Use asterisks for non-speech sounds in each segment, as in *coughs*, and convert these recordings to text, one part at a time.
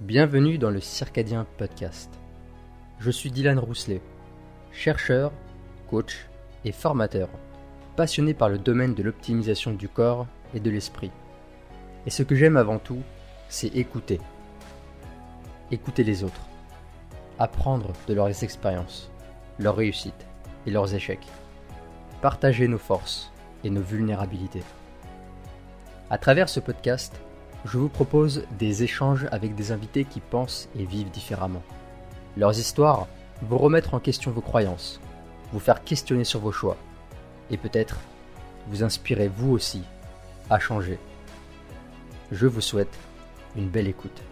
Bienvenue dans le Circadien Podcast. Je suis Dylan Rousselet, chercheur, coach et formateur, passionné par le domaine de l'optimisation du corps et de l'esprit. Et ce que j'aime avant tout, c'est écouter. Écouter les autres. Apprendre de leurs expériences, leurs réussites et leurs échecs. Partager nos forces et nos vulnérabilités. À travers ce podcast, je vous propose des échanges avec des invités qui pensent et vivent différemment. Leurs histoires vont remettre en question vos croyances, vous faire questionner sur vos choix, et peut-être vous inspirer vous aussi à changer. Je vous souhaite une belle écoute.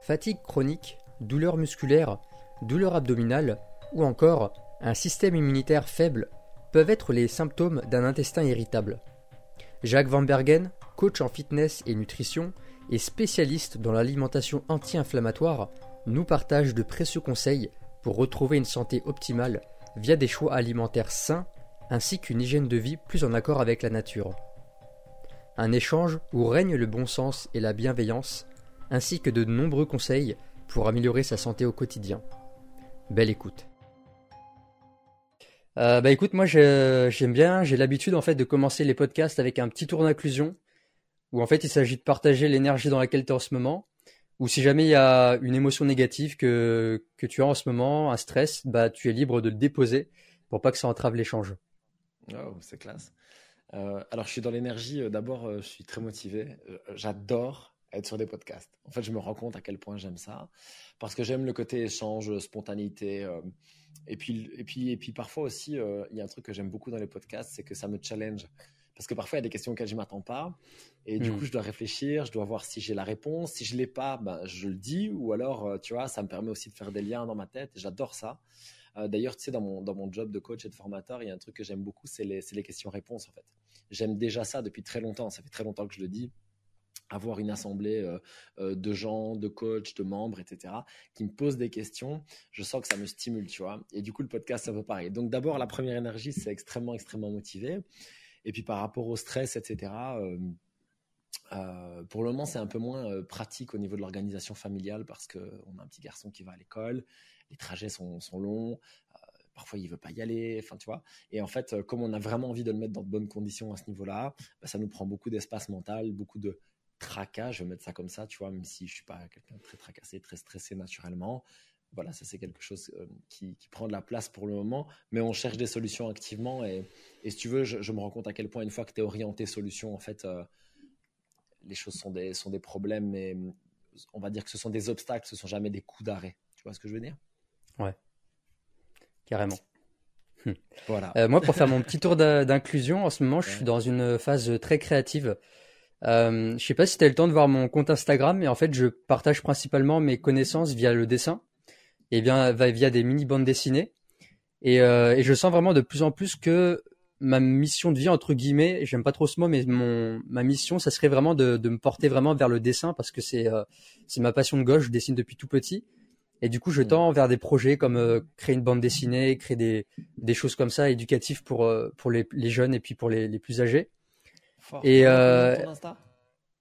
Fatigue chronique, douleur musculaire, douleur abdominale ou encore un système immunitaire faible peuvent être les symptômes d'un intestin irritable. Jacques Van Bergen, coach en fitness et nutrition et spécialiste dans l'alimentation anti-inflammatoire, nous partage de précieux conseils pour retrouver une santé optimale via des choix alimentaires sains ainsi qu'une hygiène de vie plus en accord avec la nature. Un échange où règne le bon sens et la bienveillance, ainsi que de nombreux conseils pour améliorer sa santé au quotidien. Belle écoute. Euh, bah écoute, moi j'aime bien, j'ai l'habitude en fait de commencer les podcasts avec un petit tour d'inclusion où en fait il s'agit de partager l'énergie dans laquelle tu es en ce moment ou si jamais il y a une émotion négative que, que tu as en ce moment, un stress, bah tu es libre de le déposer pour pas que ça entrave l'échange. Oh, c'est classe. Euh, alors je suis dans l'énergie, euh, d'abord je suis très motivé, j'adore être sur des podcasts. En fait, je me rends compte à quel point j'aime ça parce que j'aime le côté échange, spontanéité. Et puis, et puis, et puis parfois aussi, euh, il y a un truc que j'aime beaucoup dans les podcasts, c'est que ça me challenge. Parce que parfois, il y a des questions auxquelles je ne m'attends pas. Et du hmm. coup, je dois réfléchir, je dois voir si j'ai la réponse. Si je ne l'ai pas, ben, je le dis. Ou alors, euh, tu vois, ça me permet aussi de faire des liens dans ma tête. Et j'adore ça. Euh, d'ailleurs, tu sais, dans mon, dans mon job de coach et de formateur, il y a un truc que j'aime beaucoup, c'est les, les questions-réponses, en fait. J'aime déjà ça depuis très longtemps. Ça fait très longtemps que je le dis avoir une assemblée euh, euh, de gens, de coachs, de membres, etc., qui me posent des questions, je sens que ça me stimule, tu vois. Et du coup, le podcast, c'est un peu pareil. Donc d'abord, la première énergie, c'est extrêmement, extrêmement motivé. Et puis par rapport au stress, etc., euh, pour le moment, c'est un peu moins pratique au niveau de l'organisation familiale parce qu'on a un petit garçon qui va à l'école, les trajets sont, longs, parfois il veut pas y aller, enfin tu vois. Et en fait, comme on a vraiment envie de le mettre dans de bonnes conditions à ce niveau-là, bah, ça nous prend beaucoup d'espace mental, beaucoup de tracas, je vais mettre ça comme ça, tu vois, même si je suis pas quelqu'un de très tracassé, très stressé naturellement. Voilà, ça c'est quelque chose euh, qui, prend de la place pour le moment, mais on cherche des solutions activement et, si tu veux, je, me rends compte à quel point une fois que tu es orienté solution, en fait, euh, les choses sont des, sont des problèmes, mais on va dire que ce sont des obstacles, ce sont jamais des coups d'arrêt. Tu vois ce que je veux dire? Ouais, carrément. Voilà. Euh, moi, pour faire mon petit tour d'inclusion, en ce moment, je suis dans une phase très créative. Euh, je sais pas si tu as le temps de voir mon compte Instagram, mais en fait, je partage principalement mes connaissances via le dessin et bien via des mini bandes dessinées. Et, euh, et, je sens vraiment de plus en plus que ma mission de vie entre guillemets, j'aime pas trop ce mot, mais mon ma mission, ça serait vraiment de, de me porter vraiment vers le dessin parce que c'est euh, c'est ma passion de gauche. Je dessine depuis tout petit. Et du coup, je tends vers des projets comme euh, créer une bande dessinée, créer des, des choses comme ça éducatives pour, euh, pour les, les, jeunes et puis pour les, les plus âgés. Et euh,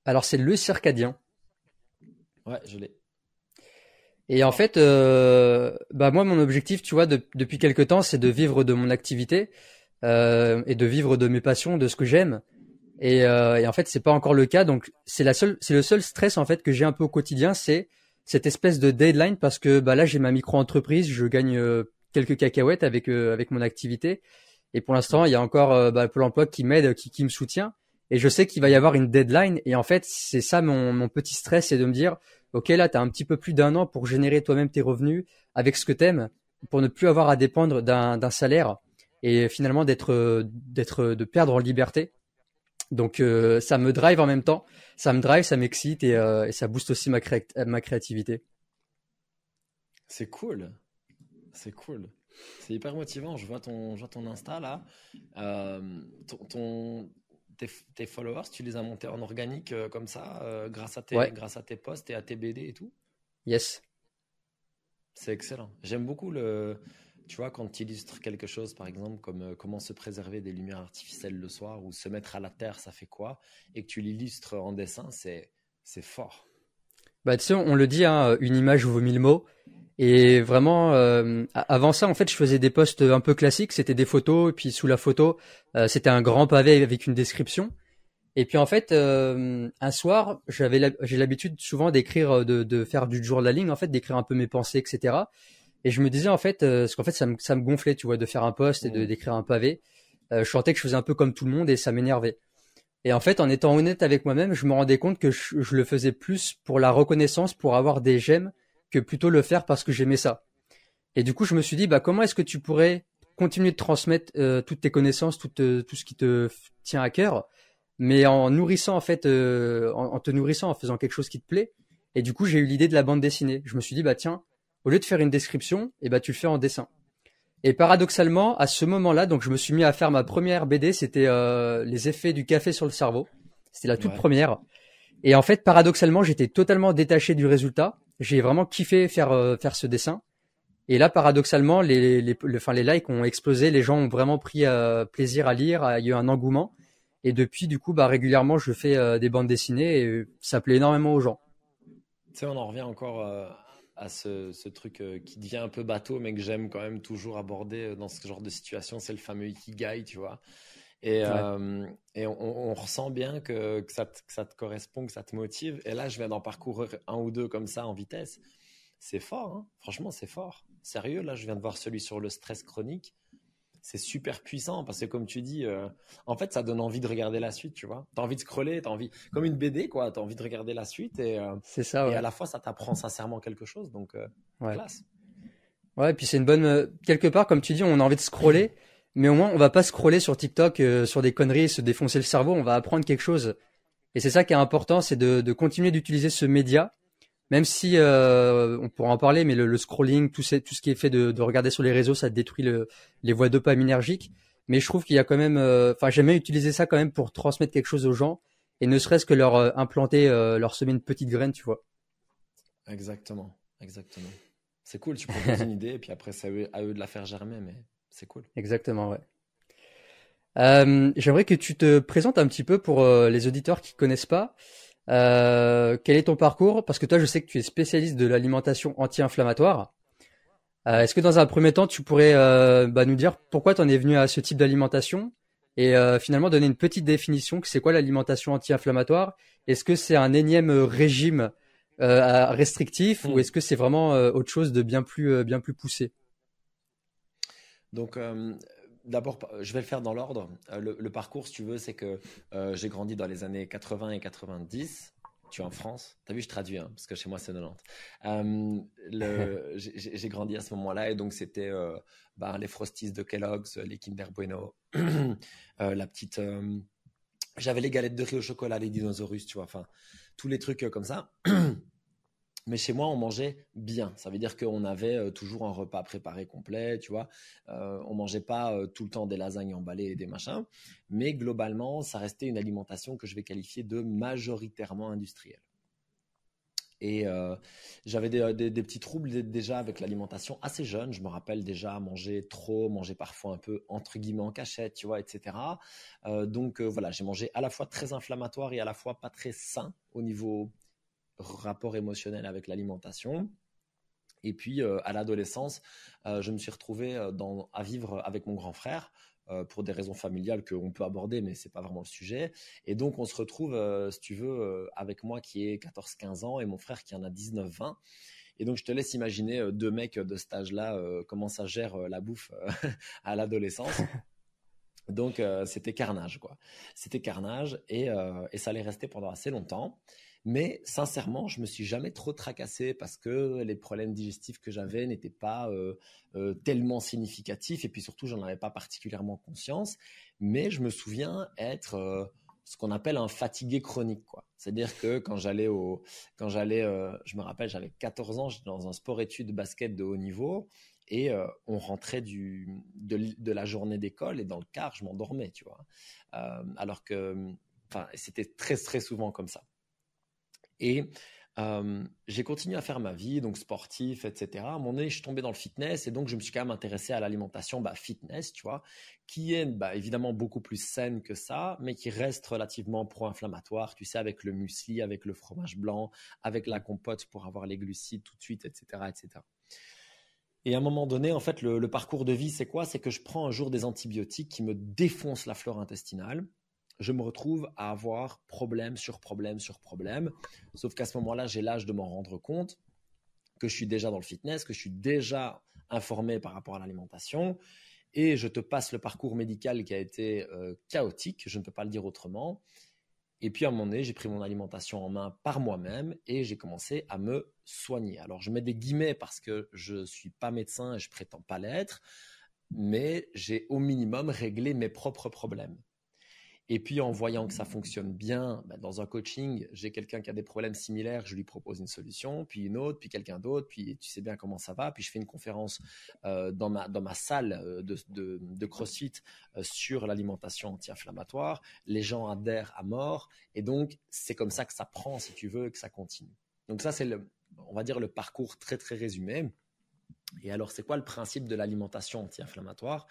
alors c'est le circadien. Ouais, je l'ai. Et en fait, euh, bah moi mon objectif, tu vois, depuis quelque temps, c'est de vivre de mon activité euh, et de vivre de mes passions, de ce que j'aime. Et, et, en fait, c'est pas encore le cas. Donc c'est la seule, c'est le seul stress en fait que j'ai un peu au quotidien, c'est cette espèce de deadline parce que bah là j'ai ma micro entreprise, je gagne quelques cacahuètes avec avec mon activité. Et pour l'instant, il y a encore bah, Pôle Emploi qui m'aide, qui, qui me soutient et je sais qu'il va y avoir une deadline. Et en fait c'est ça mon, petit stress c'est de me dire ok là tu as un petit peu plus d'un an pour générer toi-même tes revenus avec ce que t'aimes pour ne plus avoir à dépendre d'un salaire et finalement d'être de perdre en liberté. Donc euh, ça me drive en même temps. Ça me drive ça m'excite et, euh, ça booste aussi ma, ma créativité. C'est cool. C'est cool. C'est hyper motivant. Je vois ton je vois ton insta là. Euh, ton tes, followers, tu les as montés en organique euh, comme ça, euh, grâce, à tes, grâce à tes posts et à tes BD et tout? Yes. C'est excellent. J'aime beaucoup le. tu vois, quand tu illustres quelque chose, par exemple, comme euh, comment se préserver des lumières artificielles le soir ou se mettre à la terre, ça fait quoi? Et que tu l'illustres en dessin, c'est fort. Bah, tu sais, on le dit, hein, une image vaut mille mots. Et vraiment, euh, avant ça, en fait, je faisais des posts un peu classiques. C'était des photos, et puis sous la photo, euh, c'était un grand pavé avec une description. Et puis en fait, un soir, j'avais j'ai l'habitude souvent d'écrire, de, de faire du journaling, en fait, d'écrire un peu mes pensées, etc. Et je me disais en fait, euh, parce qu'en fait ça me, ça me gonflait, tu vois, de faire un post et de mmh. d'écrire un pavé. Euh, je sentais que je faisais un peu comme tout le monde et ça m'énervait. Et en fait, en étant honnête avec moi-même, je me rendais compte que je, le faisais plus pour la reconnaissance, pour avoir des j'aime, que plutôt le faire parce que j'aimais ça. Et du coup, je me suis dit, bah comment est-ce que tu pourrais continuer de transmettre euh, toutes tes connaissances, tout, tout ce qui te tient à cœur, mais en nourrissant en fait, en, en, te nourrissant, en faisant quelque chose qui te plaît. Et du coup, j'ai eu l'idée de la bande dessinée. Je me suis dit, bah tiens, au lieu de faire une description, eh ben, tu le fais en dessin. Et paradoxalement, à ce moment-là, donc je me suis mis à faire ma première BD, c'était euh, les effets du café sur le cerveau. C'était la toute première. Et en fait, paradoxalement, j'étais totalement détaché du résultat. J'ai vraiment kiffé faire euh, faire ce dessin. Et là, paradoxalement, les les, enfin, les likes ont explosé. Les gens ont vraiment pris euh, plaisir à lire. Il y a eu un engouement. Et depuis, du coup, bah régulièrement, je fais des bandes dessinées et ça plaît énormément aux gens. Tu sais, on en revient encore à ce, truc euh, qui devient un peu bateau, mais que j'aime quand même toujours aborder euh, dans ce genre de situation, c'est le fameux ikigai, tu vois. Et, euh, et on, ressent bien que, que, ça te, que, ça te, correspond, que ça te motive. Et là, je viens d'en parcourir un ou deux comme ça en vitesse. C'est fort, hein franchement, c'est fort. Sérieux, là, je viens de voir celui sur le stress chronique c'est super puissant parce que comme tu dis, euh, en fait, ça donne envie de regarder la suite, tu vois. T'as envie de scroller, t'as envie, comme une BD, quoi. T'as envie de regarder la suite et euh, c'est ça. Et à la fois, ça t'apprend sincèrement quelque chose, donc euh, ouais. classe. Ouais, et puis c'est une bonne quelque part, comme tu dis, on a envie de scroller, mais au moins on va pas scroller sur TikTok sur des conneries, se défoncer le cerveau. On va apprendre quelque chose. Et c'est ça qui est important, c'est de, de continuer d'utiliser ce média même si euh, on pourra en parler, mais le, scrolling, tout, tout, ce qui est fait de, de, regarder sur les réseaux, ça détruit le, les voies dopaminergiques. Mais je trouve qu'il y a quand même, euh, enfin, j'aime bien utiliser ça quand même pour transmettre quelque chose aux gens et ne serait-ce que leur euh, implanter, leur semer une petite graine, tu vois. Exactement, exactement. C'est cool, tu proposes une idée et puis après c'est à eux de la faire germer, mais c'est cool. Exactement, ouais. Euh, J'aimerais que tu te présentes un petit peu pour les auditeurs qui connaissent pas. Euh, quel est ton parcours? Parce que toi, je sais que tu es spécialiste de l'alimentation anti-inflammatoire. Euh, Est-ce que dans un premier temps, tu pourrais euh, bah, nous dire pourquoi tu en es venu à ce type d'alimentation? Et euh, finalement donner une petite définition que c'est quoi l'alimentation anti-inflammatoire? Est-ce que c'est un énième régime euh, restrictif ou hmm. est-ce que c'est vraiment autre chose de bien plus bien plus poussé? Donc D'abord, je vais le faire dans l'ordre. Euh, le, parcours, si tu veux, c'est que euh, j'ai grandi dans les années 80 et 90. Tu es en France. Tu as vu, je traduis, hein, parce que chez moi, c'est 90. Euh, *laughs* j'ai grandi à ce moment-là, et donc c'était ben, les Frosties de Kellogg's, les Kinder Bueno, *clears throat* la petite. J'avais les galettes de riz au chocolat, les dinosaures, tu vois, enfin, tous les trucs comme ça. *clears throat* Mais chez moi, on mangeait bien. Ça veut dire qu'on avait euh, toujours un repas préparé complet, tu vois. Euh, on mangeait pas euh, tout le temps des lasagnes emballées et des machins. Mais globalement, ça restait une alimentation que je vais qualifier de majoritairement industrielle. Et j'avais des, des, petits troubles déjà avec l'alimentation assez jeune. Je me rappelle déjà manger trop, manger parfois un peu entre guillemets en cachette, tu vois, etc. donc voilà, j'ai mangé à la fois très inflammatoire et à la fois pas très sain au niveau rapport émotionnel avec l'alimentation. Et puis euh, à l'adolescence, euh, je me suis retrouvé euh, dans, à vivre avec mon grand frère pour des raisons familiales qu'on peut aborder, mais c'est pas vraiment le sujet. Et donc on se retrouve, si tu veux, avec moi qui ai 14-15 ans et mon frère qui en a 19-20. Et donc je te laisse imaginer deux mecs de cet âge-là comment ça gère la bouffe *laughs* à l'adolescence. *laughs* Donc c'était carnage quoi. C'était carnage et, et ça allait rester pendant assez longtemps. Mais sincèrement, je me suis jamais trop tracassé parce que les problèmes digestifs que j'avais n'étaient pas euh, euh, tellement significatifs et puis surtout, j'en avais pas particulièrement conscience. Mais je me souviens être euh, ce qu'on appelle un fatigué chronique, quoi. C'est-à-dire que quand j'allais au, quand j'allais, je me rappelle, j'avais 14 ans, j'étais dans un sport-études basket de haut niveau et on rentrait de la journée d'école et dans le car, je m'endormais, tu vois. alors que, enfin, c'était très très souvent comme ça. Et j'ai continué à faire ma vie, donc sportif, etc. À un moment donné, je suis tombé dans le fitness et donc je me suis quand même intéressé à l'alimentation bah, fitness, tu vois, qui est bah, évidemment beaucoup plus saine que ça, mais qui reste relativement pro-inflammatoire, tu sais, avec le muesli, avec le fromage blanc, avec la compote pour avoir les glucides tout de suite, etc., etc. Et à un moment donné, en fait, le, le parcours de vie, c'est quoi? C'est que je prends un jour des antibiotiques qui me défoncent la flore intestinale je me retrouve à avoir problème sur problème sur problème. Sauf qu'à ce moment-là, j'ai l'âge de m'en rendre compte que je suis déjà dans le fitness, que je suis déjà informé par rapport à l'alimentation. Et je te passe le parcours médical qui a été euh, chaotique, je ne peux pas le dire autrement. Et puis à un moment donné, j'ai pris mon alimentation en main par moi-même et j'ai commencé à me soigner. Alors je mets des guillemets parce que je ne suis pas médecin et je prétends pas l'être, mais j'ai au minimum réglé mes propres problèmes. Et puis en voyant que ça fonctionne bien, bah, dans un coaching, j'ai quelqu'un qui a des problèmes similaires, je lui propose une solution, puis une autre, puis quelqu'un d'autre, puis tu sais bien comment ça va, puis je fais une conférence euh, dans, ma, dans ma salle euh, de, de, CrossFit euh, sur l'alimentation anti-inflammatoire, les gens adhèrent à mort, et donc c'est comme ça que ça prend, si tu veux, que ça continue. Donc ça, c'est le, on va dire le parcours très très résumé. Et alors, c'est quoi le principe de l'alimentation anti-inflammatoire?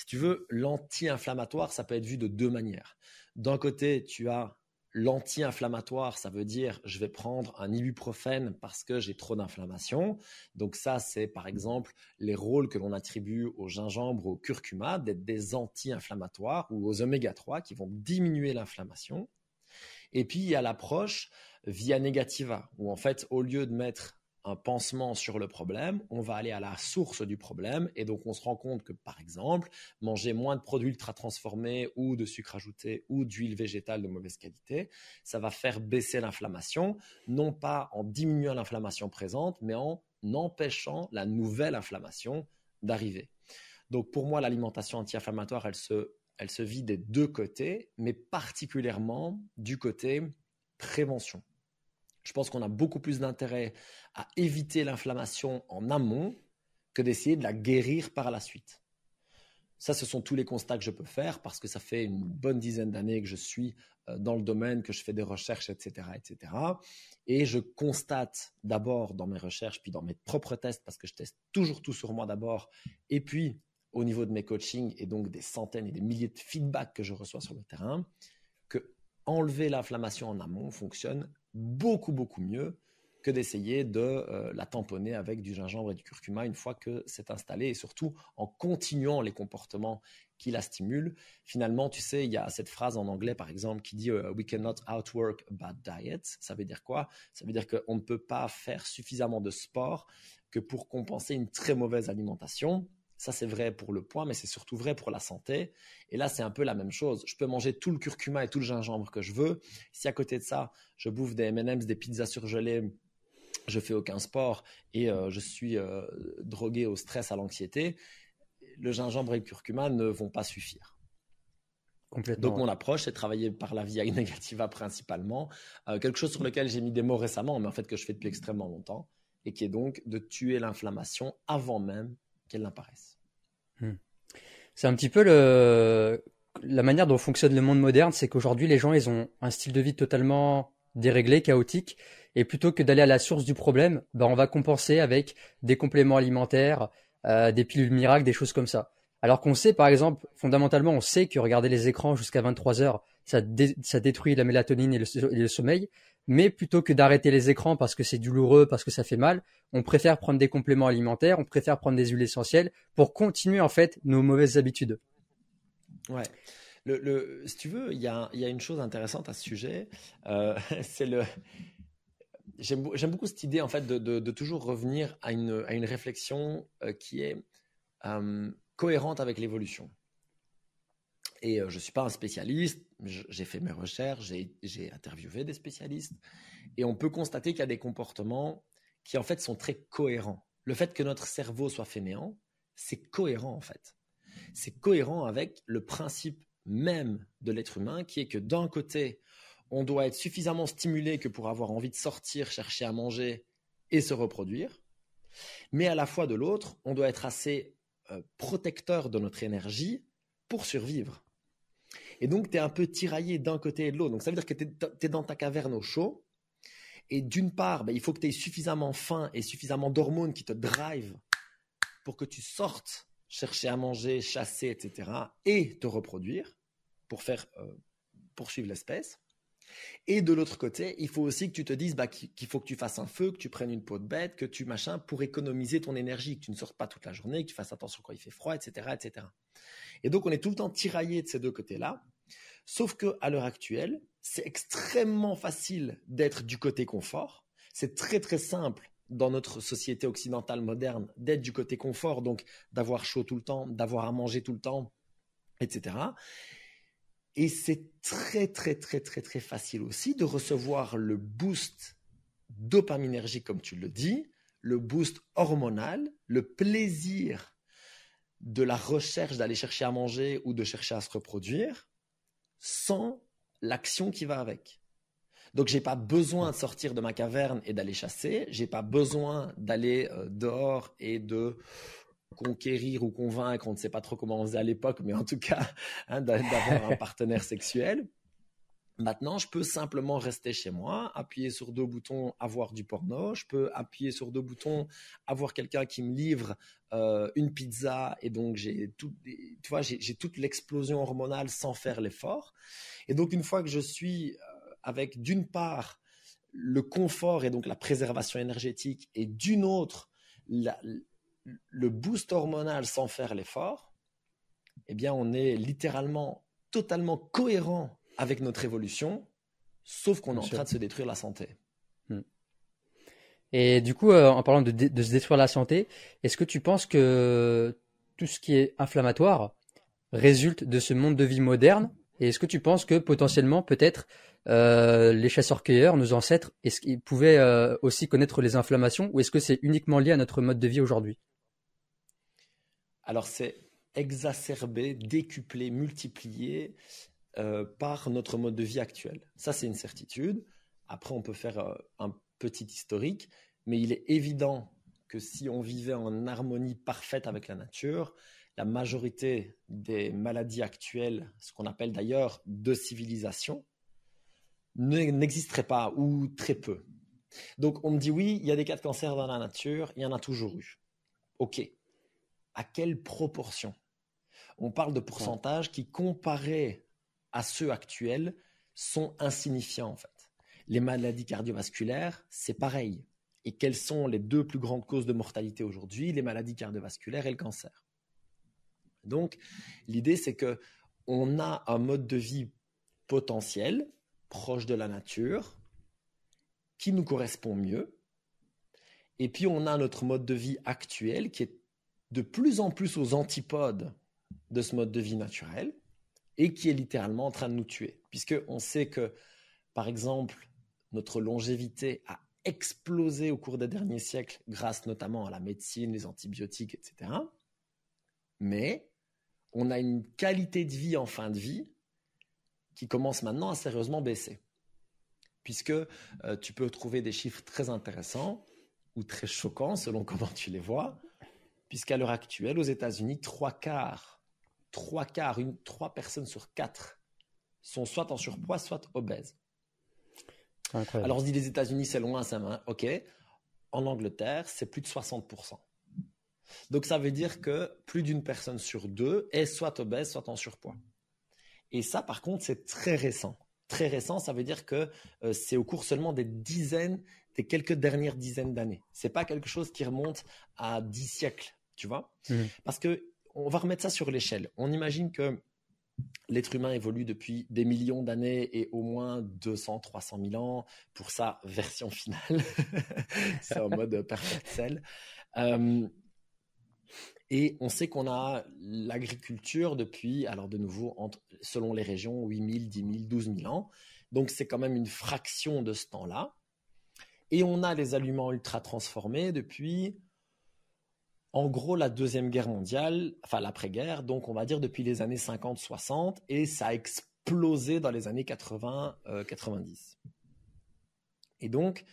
Si tu veux, l'anti-inflammatoire, ça peut être vu de deux manières. D'un côté, tu as l'anti-inflammatoire, ça veut dire je vais prendre un ibuprofène parce que j'ai trop d'inflammation. Donc ça, c'est par exemple les rôles que l'on attribue au gingembre, au curcuma, d'être des anti-inflammatoires ou aux oméga 3 qui vont diminuer l'inflammation. Et puis il y a l'approche via negativa, où en fait, au lieu de mettre un pansement sur le problème, on va aller à la source du problème et donc on se rend compte que par exemple, manger moins de produits ultra transformés ou de sucre ajouté ou d'huile végétale de mauvaise qualité, ça va faire baisser l'inflammation, non pas en diminuant l'inflammation présente, mais en empêchant la nouvelle inflammation d'arriver. Donc pour moi, l'alimentation anti-inflammatoire, elle se, elle se vit des deux côtés, mais particulièrement du côté prévention. Je pense qu'on a beaucoup plus d'intérêt à éviter l'inflammation en amont que d'essayer de la guérir par la suite. Ça, ce sont tous les constats que je peux faire parce que ça fait une bonne dizaine d'années que je suis euh, dans le domaine, que je fais des recherches, etc., etc. Et je constate d'abord dans mes recherches, puis dans mes propres tests, parce que je teste toujours tout sur moi d'abord, et puis au niveau de mes coachings et donc des centaines et des milliers de feedbacks que je reçois sur le terrain, que enlever l'inflammation en amont fonctionne beaucoup, beaucoup mieux que d'essayer de euh, la tamponner avec du gingembre et du curcuma une fois que c'est installé et surtout en continuant les comportements qui la stimulent. Finalement, tu sais, il y a cette phrase en anglais, par exemple, qui dit euh, We cannot outwork a bad diet. Ça veut dire quoi? Ça veut dire qu'on ne peut pas faire suffisamment de sport que pour compenser une très mauvaise alimentation. Ça, c'est vrai pour le poids, mais c'est surtout vrai pour la santé. Et là, c'est un peu la même chose. Je peux manger tout le curcuma et tout le gingembre que je veux. Si à côté de ça, je bouffe des M&M's, des pizzas surgelées, je fais aucun sport et euh, je suis euh, drogué au stress, à l'anxiété, le gingembre et le curcuma ne vont pas suffire. Donc mon approche, c'est travailler par la via *laughs* negativa principalement, euh, quelque chose sur lequel j'ai mis des mots récemment, mais en fait que je fais depuis extrêmement longtemps, et qui est donc de tuer l'inflammation avant même qu'elle n'apparaisse. Hmm. C'est un petit peu le, la manière dont fonctionne le monde moderne, c'est qu'aujourd'hui les gens ils ont un style de vie totalement déréglé, chaotique, et plutôt que d'aller à la source du problème, ben on va compenser avec des compléments alimentaires, euh, des pilules miracles, des choses comme ça. Alors qu'on sait, par exemple, fondamentalement, on sait que regarder les écrans jusqu'à 23 heures, ça détruit la mélatonine et le, sommeil. Mais plutôt que d'arrêter les écrans parce que c'est douloureux, parce que ça fait mal, on préfère prendre des compléments alimentaires, on préfère prendre des huiles essentielles pour continuer en fait nos mauvaises habitudes. Ouais. Si tu veux, il y a, une chose intéressante à ce sujet. Euh, *laughs* c'est le. J'aime beaucoup cette idée en fait de, de, toujours revenir à une, à une réflexion euh, qui est euh, cohérente avec l'évolution. Et je ne suis pas un spécialiste, j'ai fait mes recherches, j'ai interviewé des spécialistes, et on peut constater qu'il y a des comportements qui en fait sont très cohérents. Le fait que notre cerveau soit fainéant, c'est cohérent en fait. C'est cohérent avec le principe même de l'être humain, qui est que d'un côté, on doit être suffisamment stimulé que pour avoir envie de sortir, chercher à manger et se reproduire, mais à la fois de l'autre, on doit être assez euh, protecteur de notre énergie pour survivre. Et donc, tu es un peu tiraillé d'un côté et de l'autre. Donc, ça veut dire que tu es, dans ta caverne au chaud, Et d'une part, ben, il faut que tu aies suffisamment faim et suffisamment d'hormones qui te drive pour que tu sortes chercher à manger, chasser, etc. et te reproduire pour faire euh, poursuivre l'espèce. Et de l'autre côté, il faut aussi que tu te dises bah, qu'il faut que tu fasses un feu, que tu prennes une peau de bête, que tu machin pour économiser ton énergie, que tu ne sortes pas toute la journée, que tu fasses attention quand il fait froid, etc., etc. Et donc on est tout le temps tiraillé de ces deux côtés-là. Sauf que à l'heure actuelle, c'est extrêmement facile d'être du côté confort. C'est très très simple dans notre société occidentale moderne d'être du côté confort, donc d'avoir chaud tout le temps, d'avoir à manger tout le temps, etc. Et c'est très, très, très, très, très facile aussi de recevoir le boost dopaminergique, comme tu le dis, le boost hormonal, le plaisir de la recherche d'aller chercher à manger ou de chercher à se reproduire sans l'action qui va avec. Donc j'ai pas besoin de sortir de ma caverne et d'aller chasser, j'ai pas besoin d'aller euh, dehors et de conquérir ou convaincre, on ne sait pas trop comment on faisait à l'époque, mais en tout cas, hein, d'avoir un *laughs* partenaire sexuel. Maintenant, je peux simplement rester chez moi, appuyer sur deux boutons, avoir du porno. Je peux appuyer sur deux boutons, avoir quelqu'un qui me livre euh, une pizza, et donc j'ai tout, tu vois, j'ai toute l'explosion hormonale sans faire l'effort. Et donc, une fois que je suis euh, avec d'une part le confort et donc la préservation énergétique, et d'une autre le boost hormonal sans faire l'effort, eh bien, on est littéralement totalement cohérent avec notre évolution, sauf qu'on est en train de se détruire la santé. Hmm. Et du coup, euh, en parlant de, se détruire la santé, est-ce que tu penses que tout ce qui est inflammatoire résulte de ce monde de vie moderne? Et est-ce que tu penses que potentiellement, peut-être, euh, les chasseurs-cueilleurs, nos ancêtres, est-ce qu'ils pouvaient euh, aussi connaître les inflammations ou est-ce que c'est uniquement lié à notre mode de vie aujourd'hui? Alors c'est exacerbé, décuplé, multiplié euh, par notre mode de vie actuel. Ça, c'est une certitude. Après, on peut faire euh, un petit historique, mais il est évident que si on vivait en harmonie parfaite avec la nature, la majorité des maladies actuelles, ce qu'on appelle d'ailleurs de civilisation, n'existeraient pas ou très peu. Donc on me dit oui, il y a des cas de cancer dans la nature, il y en a toujours eu. Ok, à quelle proportion? On parle de pourcentages qui, comparés à ceux actuels, sont insignifiants en fait. Les maladies cardiovasculaires, c'est pareil. Et quelles sont les deux plus grandes causes de mortalité aujourd'hui? Les maladies cardiovasculaires et le cancer. Donc, l'idée, c'est que on a un mode de vie potentiel, proche de la nature, qui nous correspond mieux. Et puis, on a notre mode de vie actuel qui est de plus en plus aux antipodes de ce mode de vie naturel et qui est littéralement en train de nous tuer. Puisqu'on sait que, par exemple, notre longévité a explosé au cours des derniers siècles grâce notamment à la médecine, les antibiotiques, etc. Mais on a une qualité de vie en fin de vie qui commence maintenant à sérieusement baisser. Puisque euh, tu peux trouver des chiffres très intéressants ou très choquants selon *laughs* comment tu les vois puisqu'à l'heure actuelle, aux États-Unis, trois quarts, trois quarts, une, trois personnes sur quatre sont soit en surpoids, soit obèses. Alors on se dit les États-Unis, c'est loin, c'est main. Ok. En Angleterre, c'est plus de 60%. Donc ça veut dire que plus d'une personne sur deux est soit obèse, soit en surpoids. Et ça, par contre, c'est très récent. Très récent, ça veut dire que euh, c'est au cours seulement des dizaines, des quelques dernières dizaines d'années. C'est pas quelque chose qui remonte à dix siècles tu vois? Mmh. Parce que on va remettre ça sur l'échelle. On imagine que l'être humain évolue depuis des millions d'années et au moins 200, 300 000 ans pour sa version finale. *laughs* C'est en mode perfect cell. Euh, et on sait qu'on a l'agriculture depuis, alors de nouveau, entre, selon les régions, 8 000, 10 000, 12 000 ans. Donc c'est quand même une fraction de ce temps-là. Et on a les aliments ultra transformés depuis en gros la Deuxième Guerre mondiale, enfin l'après-guerre, donc on va dire depuis les années 50-60, et ça a explosé dans les années 80-90. Euh, et donc,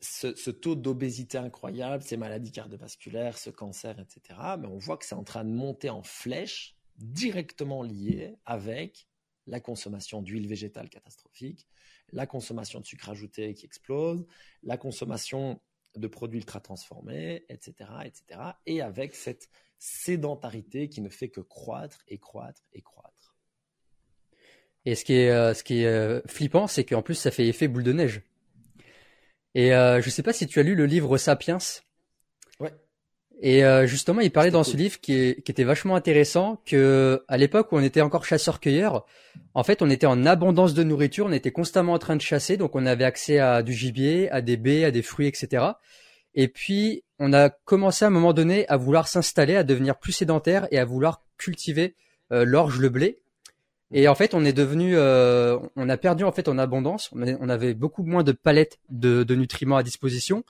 ce, taux d'obésité incroyable, ces maladies cardiovasculaires, ce cancer, etc., mais on voit que c'est en train de monter en flèche, directement lié avec la consommation d'huile végétale catastrophique, la consommation de sucre ajouté qui explose, la consommation de produits ultra transformés, etc., etc. Et avec cette sédentarité qui ne fait que croître et croître et croître. Et ce qui est, euh, ce qui est euh, flippant, c'est qu'en plus, ça fait effet boule de neige. Et euh, je sais pas si tu as lu le livre Sapiens. Et euh, justement, il parlait dans ce livre qui, qui, était vachement intéressant que à l'époque où on était encore chasseur-cueilleur, en fait, on était en abondance de nourriture, on était constamment en train de chasser, donc on avait accès à du gibier, à des baies, à des fruits, etc. Et puis, on a commencé à un moment donné à vouloir s'installer, à devenir plus sédentaire et à vouloir cultiver euh, l'orge, le blé. Et en fait, on est devenu, euh, on a perdu en fait en abondance. On avait beaucoup moins de palettes de, de, nutriments à disposition,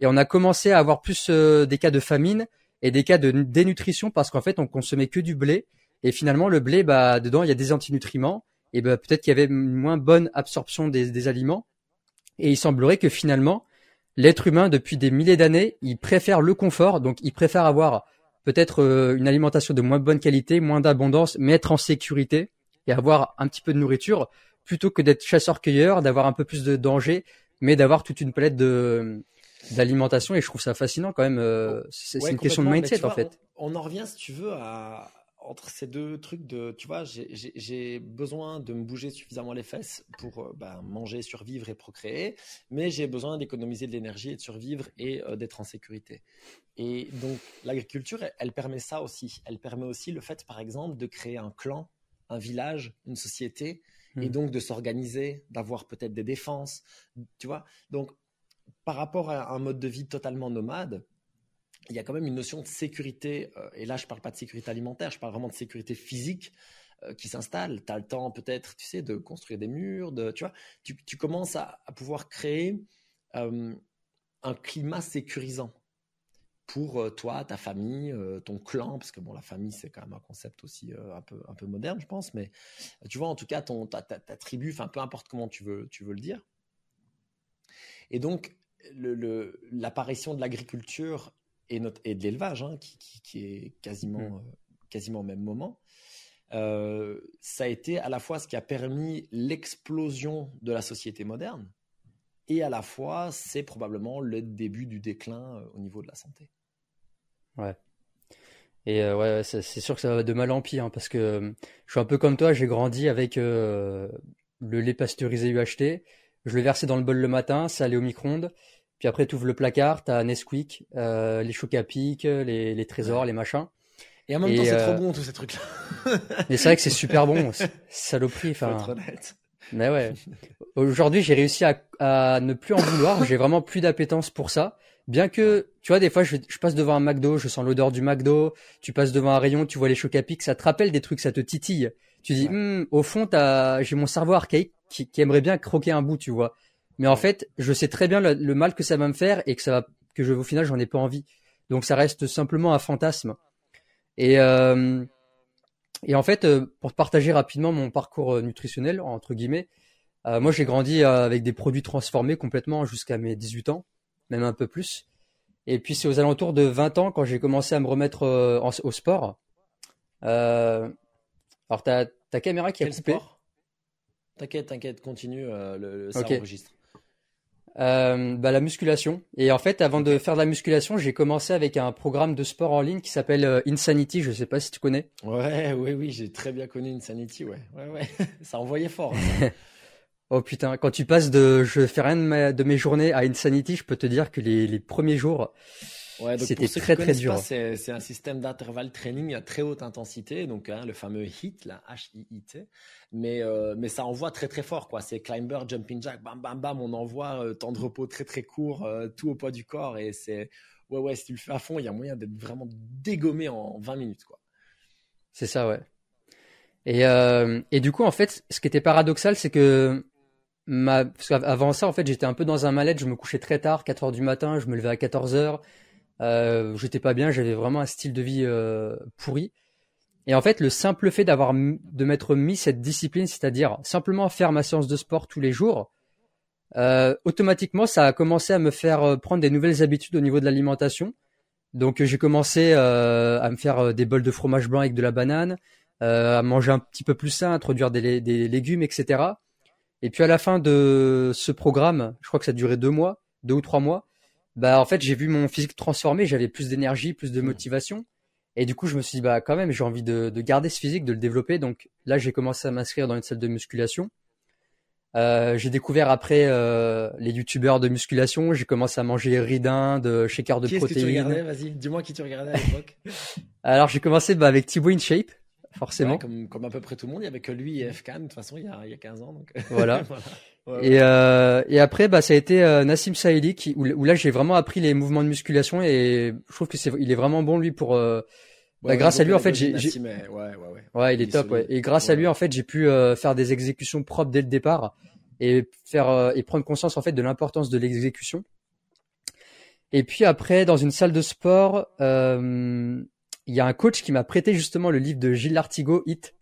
et on a commencé à avoir plus euh, des cas de famine et des cas de dénutrition parce qu'en fait, on consommait que du blé. Et finalement, le blé, bah, dedans, il y a des antinutriments. Et bah, peut-être qu'il y avait une moins bonne absorption des, aliments. Et il semblerait que finalement, l'être humain, depuis des milliers d'années, il préfère le confort. Donc, il préfère avoir peut-être euh, une alimentation de moins bonne qualité, moins d'abondance, mais être en sécurité et avoir un petit peu de nourriture plutôt que d'être chasseur-cueilleur, d'avoir un peu plus de danger, mais d'avoir toute une palette de d'alimentation et je trouve ça fascinant quand même. Euh, c'est une question de mindset en fait. On, en revient si tu veux à entre ces deux trucs de, tu vois, j'ai besoin de me bouger suffisamment les fesses pour euh, bah, manger, survivre et procréer, mais j'ai besoin d'économiser de l'énergie et de survivre et euh, d'être en sécurité. Et donc l'agriculture, elle, elle, permet ça aussi. Elle permet aussi le fait, par exemple, de créer un clan un village, une société, et hmm. donc de s'organiser, d'avoir peut-être des défenses, tu vois. Donc, par rapport à un mode de vie totalement nomade, il y a quand même une notion de sécurité, euh, et là je ne parle pas de sécurité alimentaire, je parle vraiment de sécurité physique euh, qui s'installe. Tu as le temps peut-être, tu sais, de construire des murs, de, tu vois, tu, commences à, pouvoir créer euh, un climat sécurisant pour toi, ta famille, ton clan, parce que bon, la famille, c'est quand même un concept aussi un, peu, un peu moderne, je pense, mais tu vois, en tout cas, ton, ta, ta, tribu, enfin, peu importe comment tu veux, tu veux le dire. Et donc, l'apparition le, de l'agriculture et, et, de l'élevage, hein, qui, qui, est quasiment, mmh. quasiment au même moment, ça a été à la fois ce qui a permis l'explosion de la société moderne, et à la fois, c'est probablement le début du déclin au niveau de la santé. Ouais. Et euh, ouais, c'est sûr que ça va de mal en pire, hein, parce que euh, je suis un peu comme toi, j'ai grandi avec euh, le lait pasteurisé UHT. Je le versais dans le bol le matin, ça allait au micro-ondes. Puis après, tu ouvres le placard, t'as Nesquik, les chocs à pic, les, les trésors, les machins. Et en même temps, c'est trop bon tous ces trucs-là. mais c'est vrai que c'est super bon, *laughs* saloperie. Enfin. Mais ouais. Aujourd'hui, j'ai réussi à, à, ne plus en vouloir. J'ai vraiment plus d'appétence pour ça. Bien que, tu vois, des fois, je, passe devant un McDo, je sens l'odeur du McDo, tu passes devant un rayon, tu vois les chocs à pic, ça te rappelle des trucs, ça te titille. Tu dis, hm, au fond, j'ai mon cerveau archaïque qui, aimerait bien croquer un bout, tu vois. Mais en fait, je sais très bien le, mal que ça va me faire et que ça va, que je, au final, j'en ai pas envie. Donc, ça reste simplement un fantasme. Et, euh, et en fait, euh, pour partager rapidement mon parcours euh, nutritionnel, entre guillemets, moi, j'ai grandi avec des produits transformés complètement jusqu'à mes 18 ans même un peu plus. Et puis c'est aux alentours de 20 ans quand j'ai commencé à me remettre euh, au sport. Euh, alors ta, ta caméra qui a coupé. T'inquiète, t'inquiète, continue, euh, le, ça enregistre. bah, la musculation. Et en fait, avant de faire de la musculation, j'ai commencé avec un programme de sport en ligne qui s'appelle Insanity. Je sais pas si tu connais. Ouais, oui, oui, j'ai très bien connu Insanity. Ouais, ouais, ouais. *laughs* ça envoyait fort. Hein, *laughs* Oh putain, quand tu passes de je fais rien de, mes journées à Insanity, je peux te dire que les, premiers jours, c'était très très dur. C'est un système d'intervalle training à très haute intensité, donc hein, le fameux HIT, la H-I-I-T, mais, euh, mais ça envoie très très fort. quoi. C'est climber, jumping jack, bam bam bam, on envoie euh, temps de repos très très court, euh, tout au poids du corps, et c'est ouais ouais, si tu le fais à fond, il y a moyen d'être vraiment dégommé en 20 minutes. quoi. C'est ça, ouais. Et, et du coup, en fait, ce qui était paradoxal, c'est que ma... Parce qu'avant ça, en fait, j'étais un peu dans un mal Je me couchais très tard, 4 heures du matin. Je me levais à 14 heures. Euh, j'étais pas bien. J'avais vraiment un style de vie euh, pourri. Et en fait, le simple fait d'avoir de m'être mis cette discipline, c'est-à-dire simplement faire ma séance de sport tous les jours, euh, automatiquement, ça a commencé à me faire euh, prendre des nouvelles habitudes au niveau de l'alimentation. Donc, j'ai commencé euh, à me faire euh, des bols de fromage blanc avec de la banane, à manger un petit peu plus sain, introduire des, des légumes, etc. Et puis à la fin de ce programme, je crois que ça a duré deux mois, deux ou trois mois, bah en fait j'ai vu mon physique transformer, j'avais plus d'énergie, plus de motivation. Et du coup je me suis dit bah quand même j'ai envie de, de, garder ce physique, de le développer. Donc là j'ai commencé à m'inscrire dans une salle de musculation. Euh, j'ai découvert après euh, les youtubeurs de musculation. J'ai commencé à manger ridin, de shaker de qui protéines. Qui tu regardais? Vas-y, dis-moi qui tu regardais à l'époque. *laughs* Alors j'ai commencé bah, avec Thibaut InShape, forcément. Ouais, comme, comme, à peu près tout le monde, il y avait que lui et FK de toute façon il y a, il y a 15 ans. Donc... Voilà. *laughs* voilà. Ouais, et, euh, et après bah ça a été euh, Nassim Saïli qui où, où là j'ai vraiment appris les mouvements de musculation et je trouve que c'est il est vraiment bon lui pour euh, bah, grâce à lui en fait j'ai ouais, ouais, ouais. ouais il est top ouais. et grâce à lui en fait j'ai pu euh, faire des exécutions propres dès le départ et faire euh, et prendre conscience en fait de l'importance de l'exécution et puis après dans une salle de sport euh, il y a un coach qui m'a prêté justement le livre de Gilles Lartigot Hit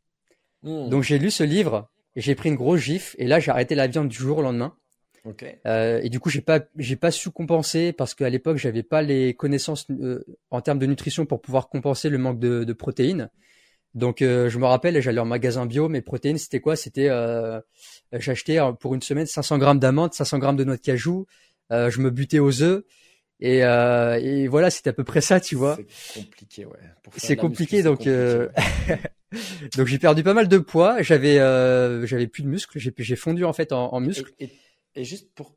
mmh. donc j'ai lu ce livre et j'ai pris une grosse gifle et là j'ai arrêté la viande du jour au lendemain okay. euh, et du coup j'ai pas j'ai pas su compenser parce qu'à l'époque j'avais pas les connaissances euh, en termes de nutrition pour pouvoir compenser le manque de, de protéines donc euh, je me rappelle j'allais en magasin bio mes protéines c'était quoi? C'était j'achetais pour une semaine 500 grammes d'amandes 500 grammes de noix de cajou je me butais aux œufs et, euh, et voilà, c'était à peu près ça, tu vois. C'est compliqué, ouais. C'est compliqué, donc euh... *laughs* donc j'ai perdu pas mal de poids. J'avais euh, j'avais plus de muscles. J'ai j'ai fondu en fait en, en muscles. Et, et, et, juste pour,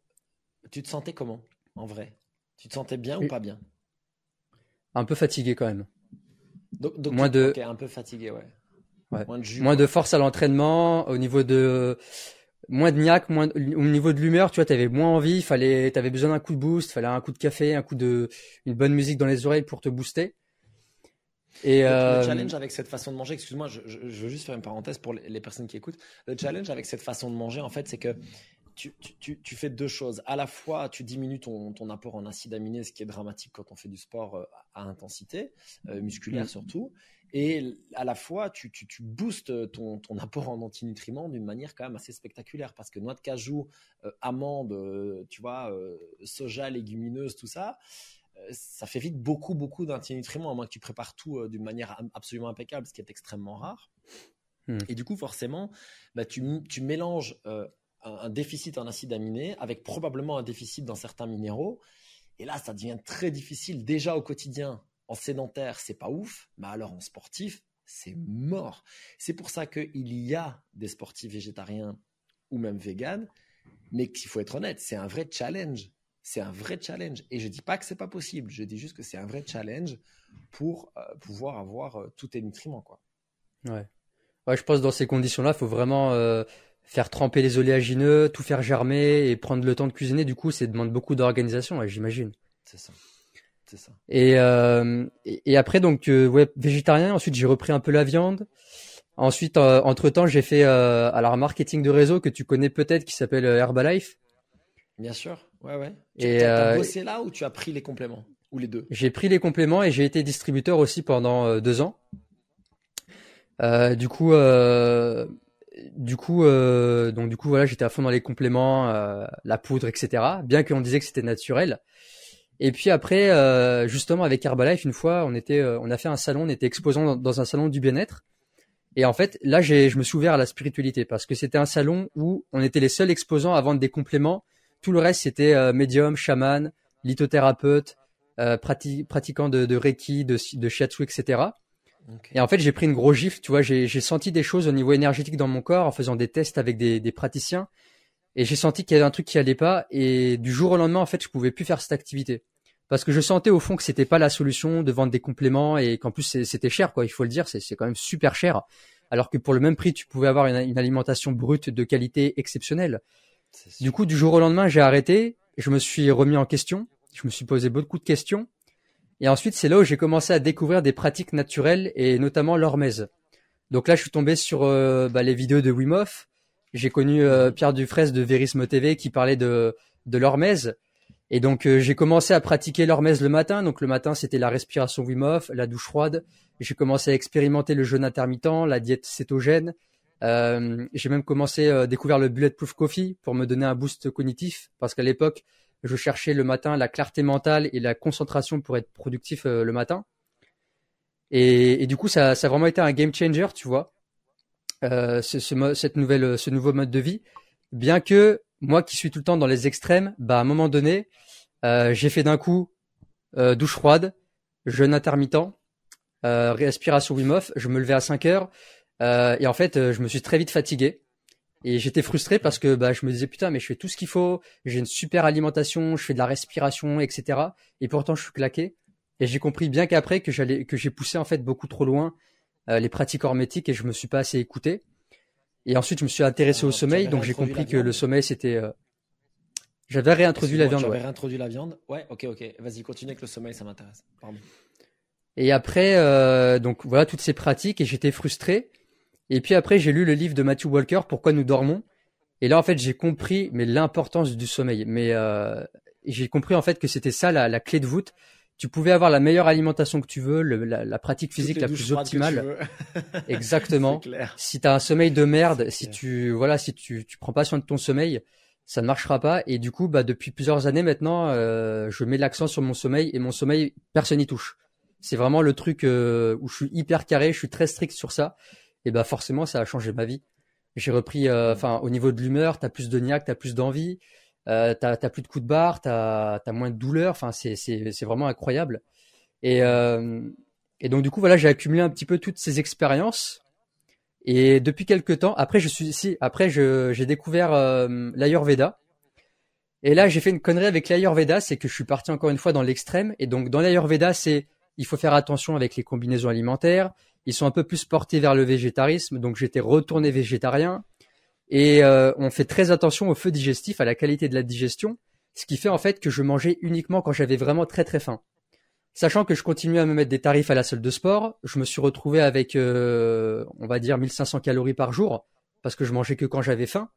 tu te sentais comment en vrai? Tu te sentais bien ou pas bien? Un peu fatigué quand même. Donc, donc moins de okay, un peu fatigué, ouais. ouais. Moins de jus. Moins de force à l'entraînement au niveau de moins de niaque, moins de, au niveau de l'humeur, tu vois, t'avais moins envie, fallait, t'avais besoin d'un coup de boost, fallait un coup de café, un coup de, une bonne musique dans les oreilles pour te booster. Et le, euh... le challenge avec cette façon de manger, excuse-moi, je, je, je, veux juste faire une parenthèse pour les, les, personnes qui écoutent. Le challenge avec cette façon de manger, en fait, c'est que tu, tu, tu, fais deux choses. À la fois, tu diminues ton, ton apport en acides aminés, ce qui est dramatique quand on fait du sport euh, à intensité, euh, musculaire mmh. Et à la fois, tu, tu, tu boostes ton, ton, apport en antinutriments d'une manière quand même assez spectaculaire parce que noix de cajou, euh, amandes, euh, tu vois, euh, soja, légumineuse, tout ça, euh, ça fait vite beaucoup, beaucoup d'antinutriments, à moins que tu prépares tout d'une manière absolument impeccable, ce qui est extrêmement rare. Hmm. Et du coup, forcément, bah, tu, tu mélanges un, un déficit en acides aminés avec probablement un déficit dans certains minéraux. Et là, ça devient très difficile déjà au quotidien en sédentaire, c'est pas ouf, mais alors en sportif, c'est mort. C'est pour ça qu'il y a des sportifs végétariens ou même véganes, mais qu'il faut être honnête, c'est un vrai challenge. C'est un vrai challenge. Et je dis pas que c'est pas possible, je dis juste que c'est un vrai challenge pour euh, pouvoir avoir euh, tous tes nutriments. Quoi. Ouais. ouais, je pense que dans ces conditions-là, il faut vraiment euh, faire tremper les oléagineux, tout faire germer et prendre le temps de cuisiner. Du coup, ça demande beaucoup d'organisation, ouais, j'imagine. C'est ça. Ça. Et, euh, et, et, après, donc, euh, ouais, végétarien. Ensuite, j'ai repris un peu la viande. Ensuite, euh, entre temps, j'ai fait euh, alors un marketing de réseau que tu connais peut-être qui s'appelle Herbalife. Bien sûr, ouais, ouais. Et tu as euh, bossé là ou tu as pris les compléments? Ou les deux? J'ai pris les compléments et j'ai été distributeur aussi pendant deux ans. Du coup, du coup, donc du coup, voilà, j'étais à fond dans les compléments, la poudre, etc. Bien qu'on disait que c'était naturel. Et puis après, euh, justement avec Herbalife, une fois, on était, euh, on a fait un salon, on était exposant dans, dans un salon du bien-être. Et en fait, là, j'ai, je me suis ouvert à la spiritualité parce que c'était un salon où on était les seuls exposants à vendre des compléments. Tout le reste, c'était euh, médium, chaman, lithothérapeute, euh, prati pratiquant de, de reiki, de, de shiatsu, etc. Okay. Et en fait, j'ai pris une grosse gifle. Tu vois, j'ai, j'ai senti des choses au niveau énergétique dans mon corps en faisant des tests avec des, des praticiens. Et j'ai senti qu'il y avait un truc qui allait pas. Et du jour au lendemain, en fait, je pouvais plus faire cette activité parce que je sentais au fond que c'était pas la solution de vendre des compléments et qu'en plus c'était cher quoi. Il faut le dire c'est quand même super cher. Alors que pour le même prix tu pouvais avoir une, une alimentation brute de qualité exceptionnelle. Du coup du jour au lendemain j'ai arrêté. Je me suis remis en question. Je me suis posé beaucoup de questions. Et ensuite c'est là où j'ai commencé à découvrir des pratiques naturelles et notamment l'hormèse. Donc là je suis tombé sur euh, bah, les vidéos de Wim Hof. J'ai connu euh, Pierre Dufresne de Verismo TV qui parlait de de l'hormèse et donc euh, j'ai commencé à pratiquer l'hormèse le matin. Donc le matin c'était la respiration Wim Hof, la douche froide. J'ai commencé à expérimenter le jeûne intermittent, la diète cétogène. Euh, j'ai même commencé à découvrir le bulletproof coffee pour me donner un boost cognitif parce qu'à l'époque je cherchais le matin la clarté mentale et la concentration pour être productif euh, le matin. Et, et, du coup ça, ça a vraiment été un game changer, tu vois. Euh, ce, ce, cette nouvelle, ce nouveau mode de vie. Bien que moi qui suis tout le temps dans les extrêmes, bah à un moment donné, euh, j'ai fait d'un coup euh, douche froide, jeûne intermittent, euh, respiration Wim je me levais à 5 heures euh, et en fait je me suis très vite fatigué. Et j'étais frustré parce que bah je me disais putain mais je fais tout ce qu'il faut, j'ai une super alimentation, je fais de la respiration etc et pourtant je suis claqué. Et j'ai compris bien qu'après que j'allais que j'ai poussé en fait beaucoup trop loin les pratiques hormétiques et je me suis pas assez écouté et ensuite je me suis intéressé au sommeil donc j'ai compris que le sommeil c'était euh, j'avais réintroduit la viande. J'avais réintroduit la viande. Ouais, ok, ok. Vas-y, continue avec le sommeil, ça m'intéresse. Pardon. Et après, euh, donc voilà toutes ces pratiques et j'étais frustré. Et puis après, j'ai lu le livre de Matthew Walker, Pourquoi nous dormons? Et là, en fait, j'ai compris mais l'importance du sommeil. Mais euh, j'ai compris en fait que c'était ça la, la, clé de voûte. Tu pouvais avoir la meilleure alimentation que tu veux, le, la, la, pratique physique la plus optimale. *laughs* Exactement. Si tu as un sommeil de merde, si tu voilà, si tu tu prends pas soin de ton sommeil, ça ne marchera pas. Et du coup, bah, depuis plusieurs années maintenant, euh, je mets l'accent sur mon sommeil et mon sommeil, personne n'y touche. C'est vraiment le truc euh, où je suis hyper carré, je suis très strict sur ça. Et bah forcément, ça a changé ma vie. J'ai repris, euh, enfin, au niveau de l'humeur, t'as plus de niaque, t'as plus d'envie, euh, t'as as plus de coups de barre, t'as as moins de douleur. Enfin, c'est vraiment incroyable. Et euh, et donc du coup, voilà, j'ai accumulé un petit peu toutes ces expériences et depuis quelques temps, après je suis ici, après je j'ai découvert euh, l'Ayurveda. Et là, j'ai fait une connerie avec l'Ayurveda, c'est que je suis parti encore une fois dans l'extrême. Et donc dans l'Ayurveda, c'est il faut faire attention avec les combinaisons alimentaires. Ils sont un peu plus portés vers le végétarisme, donc j'étais retourné végétarien. Et euh, on fait très attention au feu digestif, à la qualité de la digestion, ce qui fait en fait que je mangeais uniquement quand j'avais vraiment très très faim. Sachant que je continuais à me mettre des tarifs à la salle de sport, je me suis retrouvé avec, euh, on va dire, 1500 calories par jour, parce que je mangeais que quand j'avais faim,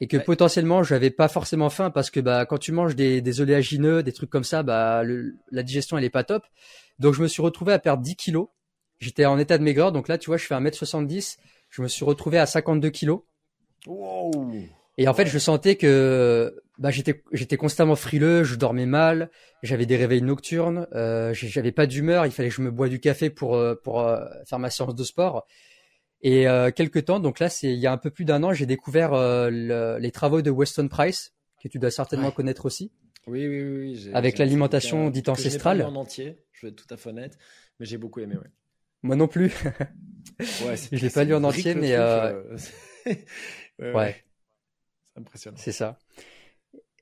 et que ouais. potentiellement j'avais pas forcément faim parce que bah quand tu manges des, des oléagineux, des trucs comme ça, bah le, la digestion elle est pas top. Donc je me suis retrouvé à perdre 10 kilos. J'étais en état de maigreur, donc là tu vois je fais 1m70, je me suis retrouvé à 52 kilos. Wow. Et en fait, je sentais que bah, j'étais j'étais constamment frileux, je dormais mal, j'avais des réveils nocturnes, euh, j'avais pas d'humeur, il fallait que je me bois du café pour euh, pour euh, faire ma séance de sport. Et euh, quelques temps, donc là, c'est il y a un peu plus d'un an, j'ai découvert le, les travaux de Weston Price, que tu dois certainement ouais. connaître aussi. Oui, oui, oui. oui avec l'alimentation dite ancestrale. Je pas en entier, je vais être tout à fait honnête, mais j'ai beaucoup aimé. Ouais. Moi non plus. ouais, *laughs* je l'ai pas lu en entier, mais *laughs* ouais. ouais. Impressionnant. C'est ça.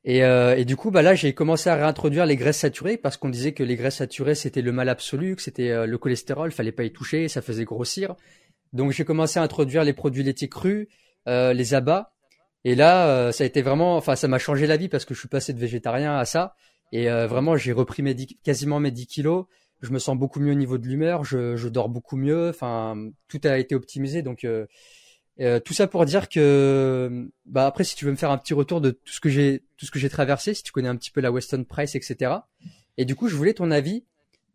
Et, euh, et, du coup, bah là, j'ai commencé à réintroduire les graisses saturées parce qu'on disait que les graisses saturées c'était le mal absolu, que c'était euh, le cholestérol, fallait pas y toucher, ça faisait grossir. Donc j'ai commencé à introduire les produits laitiers crus, euh, les abats. Et là, ça a été vraiment, enfin, ça m'a changé la vie parce que je suis passé de végétarien à ça. Et vraiment, j'ai repris mes 10, quasiment mes 10 kilos. Je me sens beaucoup mieux au niveau de l'humeur, je, je, dors beaucoup mieux. Enfin, tout a été optimisé. Donc euh, tout ça pour dire que, bah après, si tu veux me faire un petit retour de tout ce que j'ai, tout ce que j'ai traversé, si tu connais un petit peu la Weston Price, etc. Et du coup, je voulais ton avis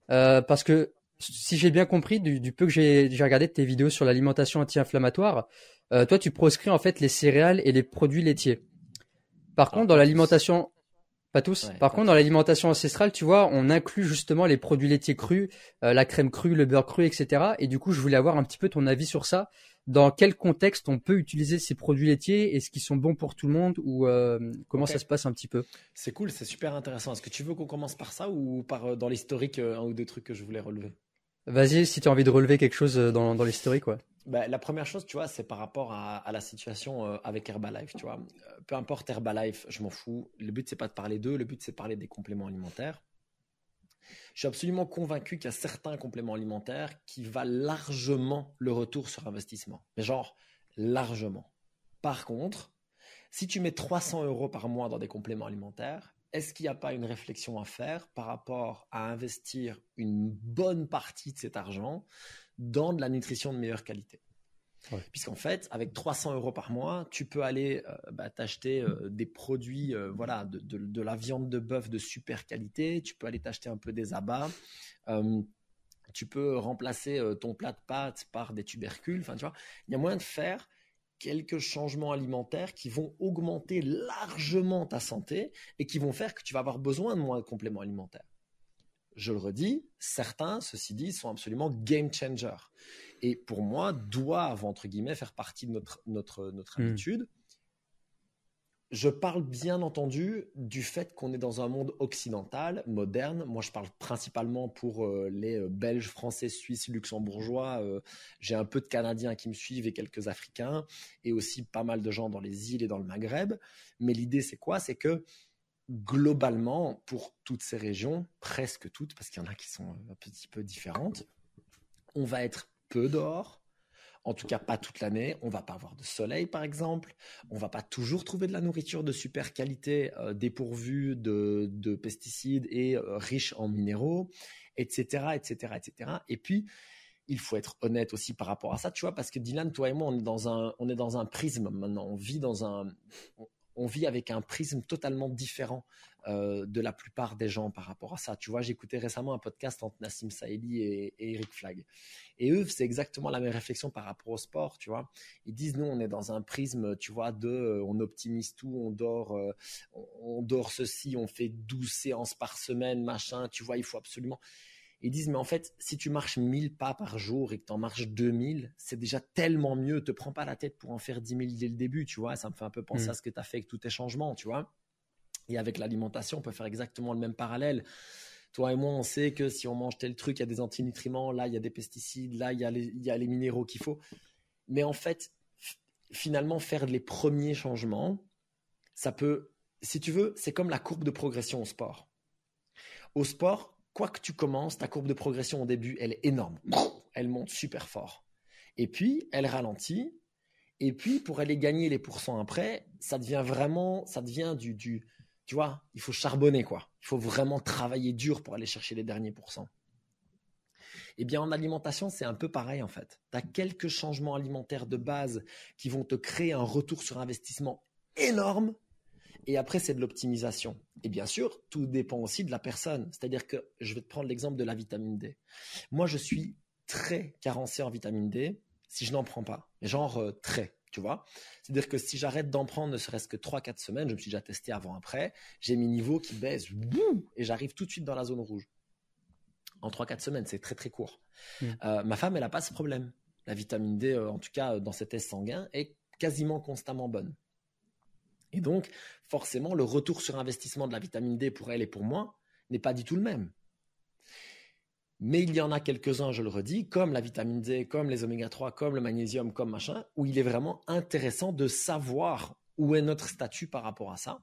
euh, parce que si j'ai bien compris du, du peu que j'ai regardé de tes vidéos sur l'alimentation anti-inflammatoire, euh, toi, tu proscris en fait les céréales et les produits laitiers. Par ah, contre, dans l'alimentation, pas tous. Ouais, Par contre, dans l'alimentation ancestrale, tu vois, on inclut justement les produits laitiers crus, euh, la crème crue, le beurre cru, etc. Et du coup, je voulais avoir un petit peu ton avis sur ça dans quel contexte on peut utiliser ces produits laitiers Est-ce qu'ils sont bons pour tout le monde ou euh, comment okay. ça se passe un petit peu? C'est cool, c'est super intéressant. Est-ce que tu veux qu'on commence par ça ou par euh, dans l'historique euh, un ou deux trucs que je voulais relever? Vas-y, si tu as envie de relever quelque chose dans, dans l'historique, ouais. Bah, la première chose, tu vois, c'est par rapport à, à la situation avec Herbalife, tu vois. Peu importe Herbalife, je m'en fous. Le but c'est pas de parler d'eux, le but c'est de parler des compléments alimentaires. Je suis absolument convaincu qu'il y a certains compléments alimentaires qui valent largement le retour sur investissement. Mais genre, largement. Par contre, si tu mets 300 euros par mois dans des compléments alimentaires, est-ce qu'il n'y a pas une réflexion à faire par rapport à investir une bonne partie de cet argent dans de la nutrition de meilleure qualité? Puisqu'en fait, avec 300 euros par mois, tu peux aller euh, bah, t'acheter euh, des produits, euh, voilà, de, la viande de bœuf de super qualité. Tu peux aller t'acheter un peu des abats. tu peux remplacer ton plat de pâtes par des tubercules. Enfin, tu vois, il y a moyen de faire quelques changements alimentaires qui vont augmenter largement ta santé et qui vont faire que tu vas avoir besoin de moins de compléments alimentaires. Je le redis, certains, ceci dit, sont absolument game changers et pour moi doivent entre guillemets faire partie de notre notre notre mmh. habitude je parle bien entendu du fait qu'on est dans un monde occidental, moderne. Moi, je parle principalement pour euh, les euh, Belges, Français, Suisses, Luxembourgeois. Euh, j'ai un peu de Canadiens qui me suivent et quelques Africains, et aussi pas mal de gens dans les îles et dans le Maghreb. Mais l'idée, c'est quoi? C'est que globalement, pour toutes ces régions, presque toutes, parce qu'il y en a qui sont un petit peu différentes, on va être peu dehors, en tout cas pas toute l'année. On va pas avoir de soleil, par exemple. On va pas toujours trouver de la nourriture de super qualité, euh, dépourvue de, pesticides et euh, riche en minéraux, etc., etc., etc. Et puis, il faut être honnête aussi par rapport à ça, tu vois, parce que Dylan, toi et moi, on est dans un, on est dans un prisme maintenant. On vit dans un, on vit avec un prisme totalement différent euh, de la plupart des gens par rapport à ça. Tu vois, j'écoutais récemment un podcast entre Nassim Saïdi et, Eric Flagg. Et eux, c'est exactement la même réflexion par rapport au sport, tu vois. Ils disent, nous, on est dans un prisme, tu vois, de, euh, on optimise tout, on dort, euh, on, dort ceci, on fait 12 séances par semaine, machin, tu vois, il faut absolument. Ils disent, mais en fait, si tu marches 1000 pas par jour et que tu en marches 2000, c'est déjà tellement mieux. Te prends pas la tête pour en faire 10 000 dès le début, tu vois. Ça me fait un peu penser mm. à ce que tu as fait avec tous tes changements, tu vois. Et avec l'alimentation, on peut faire exactement le même parallèle. Toi et moi, on sait que si on mange tel truc, il y a des antinutriments, là, il y a des pesticides, là, il y a les, il y a les minéraux qu'il faut. Mais en fait, finalement, faire les premiers changements, ça peut, si tu veux, c'est comme la courbe de progression au sport. Au sport, que tu commences, ta courbe de progression au début, elle est énorme. Elle monte super fort. Et puis, elle ralentit. Et puis, pour aller gagner les pourcents après, ça devient vraiment, ça devient du, du, tu vois, il faut charbonner, quoi. Il faut vraiment travailler dur pour aller chercher les derniers pourcents. Eh bien, en alimentation, c'est un peu pareil, en fait. Tu as quelques changements alimentaires de base qui vont te créer un retour sur investissement énorme et après, c'est de l'optimisation. Et bien sûr, tout dépend aussi de la personne. C'est-à-dire que je vais te prendre l'exemple de la vitamine D. Moi, je suis très carencé en vitamine D si je n'en prends pas. Genre euh, très, tu vois. C'est-à-dire que si j'arrête d'en prendre ne serait-ce que 3-4 semaines, je me suis déjà testé avant-après, j'ai mes niveaux qui baissent et j'arrive tout de suite dans la zone rouge. En 3-4 semaines, c'est très très court. Mmh. Euh, ma femme, elle n'a pas ce problème. La vitamine D, euh, en tout cas dans ses tests sanguins, est quasiment constamment bonne. Et donc, forcément, le retour sur investissement de la vitamine D pour elle et pour moi n'est pas du tout le même. Mais il y en a quelques-uns, je le redis, comme la vitamine D, comme les oméga 3, comme le magnésium, comme machin, où il est vraiment intéressant de savoir où est notre statut par rapport à ça.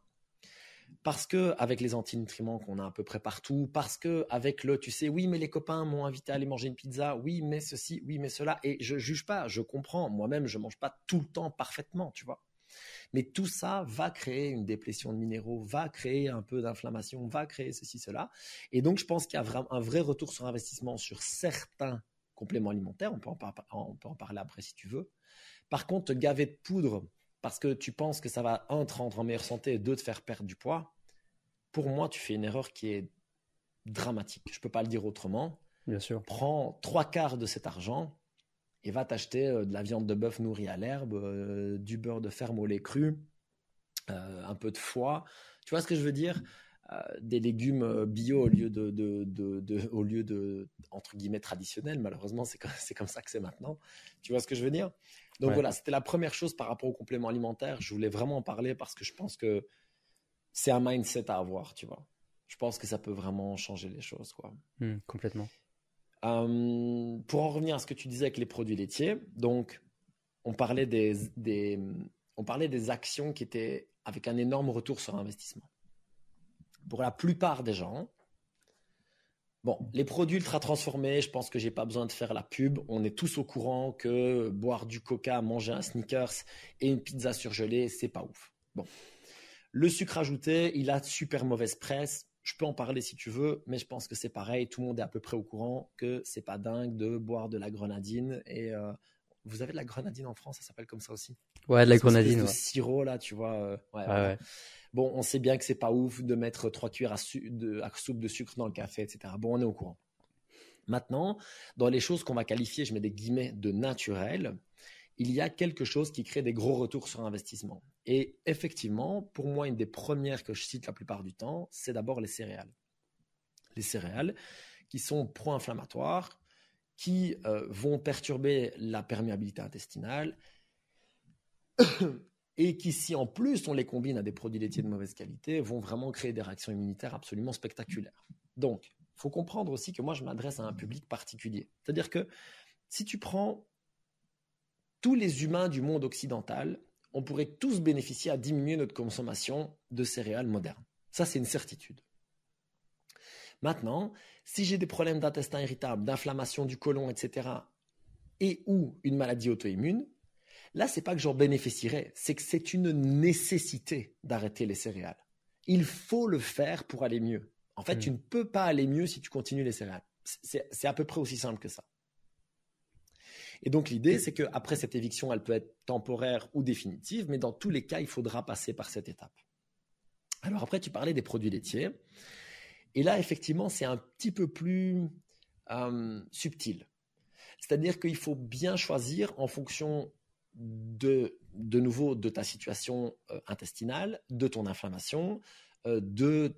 Parce que avec les antinutriments qu'on a à peu près partout, parce que avec le, tu sais, oui, mais les copains m'ont invité à aller manger une pizza, oui, mais ceci, oui, mais cela, et je juge pas, je comprends. Moi-même, je mange pas tout le temps parfaitement, tu vois. Mais tout ça va créer une déplétion de minéraux, va créer un peu d'inflammation, va créer ceci, cela. Et donc, je pense qu'il y a un vrai retour sur investissement sur certains compléments alimentaires. On peut en, on peut en parler après si tu veux. Par contre, te gaver de poudre parce que tu penses que ça va, un, te rendre en meilleure santé et deux, te faire perdre du poids, pour moi, tu fais une erreur qui est dramatique. Je ne peux pas le dire autrement. Bien sûr. Prends trois quarts de cet argent et va t'acheter euh, de la viande de bœuf nourrie à l'herbe, euh, du beurre de ferme au lait cru, euh, un peu de foie. Tu vois ce que je veux dire? Des légumes bio au lieu de, de, au lieu de entre guillemets traditionnels. Malheureusement, c'est comme, *laughs* comme ça que c'est maintenant. Tu vois ce que je veux dire? Donc voilà, c'était la première chose par rapport aux compléments alimentaires. Je voulais vraiment en parler parce que je pense que c'est un mindset à avoir, tu vois. Je pense que ça peut vraiment changer les choses, quoi. Mmh, complètement. Euh, pour en revenir à ce que tu disais avec les produits laitiers, donc on parlait des, on parlait des actions qui étaient avec un énorme retour sur investissement. Pour la plupart des gens, bon, les produits ultra transformés, je pense que j'ai pas besoin de faire la pub. On est tous au courant que boire du coca, manger un sneakers et une pizza surgelée, c'est pas ouf. Bon. Le sucre ajouté, il a super mauvaise presse je peux en parler si tu veux, mais je pense que c'est pareil. Tout le monde est à peu près au courant que c'est pas dingue de boire de la grenadine. Et euh, vous avez de la grenadine en France, ça s'appelle comme ça aussi? Ouais, de la grenadine. De sirop là, tu vois. Euh, ouais, Bon, on sait bien que c'est pas ouf de mettre trois cuillères à, de, à soupe de sucre dans le café, etc. Bon, on est au courant. Maintenant, dans les choses qu'on va qualifier, je mets des guillemets de naturel, il y a quelque chose qui crée des gros retours sur investissement. Et effectivement, pour moi, une des premières que je cite la plupart du temps, c'est d'abord les céréales. Les céréales qui sont pro-inflammatoires, qui euh, vont perturber la perméabilité intestinale *coughs* et qui, si en plus on les combine à des produits laitiers de mauvaise qualité, vont vraiment créer des réactions immunitaires absolument spectaculaires. Donc, il faut comprendre aussi que moi, je m'adresse à un public particulier. C'est-à-dire que si tu prends tous les humains du monde occidental, on pourrait tous bénéficier à diminuer notre consommation de céréales modernes. Ça, c'est une certitude. Maintenant, si j'ai des problèmes d'intestin irritable, d'inflammation du côlon, etc., et ou une maladie auto-immune, là, c'est pas que j'en bénéficierais, c'est que c'est une nécessité d'arrêter les céréales. Il faut le faire pour aller mieux. En fait, tu hmm. ne peux pas aller mieux si tu continues les céréales. C'est à peu près aussi simple que ça. Et donc l'idée, c'est qu'après cette éviction, elle peut être temporaire ou définitive, mais dans tous les cas, il faudra passer par cette étape. Alors après, tu parlais des produits laitiers. Et là, effectivement, c'est un petit peu plus euh, subtil. C'est-à-dire qu'il faut bien choisir en fonction de, de nouveau, de ta situation euh, intestinale, de ton inflammation, euh, de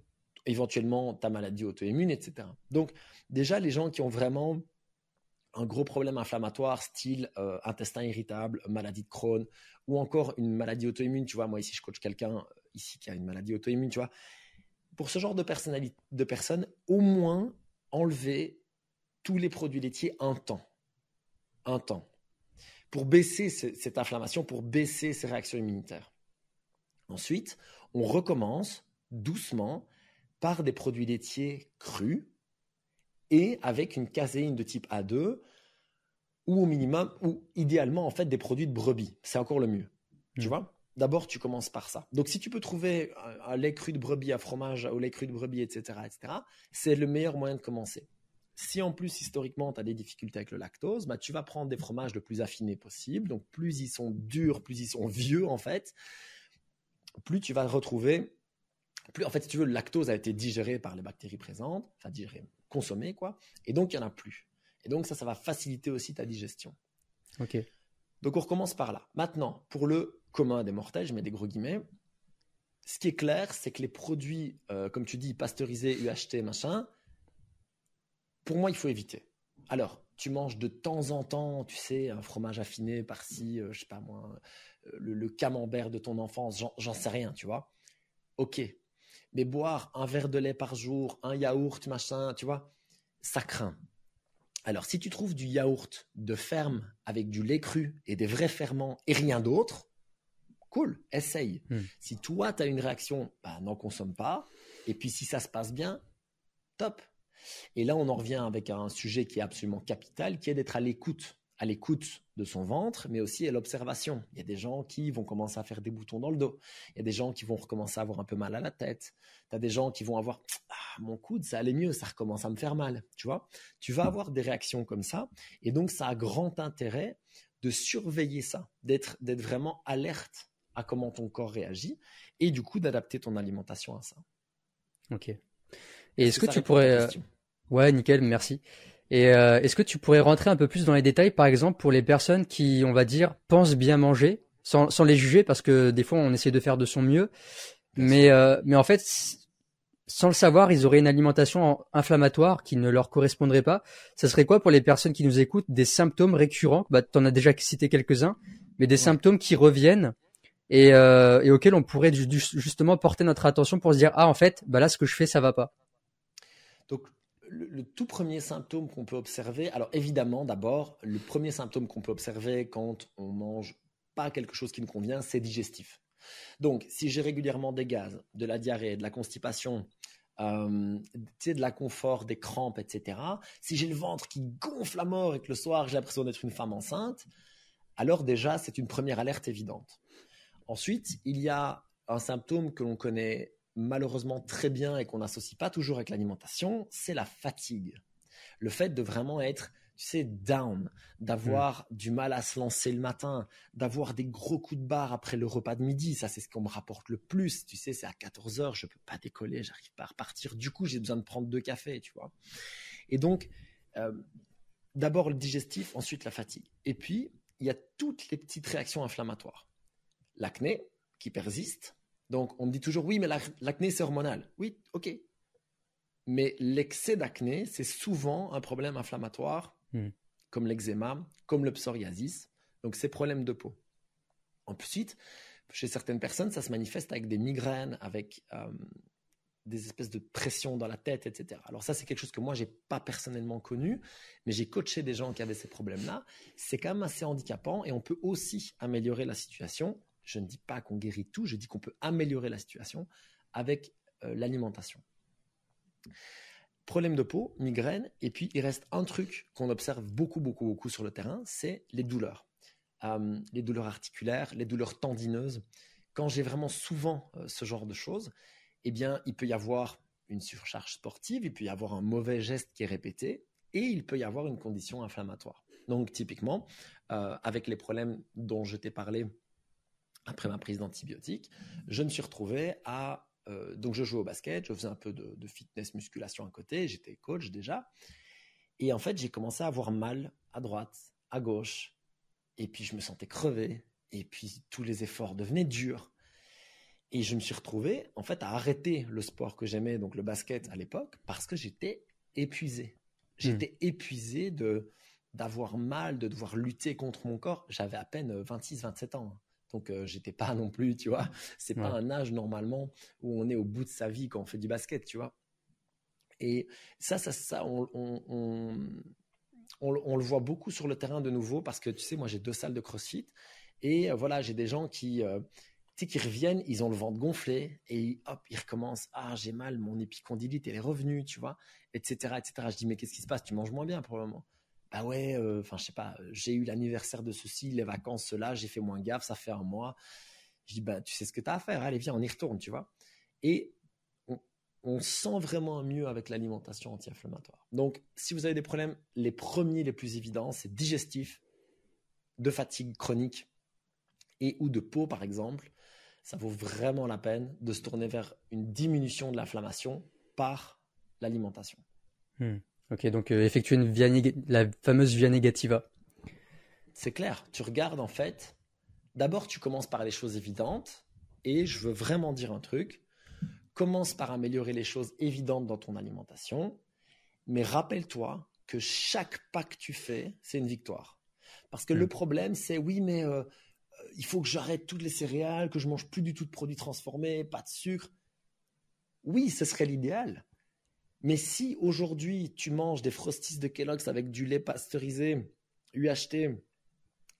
éventuellement ta maladie auto-immune, etc. Donc, déjà, les gens qui ont vraiment un gros problème inflammatoire, style euh, intestin irritable, maladie de Crohn, ou encore une maladie auto-immune, tu vois, moi ici je coach quelqu'un ici qui a une maladie auto-immune, tu vois. Pour ce genre de, personnalité, de personnes, au moins enlever tous les produits laitiers un temps. Un temps. Pour baisser cette inflammation, pour baisser ces réactions immunitaires. Ensuite, on recommence doucement par des produits laitiers crus et avec une caséine de type A2 ou au minimum, ou idéalement en fait des produits de brebis. C'est encore le mieux. Tu mm. vois? D'abord, tu commences par ça. Donc, si tu peux trouver un, lait cru de brebis à fromage, au lait cru de brebis, etc., etc., c'est le meilleur moyen de commencer. Si en plus, historiquement, tu as des difficultés avec le lactose, bah, tu vas prendre des fromages le plus affinés possible. Donc, plus ils sont durs, plus ils sont vieux, en fait, plus tu vas retrouver plus, en fait, si tu veux, le lactose a été digéré par les bactéries présentes, enfin digéré, consommé, quoi, et donc il n'y en a plus. Et donc ça, ça va faciliter aussi ta digestion. Ok. Donc on recommence par là. Maintenant, pour le commun des mortels, je mets des gros guillemets, ce qui est clair, c'est que les produits, euh, comme tu dis, pasteurisés, UHT, machin, pour moi, il faut éviter. Alors, tu manges de temps en temps, tu sais, un fromage affiné par-ci, euh, je sais pas moi, euh, le, le, camembert de ton enfance, j'en sais rien, tu vois. Ok, mais boire un verre de lait par jour, un yaourt, machin, tu vois, ça craint. Alors, si tu trouves du yaourt de ferme avec du lait cru et des vrais ferments et rien d'autre, cool, essaye. Hmm. Si toi, tu as une réaction, bah, n'en consomme pas. Et puis, si ça se passe bien, top. Et là, on en revient avec un sujet qui est absolument capital, qui est d'être à l'écoute à l'écoute de son ventre, mais aussi à l'observation. Il y a des gens qui vont commencer à faire des boutons dans le dos. Il y a des gens qui vont recommencer à avoir un peu mal à la tête. Tu as des gens qui vont avoir ah, mon coude, ça allait mieux, ça recommence à me faire mal. Tu vois? Tu vas avoir des réactions comme ça. Et donc, ça a grand intérêt de surveiller ça, d'être vraiment alerte à comment ton corps réagit et du coup d'adapter ton alimentation à ça. Ok. Et est-ce que, tu pourrais. Euh, ouais, nickel, merci. Et euh, est-ce que tu pourrais rentrer un peu plus dans les détails, par exemple, pour les personnes qui, on va dire, pensent bien manger, sans, sans les juger, parce que des fois on essaie de faire de son mieux, mais euh, mais en fait, sans le savoir, ils auraient une alimentation inflammatoire qui ne leur correspondrait pas. Ça serait quoi pour les personnes qui nous écoutent des symptômes récurrents? Bah, en as déjà cité quelques-uns, mais des symptômes qui reviennent et, euh, et auxquels on pourrait justement porter notre attention pour se dire ah en fait, bah là ce que je fais ça va pas. Donc le, tout premier symptôme qu'on peut observer, alors évidemment, d'abord, le premier symptôme qu'on peut observer quand on mange pas quelque chose qui nous convient, c'est digestif. Donc, si j'ai régulièrement des gaz, de la diarrhée, de la constipation, euh, de la confort, des crampes, etc., si j'ai le ventre qui gonfle à mort et que le soir j'ai l'impression d'être une femme enceinte, alors déjà c'est une première alerte évidente. Ensuite, il y a un symptôme que l'on connaît malheureusement très bien et qu'on n'associe pas toujours avec l'alimentation, c'est la fatigue. Le fait de vraiment être, tu sais, down, d'avoir mm. du mal à se lancer le matin, d'avoir des gros coups de barre après le repas de midi, ça c'est ce qu'on me rapporte le plus. Tu sais, c'est à 14 heures, je peux pas décoller, j'arrive pas à repartir. Du coup, j'ai besoin de prendre deux cafés, tu vois. Et donc, euh, d'abord le digestif, ensuite la fatigue. Et puis, il y a toutes les petites réactions inflammatoires. L'acné qui persiste, donc, on me dit toujours, oui, mais l'acné, c'est hormonal. Oui, ok. Mais l'excès d'acné, c'est souvent un problème inflammatoire, hmm. comme l'eczéma, comme le psoriasis. Donc, c'est problème de peau. Ensuite, Chez certaines personnes, ça se manifeste avec des migraines, avec euh, des espèces de pression dans la tête, etc. Alors ça, c'est quelque chose que moi, j'ai pas personnellement connu, mais j'ai coaché des gens qui avaient ces problèmes-là. C'est quand même assez handicapant et on peut aussi améliorer la situation. Je ne dis pas qu'on guérit tout, je dis qu'on peut améliorer la situation avec euh, l'alimentation. Problème de peau, migraine, et puis il reste un truc qu'on observe beaucoup, beaucoup, beaucoup sur le terrain, c'est les douleurs. Euh, les douleurs articulaires, les douleurs tendineuses. Quand j'ai vraiment souvent euh, ce genre de choses, eh bien, il peut y avoir une surcharge sportive, il peut y avoir un mauvais geste qui est répété, et il peut y avoir une condition inflammatoire. Donc, typiquement, avec les problèmes dont je t'ai parlé après ma prise d'antibiotiques, je me suis retrouvé à... Euh, donc, je jouais au basket, je faisais un peu de, de fitness, musculation à côté, j'étais coach déjà. Et en fait, j'ai commencé à avoir mal à droite, à gauche, et puis je me sentais crevé, et puis tous les efforts devenaient durs. Et je me suis retrouvé, en fait, à arrêter le sport que j'aimais, donc le basket à l'époque, parce que j'étais épuisé. J'étais hmm. épuisé de d'avoir mal, de devoir lutter contre mon corps. J'avais à peine 26, 27 ans. Donc, euh, j'étais pas non plus, tu vois. C'est pas un âge normalement où on est au bout de sa vie quand on fait du basket, tu vois. Et ça, ça, ça, on, on, on, le voit beaucoup sur le terrain de nouveau parce que tu sais, moi, j'ai deux salles de CrossFit et euh, voilà, j'ai des gens qui, euh, qui reviennent, ils ont le ventre gonflé et hop, ils recommencent. Ah, j'ai mal, mon épicondylite, elle est revenue, tu vois, etc., etc. Je dis, mais qu'est-ce qui se passe? Tu manges moins bien pour le moment. Bah ouais, euh, enfin, je sais pas, j'ai eu l'anniversaire de ceci, les vacances, cela, j'ai fait moins gaffe, ça fait un mois. Je dis, bah, tu sais ce que tu as à faire, allez, viens, on y retourne, tu vois. Et on, sent vraiment mieux avec l'alimentation anti-inflammatoire. Donc, si vous avez des problèmes, les premiers, les plus évidents, c'est digestif, de fatigue chronique et ou de peau, par exemple ça vaut vraiment la peine de se tourner vers une diminution de l'inflammation par l'alimentation. Hmm. Ok, donc euh, effectuer une via la fameuse via negativa. C'est clair, tu regardes en fait, d'abord tu commences par les choses évidentes, et je veux vraiment dire un truc, commence par améliorer les choses évidentes dans ton alimentation, mais rappelle-toi que chaque pas que tu fais, c'est une victoire. Parce que le hmm. problème, c'est oui, mais euh, il faut que j'arrête toutes les céréales, que je mange plus du tout de produits transformés, pas de sucre. Oui, ce serait l'idéal. Mais si aujourd'hui tu manges des frosties de Kellogg's avec du lait pasteurisé, UHT,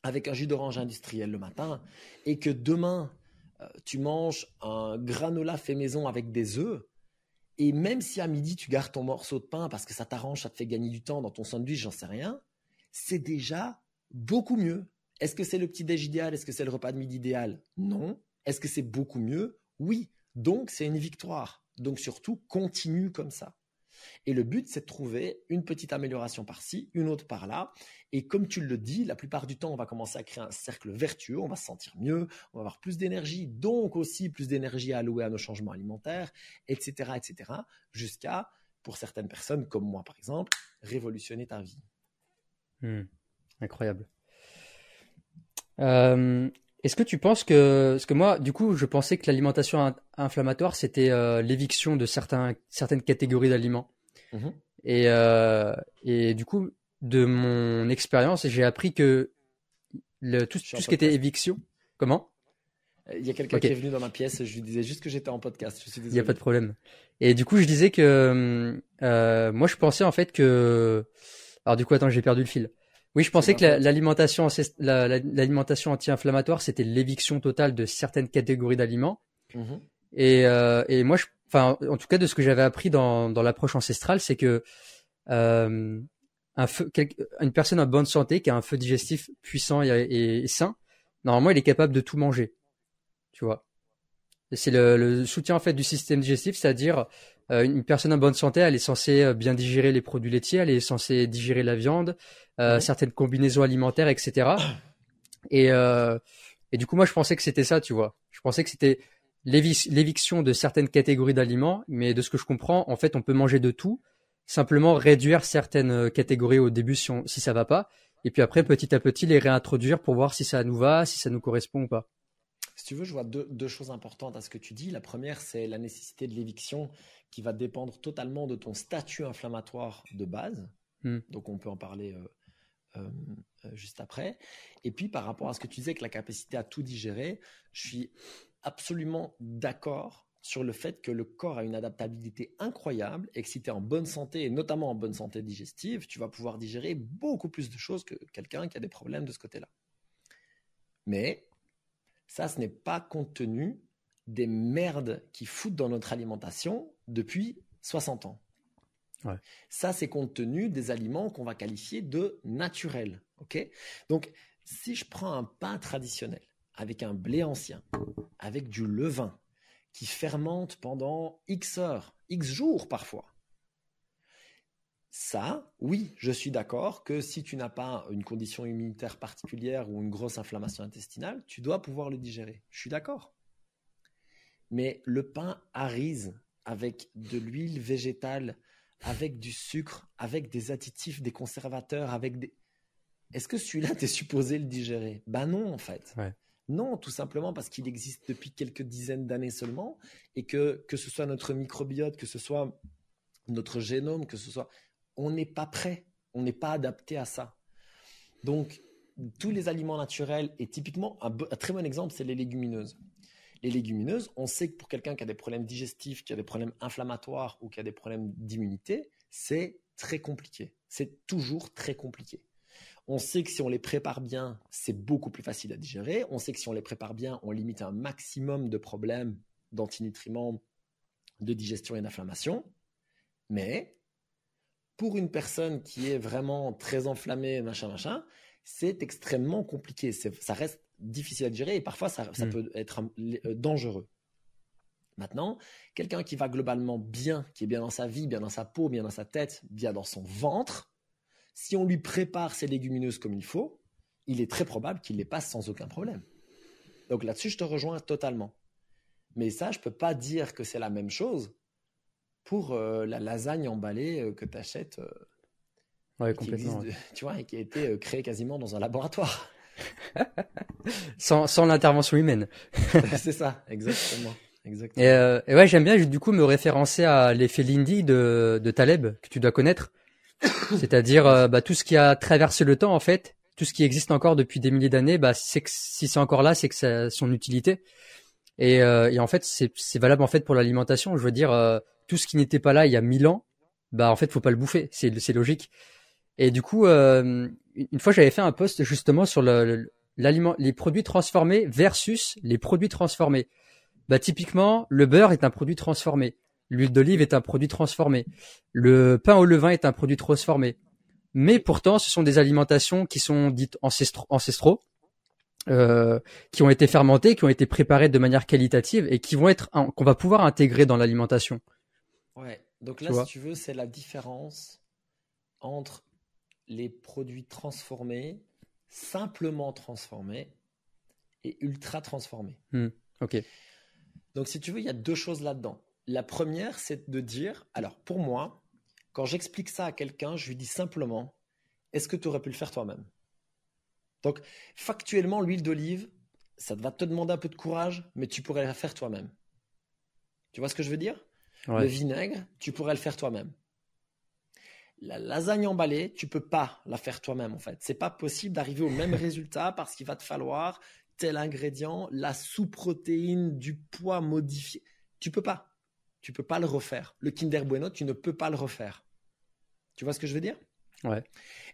avec un jus d'orange industriel le matin, et que demain euh, tu manges un granola fait maison avec des œufs, et même si à midi tu gardes ton morceau de pain parce que ça t'arrange, ça te fait gagner du temps dans ton sandwich, j'en sais rien, c'est déjà beaucoup mieux. Est-ce que c'est le petit déj idéal? Est-ce que c'est le repas de midi idéal? Non. Est-ce que c'est beaucoup mieux? Oui. Donc, c'est une victoire. Donc, surtout, continue comme ça. Et le but, c'est de trouver une petite amélioration par-ci, une autre par-là. Et comme tu le dis, la plupart du temps, on va commencer à créer un cercle vertueux, on va se sentir mieux, on va avoir plus d'énergie, donc aussi plus d'énergie à allouer à nos changements alimentaires, etc., etc., jusqu'à, pour certaines personnes, comme moi par exemple, révolutionner ta vie. Hmm. incroyable. Euh, est-ce que tu penses que, parce que moi, du coup, je pensais que l'alimentation inflammatoire, c'était euh, l'éviction de certains, certaines catégories d'aliments. Mhm. Et, euh, et du coup, de mon expérience, j'ai appris que le, tout, tout ce qui était éviction, comment? Il y a quelqu'un qui est venu dans ma pièce, je lui disais juste que j'étais en podcast. Je suis désolé. Il n'y a pas de problème. Et du coup, je disais que euh, moi, je pensais en fait que, alors du coup, attends, j'ai perdu le fil. Oui, je pensais que l'alimentation l'alimentation anti-inflammatoire, c'était l'éviction totale de certaines catégories d'aliments. Mhm. Et, euh, et moi, je, enfin, en tout cas, de ce que j'avais appris dans, dans l'approche ancestrale, c'est que euh, un feu, une personne en bonne santé qui a un feu digestif puissant et, et, sain, normalement, il est capable de tout manger. Tu vois? C'est le, le, soutien en fait du système digestif, c'est-à-dire euh, une personne en bonne santé, elle est censée euh, bien digérer les produits laitiers, elle est censée digérer la viande, euh, certaines combinaisons alimentaires, etc. Et, et du coup, moi, je pensais que c'était ça, tu vois. Je pensais que c'était l'éviction de certaines catégories d'aliments, mais de ce que je comprends, en fait, on peut manger de tout, simplement réduire certaines catégories au début si, on, si ça va pas, et puis après, petit à petit, les réintroduire pour voir si ça nous va, si ça nous correspond ou pas. Si tu veux, je vois deux, deux choses importantes à ce que tu dis. La première, c'est la nécessité de l'éviction qui va dépendre totalement de ton statut inflammatoire de base. Hmm. Donc on peut en parler euh, juste après. Et puis par rapport à ce que tu disais, que la capacité à tout digérer, je suis absolument d'accord sur le fait que le corps a une adaptabilité incroyable et que si tu es en bonne santé, et notamment en bonne santé digestive, tu vas pouvoir digérer beaucoup plus de choses que quelqu'un qui a des problèmes de ce côté-là. Mais ça, ce n'est pas compte tenu des merdes qui foutent dans notre alimentation depuis 60 ans. Ça, c'est compte tenu des aliments qu'on va qualifier de naturels. Donc, si je prends un pain traditionnel avec un blé ancien, avec du levain, qui fermente pendant X heures, X jours parfois. Ça, oui, je suis d'accord que si tu n'as pas une condition immunitaire particulière ou une grosse inflammation intestinale, tu dois pouvoir le digérer. Je suis d'accord. Mais le pain arise avec de l'huile végétale, avec du sucre, avec des additifs, des conservateurs, avec des... Est-ce que celui-là, tu es supposé le digérer? Ben non, en fait. Non, tout simplement parce qu'il existe depuis quelques dizaines d'années seulement et que que ce soit notre microbiote, que ce soit notre génome, que ce soit, on n'est pas prêt, on n'est pas adapté à ça. Donc, tous les aliments naturels, et typiquement, un, très bon exemple, c'est les légumineuses. Les légumineuses, on sait que pour quelqu'un qui a des problèmes digestifs, qui a des problèmes inflammatoires ou qui a des problèmes d'immunité, c'est très compliqué. C'est toujours très compliqué. On sait que si on les prépare bien, c'est beaucoup plus facile à digérer. On sait que si on les prépare bien, on limite un maximum de problèmes d'antinutriments, de digestion et d'inflammation. Mais pour une personne qui est vraiment très enflammée, machin, machin, c'est extrêmement compliqué. Ça reste difficile à digérer et parfois ça, mm. peut être euh, dangereux. Maintenant, quelqu'un qui va globalement bien, qui est bien dans sa vie, bien dans sa peau, bien dans sa tête, bien dans son ventre, si on lui prépare ses légumineuses comme il faut, il est très probable qu'il les passe sans aucun problème. Donc là-dessus, je te rejoins totalement. Mais ça, je ne peux pas dire que c'est la même chose pour euh, la lasagne emballée euh, que tu achètes. Euh, ouais, complètement. *laughs* tu vois, et qui a été créée quasiment dans un laboratoire. *laughs* sans, sans l'intervention humaine. *laughs* c'est ça, exactement. exactement. Et, ouais, j'aime bien du coup me référencer à l'effet Lindy de, de Taleb, que tu dois connaître. *coughs* C'est-à-dire euh, bah, tout ce qui a traversé le temps en fait, tout ce qui existe encore depuis des milliers d'années, bah, c'est que si c'est encore là, c'est que ça son utilité. Et, euh, et en fait, c'est valable en fait pour l'alimentation. Je veux dire, euh, tout ce qui n'était pas là il y a mille ans, bah en fait, faut pas le bouffer. C'est c'est logique. Et du coup, une fois, j'avais fait un post justement sur le, l'aliment, les produits transformés versus les produits transformés. Bah typiquement, le beurre est un produit transformé. L'huile d'olive est un produit transformé. Le pain au levain est un produit transformé. Mais pourtant, ce sont des alimentations qui sont dites ancestraux, euh, qui ont été fermentés, qui ont été préparés de manière qualitative et qui vont être qu'on va pouvoir intégrer dans l'alimentation. Ouais. Donc là, si tu veux, c'est la différence entre les produits transformés, simplement transformés, et ultra transformés. Hmm. ok. Donc si tu veux, il y a deux choses là-dedans. La première, c'est de dire, alors pour moi, quand j'explique ça à quelqu'un, je lui dis simplement, est-ce que tu aurais pu le faire toi-même? Donc, factuellement, l'huile d'olive, ça va te demander un peu de courage, mais tu pourrais la faire toi-même. Tu vois ce que je veux dire? Le vinaigre, tu pourrais le faire toi-même. La lasagne emballée, tu peux pas la faire toi-même en fait. C'est pas possible d'arriver au même résultat parce qu'il va te falloir tel ingrédient, la sous-protéine, du poids modifié. Tu peux pas. Tu peux pas le refaire. Le Kinder Bueno, tu ne peux pas le refaire. Tu vois ce que je veux dire? Ouais.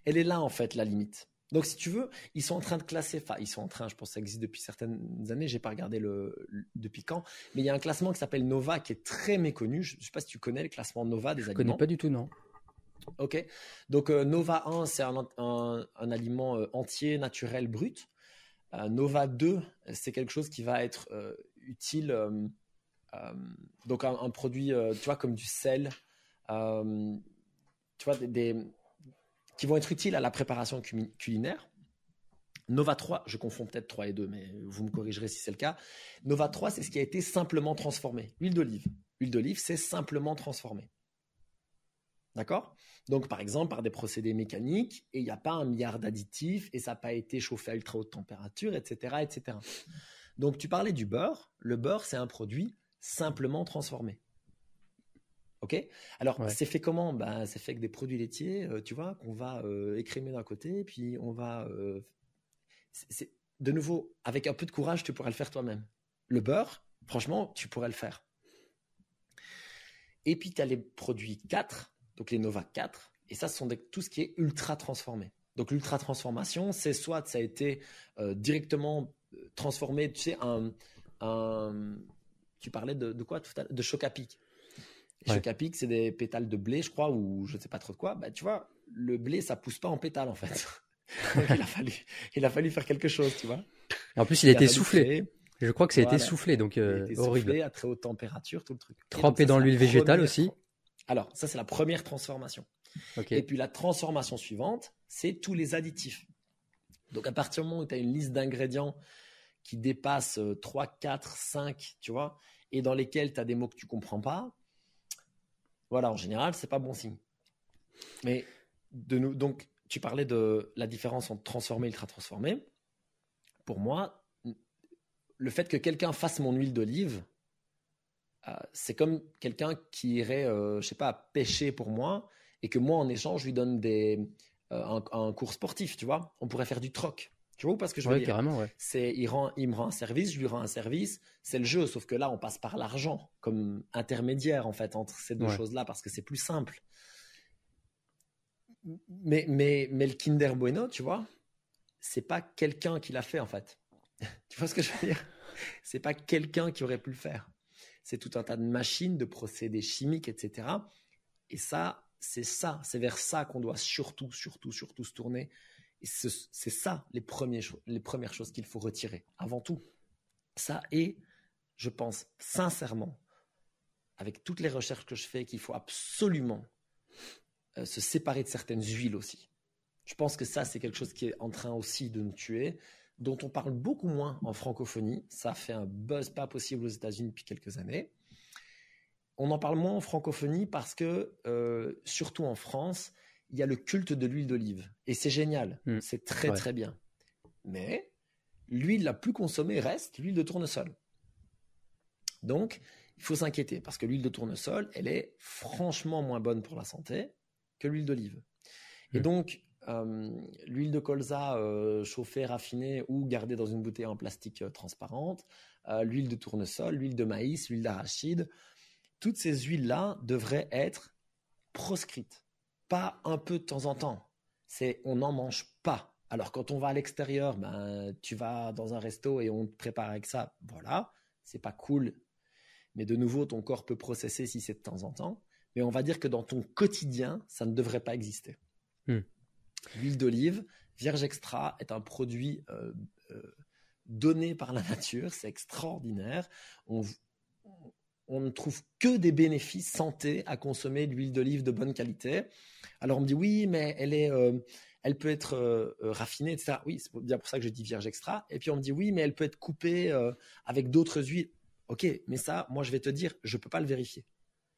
Elle est là en fait la limite. Donc si tu veux, ils sont en train de classer. Enfin, ils sont en train. Je pense que ça existe depuis certaines années. J'ai pas regardé le, depuis quand, mais il y a un classement qui s'appelle Nova qui est très méconnu. Je, ne sais pas si tu connais le classement Nova des aliments. Je connais pas du tout, non. Ok. Donc euh, Nova 1, c'est un, aliment euh, entier, naturel, brut. Euh, Nova 2, c'est quelque chose qui va être utile donc un, produit, tu vois, comme du sel, tu vois, des, qui vont être utiles à la préparation culinaire. Nova 3, je confonds peut-être 3 et 2, mais vous me corrigerez si c'est le cas. Nova 3, c'est ce qui a été simplement transformé. Huile d'olive. Huile d'olive, c'est simplement transformé. D'accord? Donc, par exemple, par des procédés mécaniques, et il n'y a pas un milliard d'additifs, et ça n'a pas été chauffé à ultra haute température, etc., etc. Donc, tu parlais du beurre. Le beurre, c'est un produit simplement transformé. Ok? Alors, c'est fait comment? Ben, C'est fait avec des produits laitiers, tu vois, qu'on va écrémer d'un côté, puis on va. c'est de nouveau, avec un peu de courage, tu pourrais le faire toi-même. Le beurre, franchement, tu pourrais le faire. Et puis, tu as les produits 4, donc les Nova 4, et ça, ce sont tout ce qui est ultra transformé. Donc, l'ultra transformation, c'est soit ça a été euh, directement euh, transformé, tu sais, un, tu parlais de, quoi tout à l'heure? De choc à pic. Choc à pic, c'est des pétales de blé, je crois, ou je ne sais pas trop de quoi. Bah, tu vois, le blé, ça pousse pas en pétales, en fait. *laughs* Donc, il a fallu, il a fallu faire quelque chose, tu vois. En plus, il a été soufflé. Je crois que ça a été soufflé, donc euh, horrible. Soufflé à très haute température, tout le truc. Trempé dans l'huile végétale aussi. Alors, ça, c'est la première transformation. Et puis la transformation suivante, c'est tous les additifs. Donc, à partir du moment où tu as une liste d'ingrédients qui dépasse 3, 4, 5, tu vois, et dans lesquels tu as des mots que tu comprends pas, voilà, en général, c'est pas bon signe. Mais de nous, donc, tu parlais de la différence entre transformé et ultra transformé. Pour moi, le fait que quelqu'un fasse mon huile d'olive, c'est comme quelqu'un qui irait, euh, je sais pas, pêcher pour moi et que moi, en échange, je lui donne des, euh, un, cours sportif, tu vois. On pourrait faire du troc. Tu vois parce que je veux dire? carrément, ouais. C'est, il, rend, il me rend un service, je lui rends un service. C'est le jeu, sauf que là, on passe par l'argent comme intermédiaire, en fait, entre ces deux choses-là, parce que c'est plus simple. Mais, mais, mais le Kinder Bueno, tu vois, c'est pas quelqu'un qui l'a fait, en fait. *laughs* tu vois ce que je veux dire? C'est pas quelqu'un qui aurait pu le faire. C'est tout un tas de machines, de procédés chimiques, etc. Et ça, c'est ça, c'est vers ça qu'on doit surtout, surtout, surtout se tourner. Et c'est ça les, premières choses qu'il faut retirer, avant tout. Ça et, je pense sincèrement, avec toutes les recherches que je fais, qu'il faut absolument euh, se séparer de certaines huiles aussi. Je pense que ça, c'est quelque chose qui est en train aussi de nous tuer, dont on parle beaucoup moins en francophonie. Ça fait un buzz pas possible aux États-Unis depuis quelques années on en parle moins en francophonie parce que, euh, surtout en France, il y a le culte de l'huile d'olive. Et c'est génial, hmm. c'est très très bien. Mais l'huile la plus consommée reste l'huile de tournesol. Donc, il faut s'inquiéter parce que l'huile de tournesol, elle est franchement moins bonne pour la santé que l'huile d'olive. Et hmm. donc, l'huile de colza euh, chauffée, raffinée ou gardée dans une bouteille en plastique transparente, l'huile de tournesol, l'huile de maïs, l'huile d'arachide, toutes ces huiles-là devraient être proscrites. Pas un peu de temps en temps. C'est on n'en mange pas. Alors quand on va à l'extérieur, ben tu vas dans un resto et on te prépare avec ça. Voilà, c'est pas cool. Mais de nouveau, ton corps peut processer si c'est de temps en temps. Mais on va dire que dans ton quotidien, ça ne devrait pas exister. Hmm. L'huile d'olive, vierge extra, est un produit euh, euh, donné par la nature. C'est extraordinaire. On, ne trouve que des bénéfices santé à consommer de l'huile d'olive de bonne qualité. Alors on me dit oui, mais elle est, euh, elle peut être raffinée, etc. Oui, c'est bien pour ça que je dis vierge extra. Et puis on me dit oui, mais elle peut être coupée avec d'autres huiles. Ok, mais ça, moi je vais te dire, je peux pas le vérifier.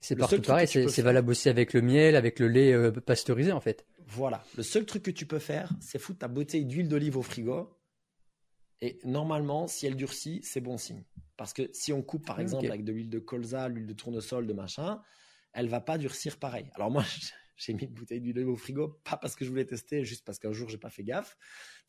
C'est partout pareil, c'est valable aussi avec le miel, avec le lait pasteurisé en fait. Voilà, le seul truc que tu peux faire, c'est foutre ta bouteille d'huile d'olive au frigo. Et normalement, si elle durcit, c'est bon signe. Parce que si on coupe, par exemple, avec de l'huile de colza, l'huile de tournesol, de machin, elle va pas durcir pareil. Alors moi, *laughs* j'ai mis une bouteille d'huile au frigo, pas parce que je voulais tester, juste parce qu'un jour, j'ai pas fait gaffe.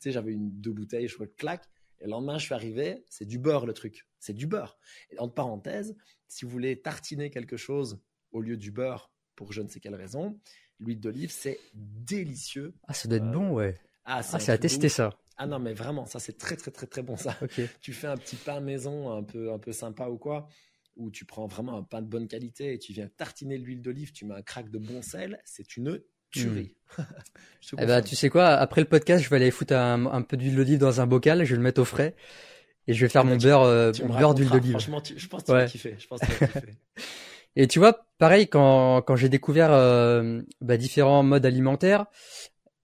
Tu sais, j'avais une, deux bouteilles, je crois, clac. Et le lendemain, je suis arrivé, c'est du beurre le truc. C'est du beurre. Et entre parenthèses, si vous voulez tartiner quelque chose au lieu du beurre, pour je ne sais quelle raison, l'huile d'olive, c'est délicieux. Ah, ça doit être bon, ouais. Ah, c'est ah, à tester ça. Ah non, mais vraiment, ça c'est très très très très bon ça. *laughs* Tu fais un petit pain maison un peu un peu sympa ou quoi, où tu prends vraiment un pain de bonne qualité et tu viens tartiner l'huile d'olive, tu mets un crack de bon sel, c'est une tuerie. Hmm. *laughs* eh ben, tu sais quoi, après le podcast, je vais aller foutre un, peu d'huile d'olive dans un bocal, je vais le mettre au frais et je vais faire ah, mon beurre euh, beurre d'huile d'olive. Franchement, je pense que tu vas kiffer. Je pense que tu vas kiffer. *laughs* Et tu vois, pareil, quand, quand j'ai découvert euh, bah, différents modes alimentaires,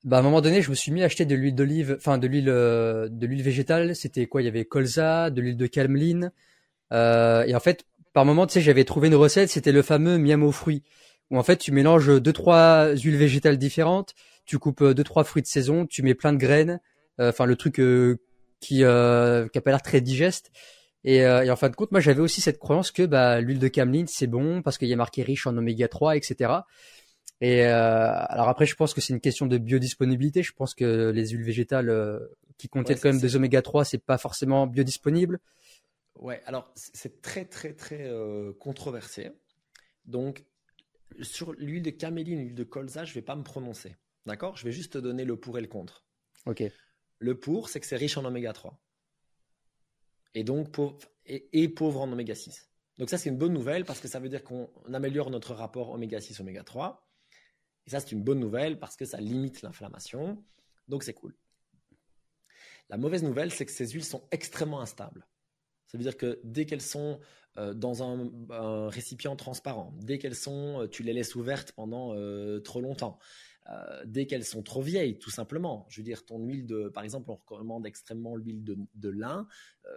bah à un moment donné, je me suis mis à acheter de l'huile d'olive, enfin de l'huile euh, de l'huile végétale. C'était quoi? Il y avait colza, de l'huile de calmeline. Euh, et en fait, par moment, tu sais, j'avais trouvé une recette. C'était le fameux miam aux fruits, où en fait tu mélanges deux trois huiles végétales différentes. Tu coupes euh, deux trois fruits de saison, tu mets plein de graines. Euh, enfin, le truc qui qui a pas l'air très digeste. Et, et, en fin de compte, moi j'avais aussi cette croyance que bah, l'huile de cameline c'est bon parce qu'il y a marqué riche en oméga 3, etc. Et euh, alors après, je pense que c'est une question de biodisponibilité. Je pense que les huiles végétales euh, qui contiennent quand même des oméga 3, c'est pas forcément biodisponible. Ouais, alors c'est très très très euh, controversé. Donc sur l'huile de caméline, l'huile de colza, je vais pas me prononcer. D'accord? Je vais juste te donner le pour et le contre. Ok. Le pour, c'est que c'est riche en oméga 3. Et donc pauvre, et, pauvre en oméga 6. Donc ça, c'est une bonne nouvelle parce que ça veut dire qu'on améliore notre rapport oméga 6, oméga 3. Et ça, c'est une bonne nouvelle parce que ça limite l'inflammation. Donc, c'est cool. La mauvaise nouvelle, c'est que ces huiles sont extrêmement instables. Ça veut dire que dès qu'elles sont dans un, récipient transparent, dès qu'elles sont, euh, tu les laisses ouvertes pendant euh, trop longtemps, dès qu'elles sont trop vieilles, tout simplement. Je veux dire, ton huile de, par exemple, on recommande extrêmement l'huile de, lin.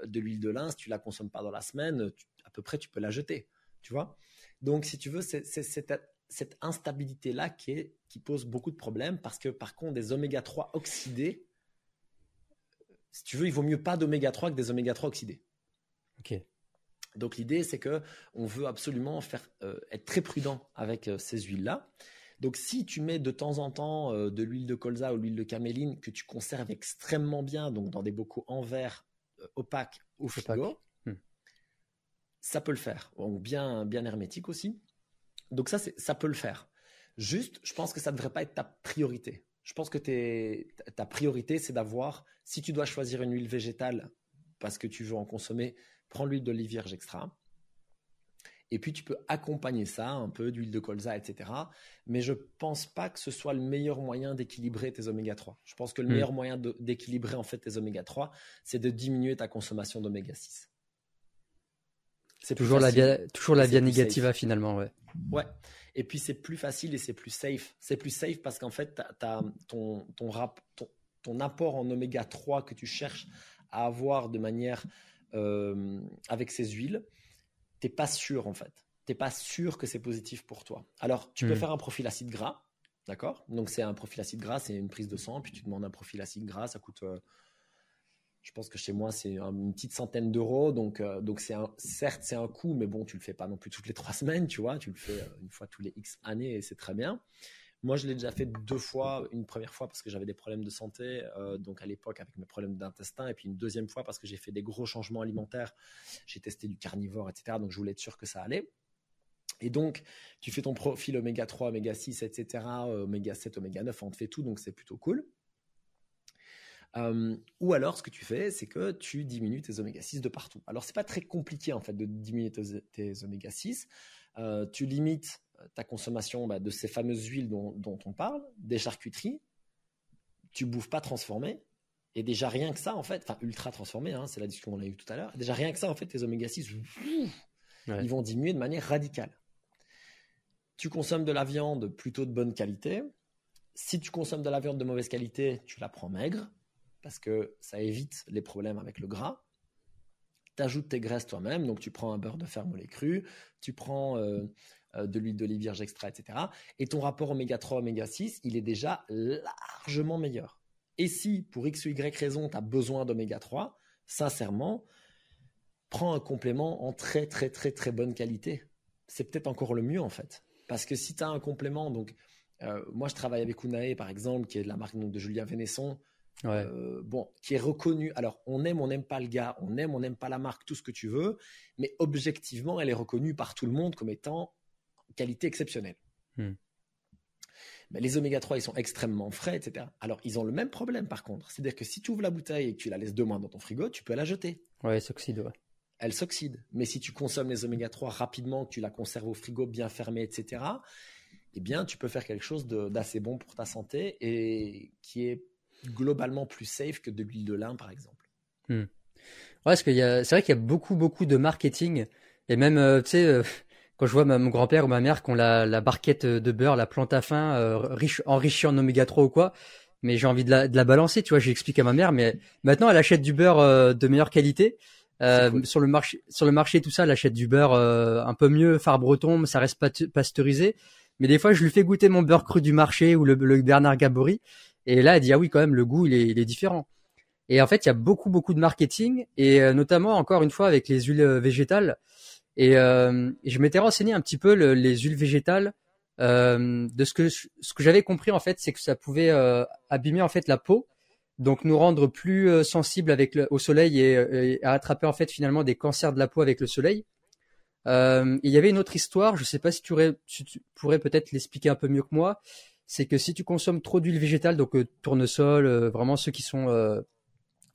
de l'huile de lin, si tu la consommes pas dans la semaine, à peu près, tu peux la jeter. Tu vois? Donc, si tu veux, c'est cette instabilité-là qui, qui pose beaucoup de problèmes parce que par contre, des oméga 3 oxydés, si tu veux, il vaut mieux pas d'oméga 3 que des oméga 3 oxydés. Ok. Donc l'idée, c'est que on veut absolument faire, euh, être très prudent avec euh, ces huiles-là. Donc si tu mets de temps en temps euh, de l'huile de colza ou l'huile de caméline que tu conserves extrêmement bien, donc dans des bocaux en verre opaques ou frigo, hmm. ça peut le faire. Ou bien, bien hermétique aussi. Donc ça, ça peut le faire. Juste, je pense que ça ne devrait pas être ta priorité. Je pense que ta priorité, c'est d'avoir, si tu dois choisir une huile végétale parce que tu veux en consommer, prends l'huile d'olive vierge extra. Et puis tu peux accompagner ça un peu d'huile de colza, etc. Mais je pense pas que ce soit le meilleur moyen d'équilibrer tes oméga 3. Je pense que le hmm. meilleur moyen d'équilibrer en fait tes oméga 3, c'est de diminuer ta consommation d'oméga 6. C'est toujours la via, toujours la via négative finalement, ouais. Ouais. Et puis c'est plus facile et c'est plus safe. C'est plus safe parce qu'en fait, ton, ton, rap, ton, apport en oméga 3 que tu cherches à avoir de manière euh, avec ces huiles, t'es pas sûr en fait. T'es pas sûr que c'est positif pour toi. Alors, tu peux hmm. faire un profil acide gras, d'accord? Donc c'est un profil acide gras, c'est une prise de sang, puis tu demandes un profil acide gras, ça coûte euh, je pense que chez moi, c'est une petite centaine d'euros. Donc, euh, donc c'est certes, c'est un coût, mais bon, tu le fais pas non plus toutes les trois *laughs* semaines, tu vois. Tu le fais une fois tous les X années et c'est très bien. Moi, je l'ai déjà fait deux fois. Une première fois parce que j'avais des problèmes de santé, euh, donc à l'époque avec mes problèmes d'intestin, et puis une deuxième fois parce que j'ai fait des gros changements alimentaires. J'ai testé du carnivore, etc. Donc, je voulais être sûr que ça allait. Et donc, tu fais ton profil oméga 3, oméga 6, etc., oméga 7, oméga 9, on te fait tout, donc c'est plutôt cool. Euh, ou alors, ce que tu fais, c'est que tu diminues tes oméga 6 de partout. Alors, c'est pas très compliqué en fait de diminuer tes, oméga 6. Euh, tu limites euh, ta consommation bah, de ces fameuses huiles dont, on parle, des charcuteries. Tu bouffes pas transformé. Et déjà rien que ça, en fait, enfin ultra transformé, hein, c'est la discussion qu'on a eue tout à l'heure. Déjà rien que ça, en fait, tes oméga 6, ils vont diminuer de manière radicale. Tu consommes de la viande plutôt de bonne qualité. Si tu consommes de la viande de mauvaise qualité, tu la prends maigre parce que ça évite les problèmes avec le gras. Tu ajoutes tes graisses toi-même, donc tu prends un beurre de ferme au lait cru, tu prends euh, de l'huile d'olive vierge extra, etc. Et ton rapport oméga 3, oméga 6, il est déjà largement meilleur. Et si, pour X ou Y raison, tu as besoin d'oméga 3, sincèrement, prends un complément en très très très très bonne qualité. C'est peut-être encore le mieux en fait. Parce que si tu as un complément, donc euh, moi je travaille avec Unae par exemple, qui est de la marque de Julien Vénesson, euh, bon, qui est reconnu. Alors, on aime, on n'aime pas le gars, on aime, on n'aime pas la marque, tout ce que tu veux, mais objectivement, elle est reconnue par tout le monde comme étant qualité exceptionnelle. Hmm. Mais les oméga 3, ils sont extrêmement frais, etc. Alors, ils ont le même problème par contre. C'est-à-dire que si tu ouvres la bouteille et que tu la laisses deux mois dans ton frigo, tu peux la jeter. Ouais, elle s'oxyde, Elle s'oxyde. Mais si tu consommes les oméga 3 rapidement, que tu la conserves au frigo bien fermé, etc., eh bien, tu peux faire quelque chose d'assez bon pour ta santé et qui est globalement plus safe que de l'huile de lin, par exemple. Hmm. Ouais, parce a, c'est vrai qu'il y a beaucoup, beaucoup de marketing. Et même, euh, tu sais, euh, quand je vois mon grand-père ou ma mère qui ont la, la barquette de beurre, la plante à fin, euh, riche, enrichie en oméga 3 ou quoi, mais j'ai envie de la, de la balancer, tu vois, j'explique à ma mère, mais maintenant elle achète du beurre de meilleure qualité. Sur le marché, sur le marché, tout ça, elle achète du beurre un peu mieux, phare breton, ça reste pasteurisé. Mais des fois, je lui fais goûter mon beurre cru du marché ou le, le Bernard Gabory. Et là, elle dit ah oui, quand même, le goût il est, il est différent. Et en fait, il y a beaucoup, beaucoup de marketing, et euh, notamment, encore une fois, avec les huiles euh, végétales. Et, euh, je m'étais renseigné un petit peu les huiles végétales. de ce que ce que j'avais compris en fait, c'est que ça pouvait abîmer en fait la peau, donc nous rendre plus sensibles le, au soleil et, attraper en fait finalement des cancers de la peau avec le soleil. il y avait une autre histoire, je sais pas si tu, pourrais peut-être l'expliquer un peu mieux que moi. C'est que si tu consommes trop d'huile végétale, donc tournesol, vraiment ceux qui sont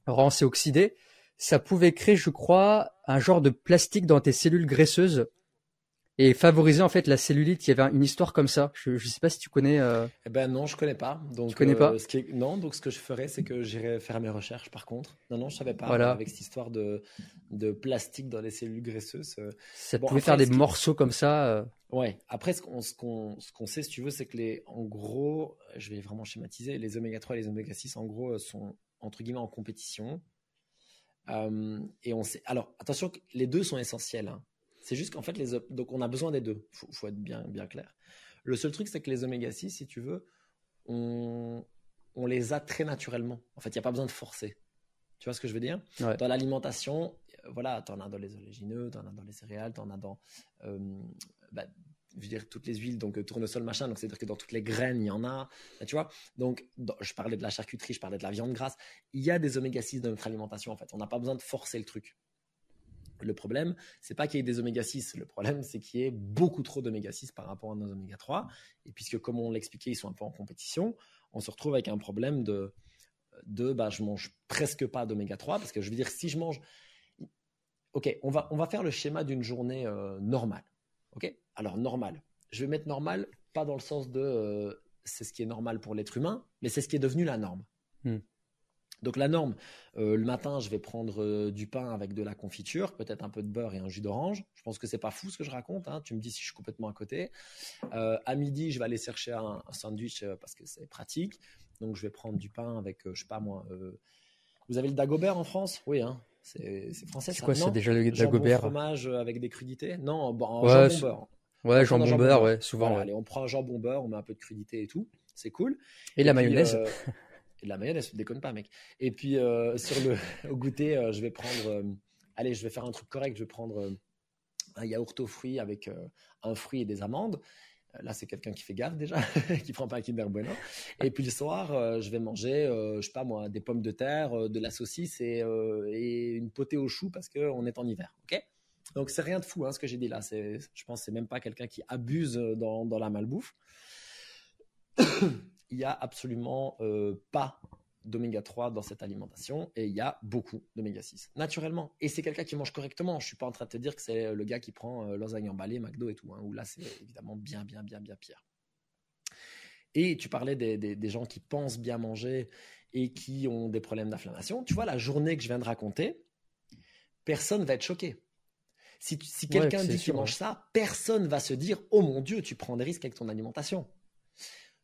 rance et oxydé, ça pouvait créer, je crois, un genre de plastique dans tes cellules graisseuses et favoriser en fait la cellulite. Il y avait une histoire comme ça. Je ne sais pas si tu connais. Euh... Eh ben non, je connais pas. Donc tu connais pas? Euh, ce qui est... Non, donc ce que je ferais, c'est que j'irais faire mes recherches. Par contre, non, non, je savais pas. Voilà. Avec cette histoire de de plastique dans les cellules graisseuses. Euh, ça pouvait faire des morceaux comme ça. Euh. Ouais. Après, ce qu'on ce qu'on qu'on sait, si tu veux, c'est que les, en gros, je vais vraiment schématiser, les oméga 3 et les oméga 6, en gros, sont entre guillemets en compétition. Euh, et on sait. Alors attention, les deux sont essentiels. Hein. C'est juste qu'en fait, les, donc on a besoin des deux. Faut, faut être bien, bien clair. Le seul truc, c'est que les oméga 6, si tu veux, on, on les a très naturellement. En fait, il n'y a pas besoin de forcer. Tu vois ce que je veux dire? Dans l'alimentation, euh, voilà, tu en as dans les oléagineux, tu en as dans les céréales, tu en as dans euh, bah, veux dire, toutes les huiles, donc euh, tournesol, machin, donc c'est-à-dire que dans toutes les graines, il y en a, tu vois. Donc, je parlais de la charcuterie, je parlais de la viande grasse. Il y a des oméga 6 dans notre alimentation, en fait. On n'a pas besoin de forcer le truc. Le problème, c'est pas qu'il y ait des oméga 6. Le problème, c'est qu'il y ait beaucoup trop d'oméga 6 par rapport à nos oméga 3. Et puisque, comme on l'expliquait, ils sont un peu en compétition, on se retrouve avec un problème de, de bah, je mange presque pas d'oméga 3 parce que je veux dire, si je mange. Ok, on va, on va faire le schéma d'une journée euh, normale. Ok? Alors, normal. Je vais mettre normal, pas dans le sens de euh, c'est ce qui est normal pour l'être humain, mais c'est ce qui est devenu la norme. Hmm. Donc la norme, euh, le matin, je vais prendre euh, du pain avec de la confiture, peut-être un peu de beurre et un jus d'orange. Je pense que c'est pas fou ce que je raconte. Hein. Tu me dis si je suis complètement à côté. à midi, je vais aller chercher un, sandwich parce que c'est pratique. Donc je vais prendre du pain avec, je sais pas moi. vous avez le dagobert en France? Oui, hein. C'est français. C'est quoi C'est déjà le Dagobert fromage avec des crudités Non, bon, ouais, jambon beurre. Ouais, jambon beurre, ouais, souvent. Allez, on prend un jambon beurre, on met un peu de crudité et tout. C'est cool. Et, la mayonnaise euh, Et de la mayonnaise, tu déconnes pas, mec. Et puis, euh, sur le *laughs* au goûter, euh, je vais prendre. allez, je vais faire un truc correct. Je vais prendre un yaourt aux fruits avec un fruit et des amandes. Là, c'est quelqu'un qui fait gaffe déjà, *laughs* qui prend pas un Kinder Bueno. Et puis le soir, je vais manger, je sais pas moi, des pommes de terre, de la saucisse et, une potée au chou parce qu'on est en hiver. Ok? Donc c'est rien de fou hein, ce que j'ai dit là. C'est, je pense que c'est même pas quelqu'un qui abuse dans, dans la malbouffe. *coughs* il y a absolument euh, pas d'oméga 3 dans cette alimentation et il y a beaucoup d'oméga 6 naturellement. Et c'est quelqu'un qui mange correctement. Je suis pas en train de te dire que c'est le gars qui prend euh, lasagne emballée, McDo et tout. Hein, où là c'est évidemment bien bien bien bien pire. Et tu parlais des, des, des gens qui pensent bien manger et qui ont des problèmes d'inflammation. Tu vois la journée que je viens de raconter, personne va être choqué. Si, quelqu'un dit qu'il mange ça, personne va se dire Oh mon Dieu, tu prends des risques avec ton alimentation.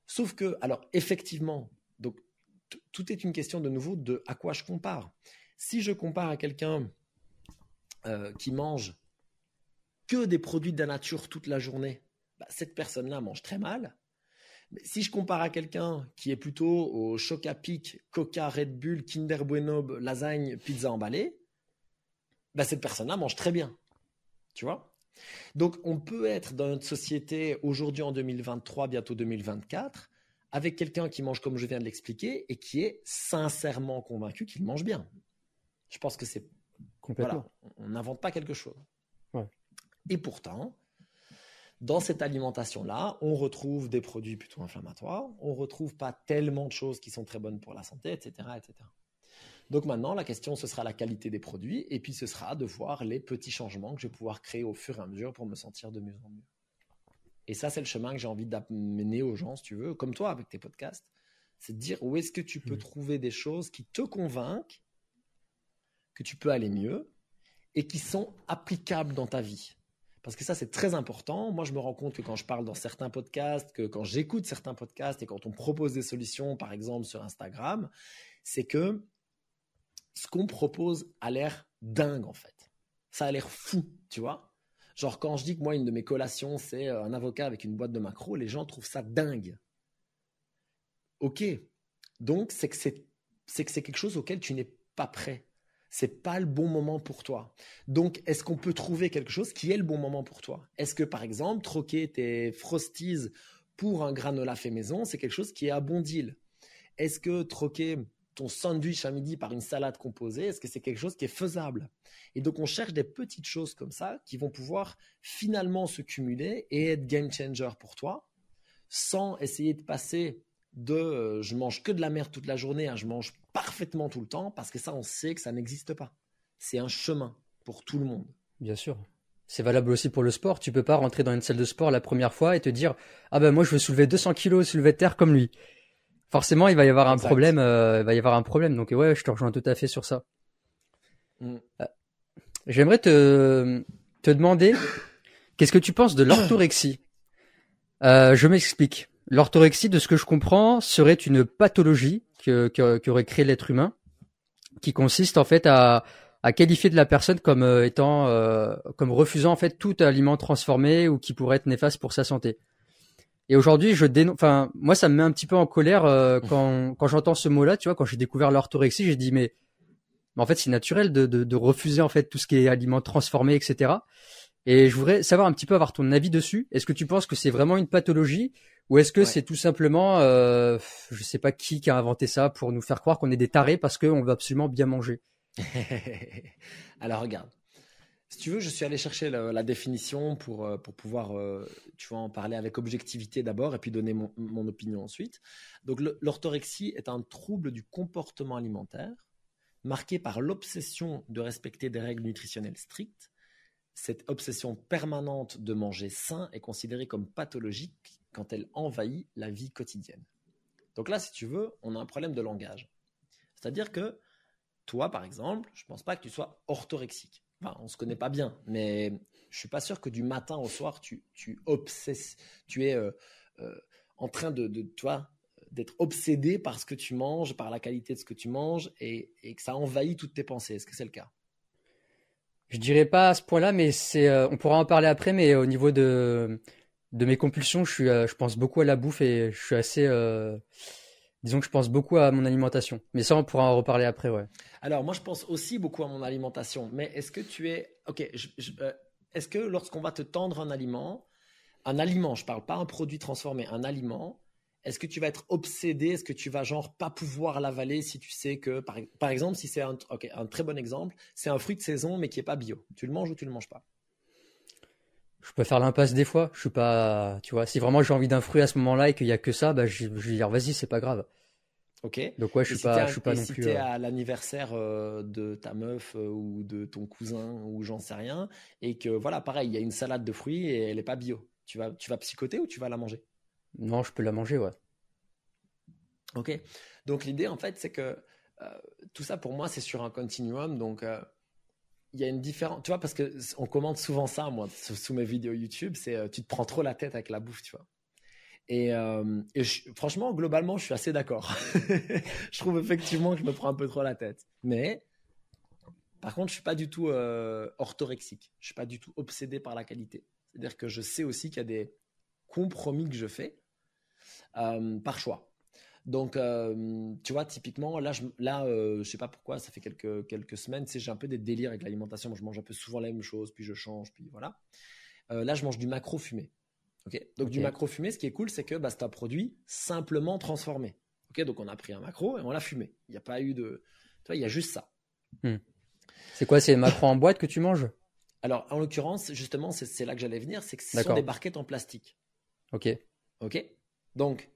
Sauf que, alors effectivement, donc tout est une question de nouveau de à quoi je compare. Si je compare à quelqu'un euh, qui mange que des produits de la nature toute la journée, bah, cette personne-là mange très mal. Mais si je compare à quelqu'un qui est plutôt au choc à pic, Coca, Red Bull, Kinder Bueno, lasagne, pizza emballée, bah, cette personne-là mange très bien. Tu vois? Donc, on peut être dans notre société aujourd'hui en 2023, bientôt 2024, avec quelqu'un qui mange comme je viens de l'expliquer et qui est sincèrement convaincu qu'il mange bien. Je pense que c'est. Complètement. on n'invente pas quelque chose. Et pourtant, dans cette alimentation-là, on retrouve des produits plutôt inflammatoires, on retrouve pas tellement de choses qui sont très bonnes pour la santé, etc., etc. Donc maintenant, la question, ce sera la qualité des produits, et puis ce sera de voir les petits changements que je vais pouvoir créer au fur et à mesure pour me sentir de mieux en mieux. Et ça, c'est le chemin que j'ai envie d'amener aux gens, si tu veux, comme toi avec tes podcasts. C'est de dire où est-ce que tu peux mmh. trouver des choses qui te convainquent que tu peux aller mieux et qui sont applicables dans ta vie. Parce que ça, c'est très important. Moi, je me rends compte que quand je parle dans certains podcasts, que quand j'écoute certains podcasts et quand on propose des solutions, par exemple sur Instagram, c'est que ce qu'on propose a l'air dingue en fait. Ça a l'air fou, tu vois. Genre quand je dis que moi une de mes collations c'est euh, un avocat avec une boîte de macro, les gens trouvent ça dingue. Ok, donc c'est que c'est c'est que c'est quelque chose auquel tu n'es pas prêt. C'est pas le bon moment pour toi. Donc, est-ce qu'on peut trouver quelque chose qui est le bon moment pour toi? Est-ce que, par exemple, troquer tes frosties pour un granola fait maison, c'est quelque chose qui est à bon deal? Est-ce que troquer ton sandwich à midi par une salade composée, est-ce que c'est quelque chose qui est faisable? Et donc, on cherche des petites choses comme ça qui vont pouvoir finalement se cumuler et être game changer pour toi, sans essayer de passer de euh, je mange que de la merde toute la journée, je mange parfaitement tout le temps, parce que ça, on sait que ça n'existe pas. C'est un chemin pour tout le monde. Bien sûr. C'est valable aussi pour le sport. Tu peux pas rentrer dans une salle de sport la première fois et te dire ah ben moi je veux soulever 200 kilos soulever terre comme lui. Forcément, il va y avoir un problème. Euh, il va y avoir un problème. Donc ouais, je te rejoins tout à fait sur ça. Mm. Euh, j'aimerais te te demander qu'est-ce que tu penses de l'orthorexie? je m'explique. L'orthorexie, de ce que je comprends, serait une pathologie que, qu'aurait créé l'être humain, qui consiste en fait à, à qualifier de la personne comme euh, étant, euh, comme refusant en fait tout aliment transformé ou qui pourrait être néfaste pour sa santé. Et aujourd'hui, je dénonce. Enfin, moi, ça me met un petit peu en colère euh, quand, quand j'entends ce mot-là. Tu vois, quand j'ai découvert l'orthorexie, j'ai dit mais, mais en fait, c'est naturel de, de, de, refuser en fait tout ce qui est aliments transformés, etc. Et je voudrais savoir un petit peu avoir ton avis dessus. Est-ce que tu penses que c'est vraiment une pathologie ou est-ce que c'est tout simplement, euh, je sais pas qui qui a inventé ça pour nous faire croire qu'on est des tarés parce qu'on veut absolument bien manger? *laughs* Alors regarde, si tu veux, je suis allé chercher la, définition pour, euh, pour pouvoir, euh, tu vois, en parler avec objectivité d'abord et puis donner mon, mon opinion ensuite. Donc l'orthorexie est un trouble du comportement alimentaire marqué par l'obsession de respecter des règles nutritionnelles strictes. Cette obsession permanente de manger sain est considérée comme pathologique quand elle envahit la vie quotidienne. Donc là, si tu veux, on a un problème de langage. C'est-à-dire que toi, par exemple, je ne pense pas que tu sois orthorexique. Enfin, on ne se connaît pas bien, mais je suis pas sûr que du matin au soir, tu, tu tu es euh, euh, en train de, toi d'être obsédé par ce que tu manges, par la qualité de ce que tu manges, et, que ça envahit toutes tes pensées. Est-ce que c'est le cas? Je dirais pas à ce point-là, mais c'est, euh, on pourra en parler après. Mais au niveau de de mes compulsions, je suis, je pense beaucoup à la bouffe et je suis assez, disons que je pense beaucoup à mon alimentation. Mais ça, on pourra en reparler après, ouais. Alors moi, je pense aussi beaucoup à mon alimentation. Mais est-ce que tu es, ok, euh, est-ce que lorsqu'on va te tendre un aliment, un aliment, je parle pas un produit transformé, un aliment, est-ce que tu vas être obsédé? Est-ce que tu vas genre pas pouvoir l'avaler si tu sais que, par, exemple, si c'est un, ok, un très bon exemple, c'est un fruit de saison mais qui est pas bio, tu le manges ou tu le manges pas? Je peux faire l'impasse des fois. Je suis pas, tu vois, si vraiment j'ai envie d'un fruit à ce moment-là et qu'il y a que ça, bah, je, vais dire vas-y, c'est pas grave. Ok. Donc ouais, je suis pas, je suis pas non si plus. Si euh, à l'anniversaire euh, de ta meuf euh, ou de ton cousin ou j'en sais rien, et que voilà, pareil, il y a une salade de fruits et elle est pas bio. Tu vas, tu vas psychoter ou tu vas la manger? Non, je peux la manger, ouais. Ok. Donc l'idée en fait, c'est que tout ça pour moi, c'est sur un continuum. Donc il y a une différence, tu vois, parce que on commente souvent ça, moi, sous, mes vidéos YouTube, c'est euh, tu te prends trop la tête avec la bouffe, tu vois. Et, euh, franchement, globalement, je suis assez d'accord. *laughs* je trouve effectivement que je me prends un peu trop la tête. Mais, par contre, je suis pas du tout euh, orthorexique. Je suis pas du tout obsédé par la qualité. C'est-à-dire que je sais aussi qu'il y a des compromis que je fais par choix. Donc, euh, tu vois, typiquement, là, je, là, euh, je sais pas pourquoi, ça fait quelques, quelques semaines, tu sais, j'ai un peu des délires avec l'alimentation. Je mange un peu souvent la même chose, puis je change, puis voilà. Euh, là, je mange du macro fumé. Ok. Donc, du macro fumé, ce qui est cool, c'est que bah, c'est un produit simplement transformé. Ok. Donc, on a pris un macro et on l'a fumé. Il n'y a pas eu de. Tu vois, il y a juste ça. Hmm. C'est quoi C'est macro en boîte que tu manges? Alors, en l'occurrence, justement, c'est là que j'allais venir, c'est que ce sont des barquettes en plastique. Ok. Ok. Donc,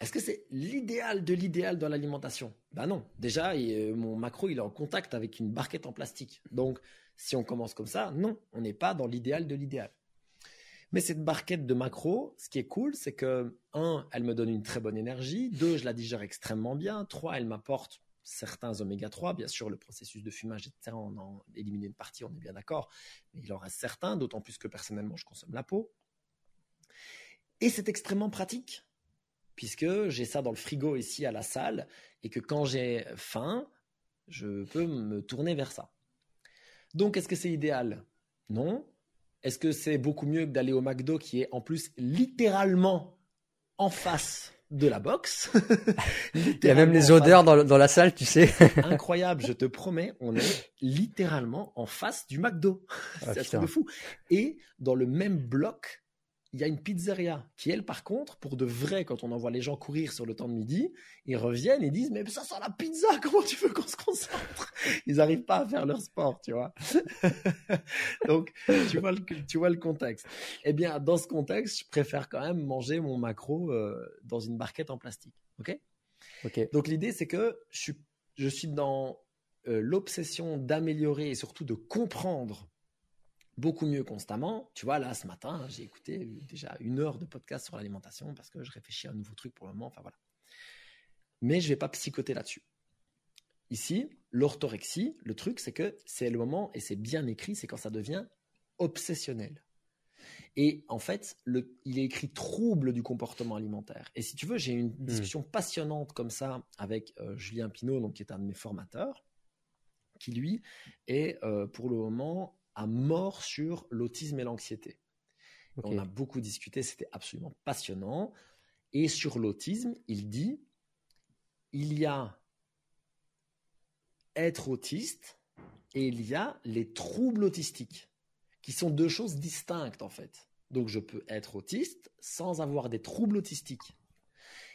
est-ce que c'est l'idéal de l'idéal dans l'alimentation? Ben non. Déjà, euh, mon macro, il est en contact avec une barquette en plastique. Donc, si on commence comme ça, non, on n'est pas dans l'idéal de l'idéal. Mais cette barquette de macro, ce qui est cool, c'est que, un, elle me donne une très bonne énergie. Deux, je la digère extrêmement bien. Trois, elle m'apporte certains oméga 3. Bien sûr, le processus de fumage, etc., on en élimine une partie, on est bien d'accord. Mais il en reste certains, d'autant plus que personnellement, je consomme la peau. Et c'est extrêmement pratique puisque j'ai ça dans le frigo ici à la salle et que quand j'ai faim, je peux me tourner vers ça. Donc, est-ce que c'est idéal? Non. Est-ce que c'est beaucoup mieux que d'aller au McDo qui est en plus littéralement en face de la boxe. *laughs* Il y a même les odeurs dans, dans, la salle, tu sais. *laughs* Incroyable, je te promets, on est littéralement en face du McDo. Ah, c'est un truc de fou. Et dans le même bloc, il y a une pizzeria qui, elle, par contre, pour de vrai, quand on envoie les gens courir sur le temps de midi, ils reviennent et disent Mais ça sent la pizza, *laughs* comment tu veux qu'on se concentre? Ils n'arrivent pas à faire leur sport, tu vois. *laughs* Donc, tu vois, le, tu vois le contexte. Eh bien, dans ce contexte, je préfère quand même manger mon macro euh, dans une barquette en plastique. OK? Ok. Donc, l'idée, c'est que je suis, je suis dans euh, l'obsession d'améliorer et surtout de comprendre beaucoup mieux constamment. Tu vois, là, ce matin, j'ai écouté déjà une heure de podcast sur l'alimentation parce que je réfléchis à un nouveau truc pour le moment. Enfin, voilà. Mais je vais pas psychoter là-dessus. Ici, l'orthorexie, le truc, c'est que c'est le moment, et c'est bien écrit, c'est quand ça devient obsessionnel. Et en fait, le, il est écrit trouble du comportement alimentaire. Et si tu veux, j'ai une hmm. discussion passionnante comme ça avec euh, Julien Pinault, donc, qui est un de mes formateurs, qui lui est euh, pour le moment à mort sur l'autisme et l'anxiété. On a beaucoup discuté, c'était absolument passionnant. Et sur l'autisme, il dit, il y a être autiste et il y a les troubles autistiques, qui sont deux choses distinctes en fait. Donc je peux être autiste sans avoir des troubles autistiques.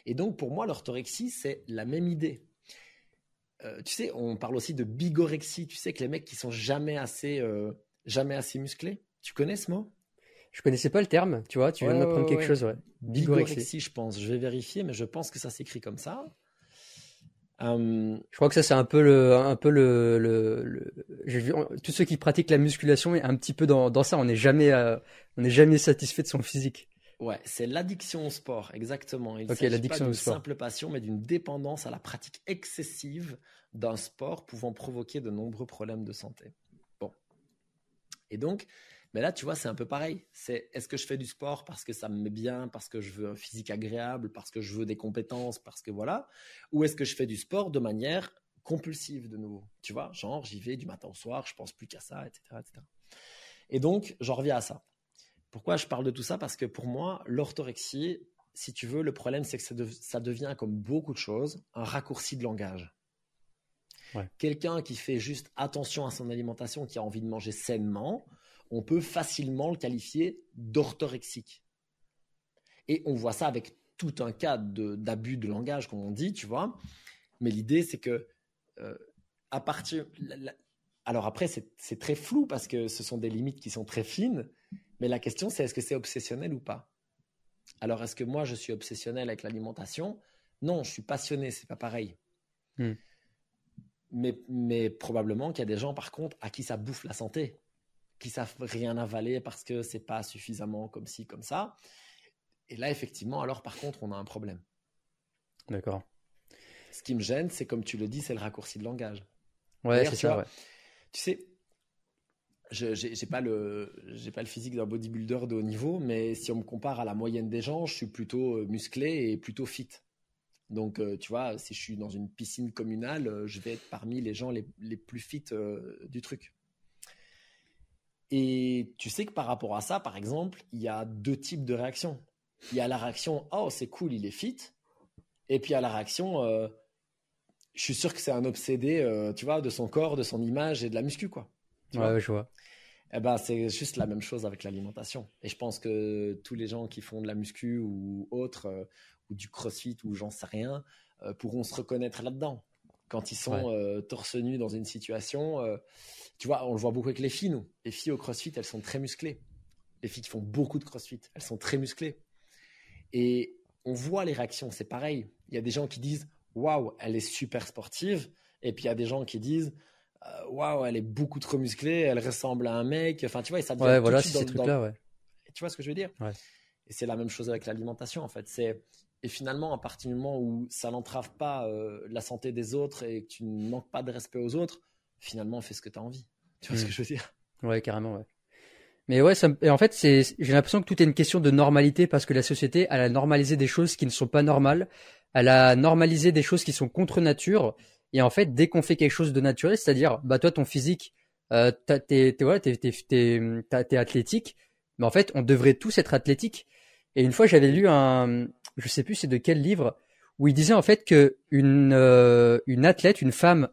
Et donc pour moi, l'orthorexie, c'est la même idée. Euh, tu sais, on parle aussi de bigorexie. Tu sais que les mecs qui sont jamais assez euh, jamais assez musclé. Tu connais ce mot? Je connaissais pas le terme, tu vois, tu viens de m'apprendre quelque chose, ouais. Bigorexie. je pense. Je vais vérifier, mais je pense que ça s'écrit comme ça. Euh, je crois que ça c'est un peu le, un peu le, le, vu tous ceux qui pratiquent la musculation un petit peu dans, dans ça. On n'est jamais, euh, on n'est jamais satisfait de son physique. Ouais, c'est l'addiction au sport, exactement. Il okay, s'agit pas d'une simple passion, mais d'une dépendance à la pratique excessive d'un sport pouvant provoquer de nombreux problèmes de santé. Et donc, mais là, tu vois, c'est un peu pareil. C'est est-ce que je fais du sport parce que ça me met bien, parce que je veux un physique agréable, parce que je veux des compétences, parce que voilà, ou est-ce que je fais du sport de manière compulsive de nouveau? Tu vois, genre j'y vais du matin au soir, je pense plus qu'à ça, etc., etc. Et donc, j'en reviens à ça. Pourquoi je parle de tout ça? Parce que pour moi, l'orthorexie, si tu veux, le problème, c'est que ça devient, comme beaucoup de choses, un raccourci de langage. Quelqu'un qui fait juste attention à son alimentation, qui a envie de manger sainement, on peut facilement le qualifier d'orthorexique. Et on voit ça avec tout un cas d'abus de, langage, comme on dit, tu vois. Mais l'idée, c'est que euh, à partir. alors après, c'est très flou parce que ce sont des limites qui sont très fines. Mais la question, c'est est-ce que c'est obsessionnel ou pas? Alors, est-ce que moi, je suis obsessionnel avec l'alimentation? Non, je suis passionné, c'est pas pareil. Hmm mais, probablement qu'il y a des gens, par contre, à qui ça bouffe la santé, qui savent rien avaler parce que c'est pas suffisamment comme ci, comme ça. Et là, effectivement, alors par contre, on a un problème. D'accord. Ce qui me gêne, c'est comme tu le dis, c'est le raccourci de langage. Ouais, c'est ça. Tu sais, je j'ai pas le j'ai pas le physique d'un bodybuilder de haut niveau, mais si on me compare à la moyenne des gens, je suis plutôt euh, musclé et plutôt fit. Donc, euh, tu vois, si je suis dans une piscine communale, euh, je vais être parmi les gens les, plus fit euh, du truc. Et tu sais que par rapport à ça, par exemple, il y a deux types de réactions. Il y a la réaction Oh, c'est cool, il est fit. Et puis il y a la réaction Je suis sûr que c'est un obsédé, tu vois, de son corps, de son image et de la muscu, quoi. ouais, je vois. Eh ben, c'est juste la même chose avec l'alimentation. Et je pense que tous les gens qui font de la muscu ou autre, ou du crossfit ou j'en sais rien euh, pourront se reconnaître là-dedans. Quand ils sont euh, torse nu dans une situation, euh, tu vois, on le voit beaucoup avec les filles, nous. Les filles au crossfit, elles sont très musclées. Les filles qui font beaucoup de crossfit, elles sont très musclées. Et on voit les réactions, c'est pareil. Il y a des gens qui disent waouh, elle est super sportive. Et puis il y a des gens qui disent waouh, elle est beaucoup trop musclée, elle ressemble à un mec. Enfin, tu vois, ça devient ouais, voilà, ces trucs-là, ouais. Tu vois ce que je veux dire? Et c'est la même chose avec l'alimentation, en fait. C'est et finalement, à partir du moment où ça n'entrave pas euh, la santé des autres et que tu ne manques pas de respect aux autres, finalement, fais ce que tu as envie. Tu vois ce hmm. que je veux dire? Ouais, carrément, ouais. Mais ouais, ça, et en fait, c'est, j'ai l'impression que tout est une question de normalité parce que la société, elle a normalisé des choses qui ne sont pas normales. Elle a normalisé des choses qui sont contre nature. Et en fait, dès qu'on fait quelque chose de naturel, c'est-à-dire, bah toi, ton physique, euh, voilà, t'es athlétique. Mais en fait, on devrait tous être athlétiques. Et une fois, j'avais lu un, je sais plus c'est de quel livre, où il disait en fait que une, euh, une athlète, une femme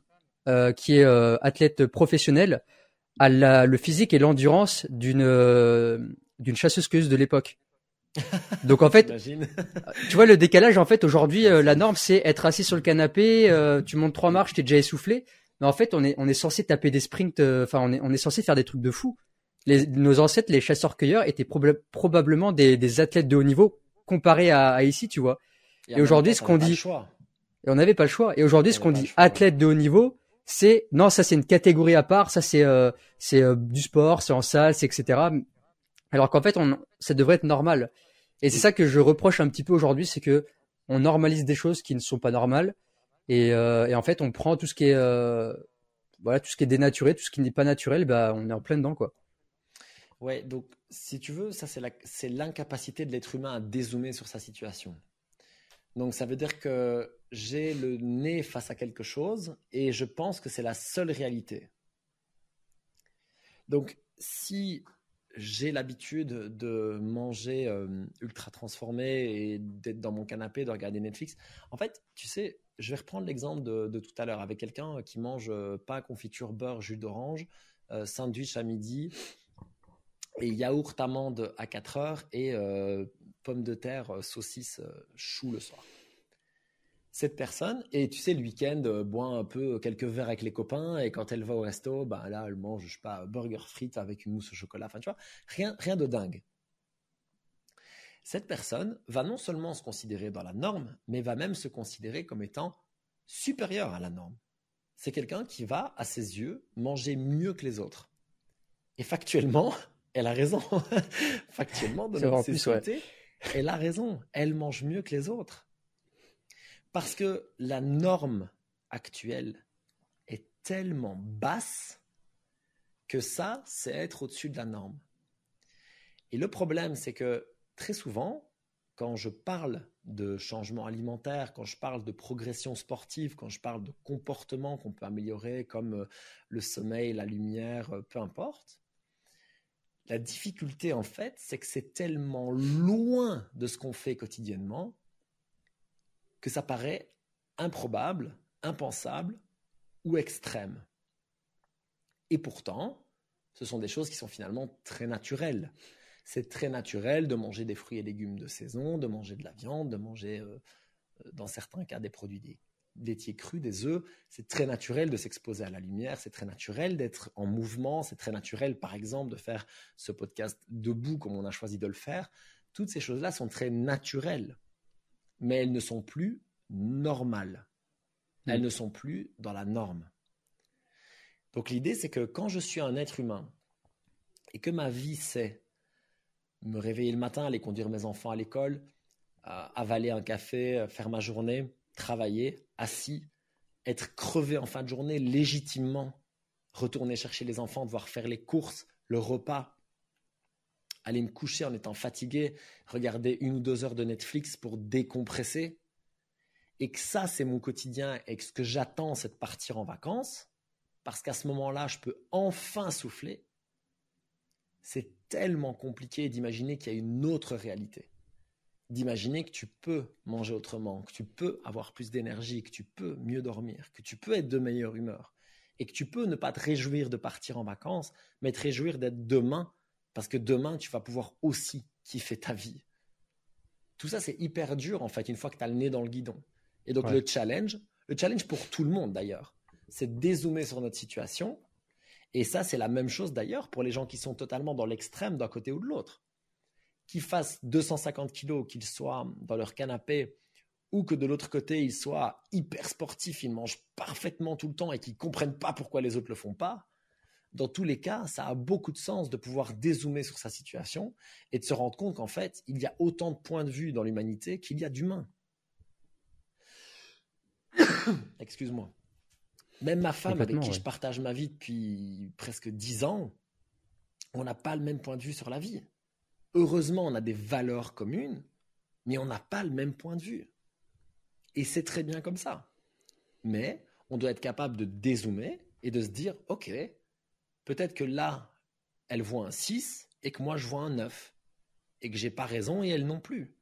euh, qui est euh, athlète professionnelle, a la, le physique et l'endurance d'une euh, d'une chasseuse de l'époque. *laughs* Donc en fait, tu vois le décalage en fait aujourd'hui la norme c'est être assis sur le canapé, tu montes trois marches, t'es déjà essoufflé, mais en fait on est on est censé taper des sprints, enfin on est on est censé faire des trucs de fou. Les, nos ancêtres, les chasseurs-cueilleurs, étaient probablement des, des athlètes de haut niveau comparés à, à ici, tu vois. Et, aujourd'hui, ce qu'on dit, et on n'avait pas le choix. Et aujourd'hui, ce qu'on dit, athlète de haut niveau, c'est non, ça c'est une catégorie à part, ça c'est euh, c'est euh, du sport, c'est en salle, c'est etc. Alors qu'en fait, on, ça devrait être normal. Et c'est ça que je reproche un petit peu aujourd'hui, c'est que on normalise des choses qui ne sont pas normales. Et, euh, et en fait, on prend tout ce qui est voilà, tout ce qui est dénaturé, tout ce qui n'est pas naturel, bah on est en plein dedans quoi. Ouais, donc si tu veux, ça c'est l'incapacité de l'être humain à dézoomer sur sa situation. Donc ça veut dire que j'ai le nez face à quelque chose et je pense que c'est la seule réalité. Donc si j'ai l'habitude de manger euh, ultra transformé et d'être dans mon canapé, de regarder Netflix, en fait, tu sais, je vais reprendre l'exemple de, tout à l'heure avec quelqu'un qui mange euh, pas confiture beurre, jus d'orange, euh, sandwich à midi et yaourt amande à 4 heures et pommes de terre, euh, saucisses, euh, chou le soir. Cette personne, et tu sais, le week-end, euh, boit un peu quelques verres avec les copains, et quand elle va au resto, bah là, elle mange, je sais pas, burger frites avec une mousse au chocolat, enfin, tu vois, rien, rien de dingue. Cette personne va non seulement se considérer dans la norme, mais va même se considérer comme étant supérieure à la norme. C'est quelqu'un qui va, à ses yeux, manger mieux que les autres. Et factuellement, elle a raison. *laughs* factuellement, de notre société, elle a raison, elle mange mieux que les autres. Parce que la norme actuelle est tellement basse que ça, c'est être au-dessus de la norme. Et le problème, c'est que très souvent, quand je parle de changement alimentaire, quand je parle de progression sportive, quand je parle de comportement qu'on peut améliorer comme euh, le sommeil, la lumière, euh, peu importe, la difficulté, en fait, c'est que c'est tellement loin de ce qu'on fait quotidiennement que ça paraît improbable, impensable ou extrême. Et pourtant, ce sont des choses qui sont finalement très naturelles. C'est très naturel de manger des fruits et légumes de saison, de manger de la viande, de manger, euh, euh, dans certains cas, des produits laitiers crus, des œufs, c'est très naturel de s'exposer à la lumière, c'est très naturel d'être en mouvement, c'est très naturel, par exemple, de faire ce podcast debout comme on a choisi de le faire. Toutes ces choses-là sont très naturelles, mais elles ne sont plus normales. Elles mm. ne sont plus dans la norme. Donc l'idée, c'est que quand je suis un être humain et que ma vie, c'est me réveiller le matin, aller conduire mes enfants à l'école, euh, avaler un café, faire ma journée, travailler, assis, être crevé en fin de journée, légitimement, retourner chercher les enfants, devoir faire les courses, le repas, aller me coucher en étant fatigué, regarder une ou deux heures de Netflix pour décompresser, et que ça, c'est mon quotidien et que ce que j'attends, c'est de partir en vacances, parce qu'à ce moment-là, je peux enfin souffler, c'est tellement compliqué d'imaginer qu'il y a une autre réalité d'imaginer que tu peux manger autrement, que tu peux avoir plus d'énergie, que tu peux mieux dormir, que tu peux être de meilleure humeur et que tu peux ne pas te réjouir de partir en vacances, mais te réjouir d'être demain parce que demain tu vas pouvoir aussi kiffer ta vie. Tout ça c'est hyper dur en fait une fois que tu as le nez dans le guidon. Et donc le challenge, le challenge pour tout le monde d'ailleurs, c'est de dézoomer sur notre situation. Et ça c'est la même chose d'ailleurs pour les gens qui sont totalement dans l'extrême d'un côté ou de l'autre qu'ils fassent 250 kilos, qu'ils soient dans leur canapé, ou que de l'autre côté, ils soient hyper sportifs, ils mangent parfaitement tout le temps et qu'ils comprennent pas pourquoi les autres le font pas, dans tous les cas, ça a beaucoup de sens de pouvoir dézoomer sur sa situation et de se rendre compte qu'en fait, il y a autant de points de vue dans l'humanité qu'il y a d'humains. *coughs* Excuse-moi. Même ma femme, avec qui je partage ma vie depuis presque dix ans, on n'a pas le même point de vue sur la vie. Heureusement, on a des valeurs communes, mais on n'a pas le même point de vue. Et c'est très bien comme ça. Mais on doit être capable de dézoomer et de se dire, OK, peut-être que là, elle voit un 6 et que moi, je vois un 9. Et que j'ai pas raison et elle non plus.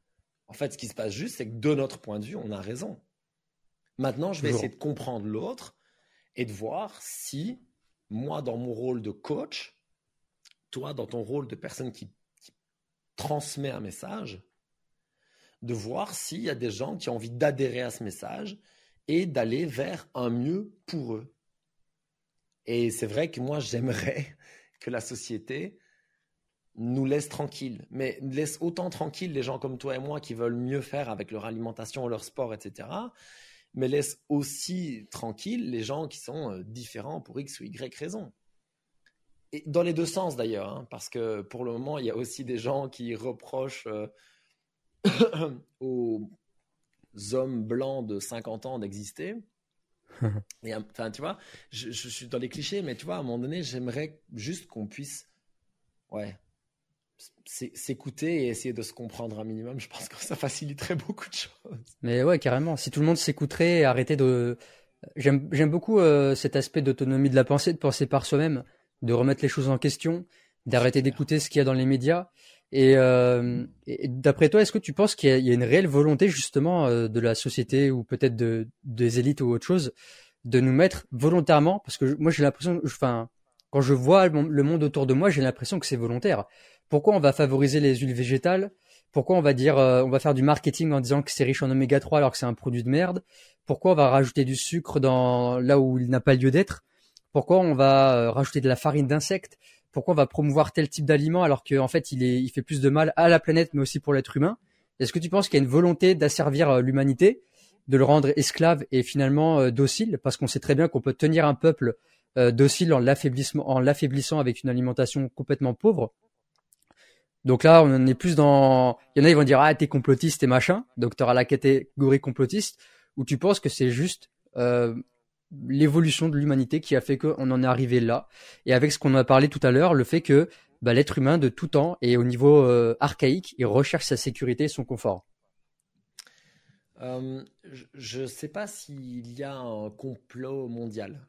En fait, ce qui se passe juste, c'est que de notre point de vue, on a raison. Maintenant, je vais essayer de comprendre l'autre et de voir si, moi, dans mon rôle de coach, toi, dans ton rôle de personne qui, transmet un message, de voir s'il y a des gens qui ont envie d'adhérer à ce message et d'aller vers un mieux pour eux. Et c'est vrai que moi, j'aimerais *laughs* que la société nous laisse tranquilles, mais laisse autant tranquilles les gens comme toi et moi qui veulent mieux faire avec leur alimentation, leur sport, etc. Mais laisse aussi tranquilles les gens qui sont euh, différents pour X ou Y raison. Et dans les deux sens d'ailleurs, hein, parce que pour le moment, il y a aussi des gens qui reprochent euh, *coughs* aux hommes blancs de 50 ans d'exister. *laughs* Et enfin, tu vois, je, je, suis dans les clichés, mais tu vois, à un moment donné, j'aimerais juste qu'on puisse, ouais, s'écouter et essayer de se comprendre un minimum, je pense que ça faciliterait *laughs* beaucoup de choses. Mais ouais, carrément. Si tout le monde s'écouterait et arrêtait de. J'aime beaucoup euh, cet aspect d'autonomie de la pensée, de penser par soi-même, de remettre les choses en question, d'arrêter d'écouter ce qu'il y a dans les médias. Et, euh, d'après toi, est-ce que tu penses qu'il y, a une réelle volonté justement euh, de la société ou peut-être de, des élites ou autre chose de nous mettre volontairement? Parce que moi j'ai l'impression, enfin, quand je vois le monde autour de moi, j'ai l'impression que c'est volontaire. Pourquoi on va favoriser les huiles végétales? Pourquoi on va dire, euh, on va faire du marketing en disant que c'est riche en oméga 3 alors que c'est un produit de merde? Pourquoi on va rajouter du sucre dans là où il n'a pas lieu d'être? Pourquoi on va euh, rajouter de la farine d'insectes? Pourquoi on va promouvoir tel type d'aliment alors qu'en fait il, est, il fait plus de mal à la planète mais aussi pour l'être humain? Est-ce que tu penses qu'il y a une volonté d'asservir euh, l'humanité, de le rendre esclave et finalement docile? Parce qu'on sait très bien qu'on peut tenir un peuple docile en l'affaiblissant avec une alimentation complètement pauvre donc là, on est plus dans. Il y en a, ils vont dire ah t'es complotiste et machin. Donc tu auras la catégorie complotiste où tu penses que c'est juste euh, l'évolution de l'humanité qui a fait qu'on en est arrivé là. Et avec ce qu'on a parlé tout à l'heure, le fait que bah, l'être humain de tout temps et au niveau euh, archaïque, il recherche sa sécurité et son confort. Euh, je ne sais pas s'il y a un complot mondial.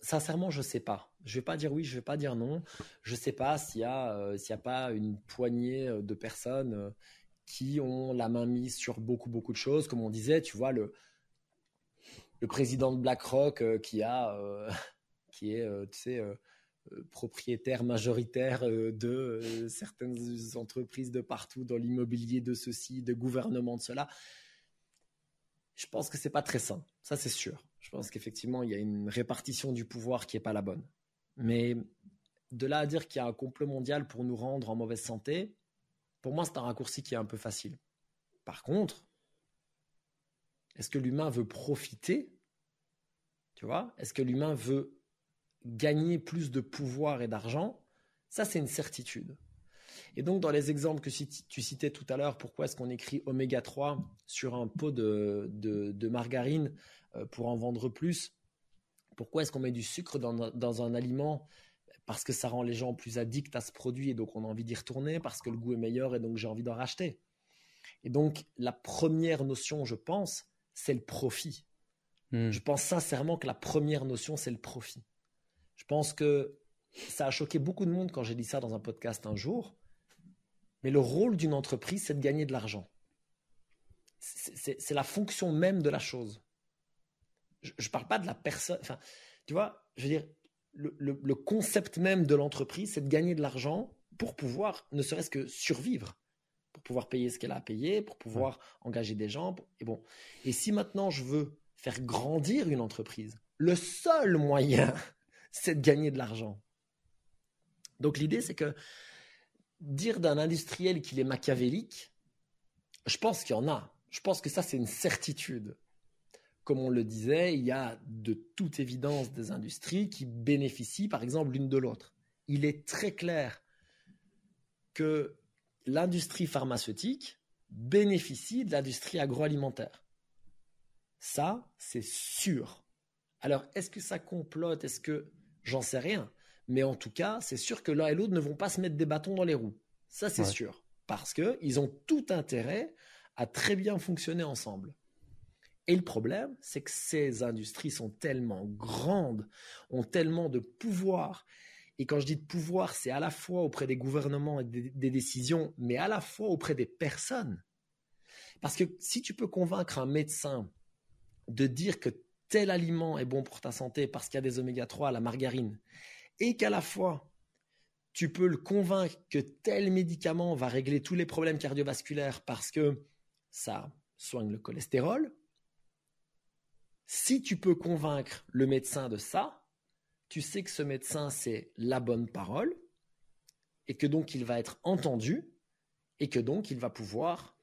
sincèrement, je ne sais pas. Je ne vais pas dire oui, je ne vais pas dire non. Je ne sais pas s'il n'y a, euh, a pas une poignée euh, de personnes qui ont la main mise sur beaucoup, beaucoup de choses. Comme on disait, tu vois, le, le président de BlackRock qui, a, *laughs* qui est, tu sais, propriétaire majoritaire de certaines entreprises de partout dans l'immobilier, de ceci, de gouvernement de cela je pense que c'est pas très sain. Ça, c'est sûr. Je pense qu'effectivement, il y a une répartition du pouvoir qui est pas la bonne. Mais de là à dire qu'il y a un complot mondial pour nous rendre en mauvaise santé, pour moi, c'est un raccourci qui est un peu facile. Par contre, est-ce que l'humain veut profiter Tu vois? Est-ce que l'humain veut gagner plus de pouvoir et d'argent? Ça, c'est une certitude. Et donc, dans les exemples que tu citais tout à l'heure, pourquoi est-ce qu'on écrit oméga 3 sur un pot de, margarine euh, pour en vendre plus? Pourquoi est-ce qu'on met du sucre dans, dans, un aliment? Parce que ça rend les gens plus addicts à ce produit et donc on a envie d'y retourner, parce que le goût est meilleur et donc j'ai envie d'en racheter. Et donc, la première notion, je pense, c'est le profit. Hmm. Je pense sincèrement que la première notion, c'est le profit. Je pense que ça a choqué beaucoup de monde quand j'ai dit ça dans un podcast un jour. Mais le rôle d'une entreprise, c'est de gagner de l'argent. C'est la fonction même de la chose. Je ne parle pas de la personne. Enfin, tu vois, je veux dire, le, concept même de l'entreprise, c'est de gagner de l'argent pour pouvoir, ne serait-ce que survivre, pour pouvoir payer ce qu'elle a à payer, pour pouvoir engager des gens. Et bon, et si maintenant je veux faire grandir une entreprise, le seul moyen, *laughs* c'est de gagner de l'argent. Donc l'idée, c'est que dire d'un industriel qu'il est machiavélique, je pense qu'il y en a. Je pense que ça, c'est une certitude. Comme on le disait, il y a de toute évidence des industries qui bénéficient, par exemple, l'une de l'autre. Il est très clair que l'industrie pharmaceutique bénéficie de l'industrie agroalimentaire. Ça, c'est sûr. Alors, est-ce que ça complote? Est-ce que j'en sais rien mais en tout cas, c'est sûr que l'un et l'autre ne vont pas se mettre des bâtons dans les roues. Ça, c'est sûr. Parce qu'ils ont tout intérêt à très bien fonctionner ensemble. Et le problème, c'est que ces industries sont tellement grandes, ont tellement de pouvoir. Et quand je dis de pouvoir, c'est à la fois auprès des gouvernements et des, décisions, mais à la fois auprès des personnes. Parce que si tu peux convaincre un médecin de dire que tel aliment est bon pour ta santé parce qu'il y a des oméga 3 à la margarine, et qu'à la fois tu peux le convaincre que tel médicament va régler tous les problèmes cardiovasculaires parce que ça soigne le cholestérol, si tu peux convaincre le médecin de ça, tu sais que ce médecin, c'est la bonne parole, et que donc il va être entendu, et que donc il va pouvoir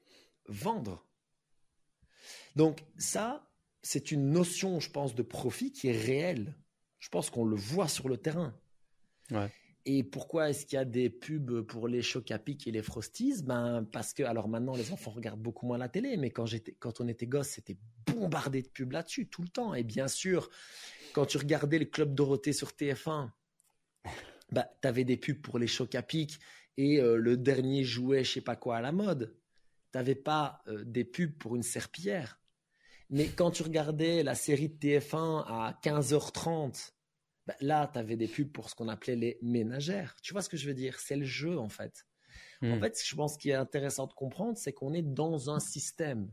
vendre. Donc ça, c'est une notion, je pense, de profit qui est réelle. Je pense qu'on le voit sur le terrain. Et pourquoi est-ce qu'il y a des pubs pour les chocs à pic et les frosties? Ben parce que alors maintenant les enfants regardent beaucoup moins la télé, mais quand j'étais quand on était gosse, c'était bombardé de pubs là-dessus tout le temps. Et bien sûr, quand tu regardais le club Dorothée sur TF1, bah tu avais des pubs pour les chocs à pic et euh, le dernier jouet je sais pas quoi à la mode. Tu n'avais pas euh, des pubs pour une serpillière. Mais quand tu regardais la série de TF1 à 15h30 bah, là, tu avais des pubs pour ce qu'on appelait les ménagères. Tu vois ce que je veux dire? C'est le jeu, en fait. En hmm. fait, je pense qu'il est intéressant de comprendre, c'est qu'on est dans un système.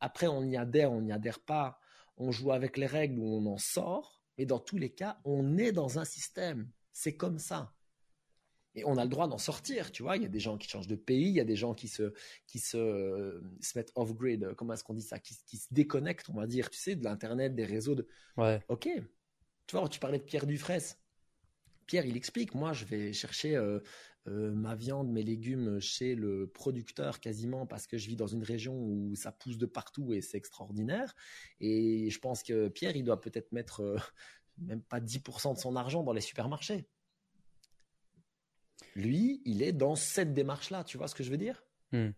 Après, on y adhère, on n'y adhère pas. On joue avec les règles ou on en sort. Mais dans tous les cas, on est dans un système. C'est comme ça. Et on a le droit d'en sortir, tu vois. Il y a des gens qui changent de pays, il y a des gens qui se, qui se, se mettent off-grid, comment est-ce qu'on dit ça qui, qui, se déconnectent, on va dire, tu sais, de l'Internet, des réseaux. De... Ouais. Ok, tu vois, tu parlais de Pierre Dufresne. Pierre, il explique, moi, je vais chercher euh, euh, ma viande, mes légumes chez le producteur quasiment parce que je vis dans une région où ça pousse de partout et c'est extraordinaire. Et je pense que Pierre, il doit peut-être mettre euh, *laughs* même pas 10% de son argent dans les supermarchés. Lui, il est dans cette démarche-là, tu vois ce que je veux dire? Hmm.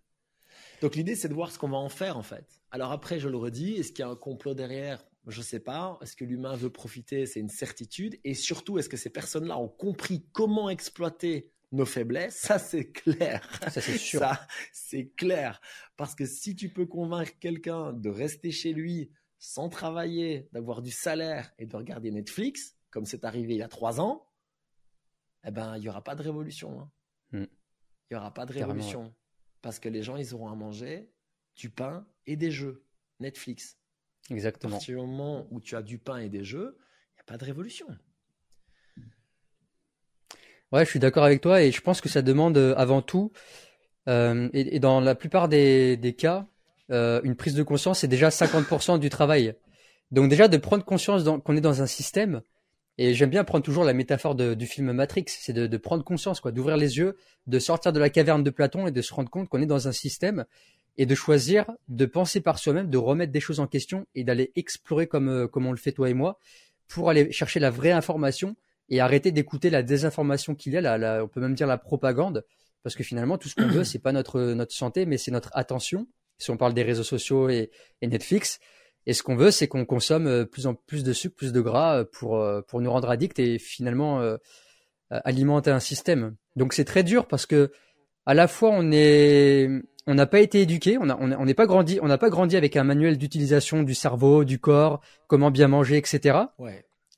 Donc l'idée, c'est de voir ce qu'on va en faire en fait. Alors après, je le redis, est-ce qu'il y a un complot derrière? Je ne sais pas. Est-ce que l'humain veut profiter? C'est une certitude. Et surtout, est-ce que ces personnes-là ont compris comment exploiter nos faiblesses Ça, c'est clair. Ça, c'est sûr. Ça, c'est clair. Parce que si tu peux convaincre quelqu'un de rester chez lui sans travailler, d'avoir du salaire et de regarder Netflix, comme c'est arrivé il y a trois ans, eh ben, il n'y aura pas de révolution. Hein. Hmm. Il n'y aura pas de révolution. Parce que les gens, ils auront à manger du pain et des jeux. Netflix. Exactement. À partir du moment où tu as du pain et des jeux, il n'y a pas de révolution. Ouais, je suis d'accord avec toi et je pense que ça demande euh, avant tout, euh, et, dans la plupart des, cas, euh, une prise de conscience c'est déjà 50% du travail. Donc déjà de prendre conscience qu'on est dans un système, et j'aime bien prendre toujours la métaphore du film Matrix, c'est de, de, prendre conscience, quoi, d'ouvrir les yeux, de sortir de la caverne de Platon et de se rendre compte qu'on est dans un système et de choisir de penser par soi-même, de remettre des choses en question et d'aller explorer comme, comme on le fait toi et moi pour aller chercher la vraie information et arrêter d'écouter la désinformation qu'il y a, la, on peut même dire la propagande, parce que finalement tout ce qu'on veut *clears throat* c'est pas notre notre santé mais c'est notre attention. Si on parle des réseaux sociaux et, et Netflix, et ce qu'on veut c'est qu'on consomme euh, plus en plus de sucre, plus de gras euh, pour pour nous rendre addicts et finalement alimenter un système. Donc c'est très dur parce que à la fois on est on n'a pas été éduqué, on on n'est pas grandi, on n'a pas grandi avec un manuel d'utilisation du cerveau, du corps, comment bien manger, etc.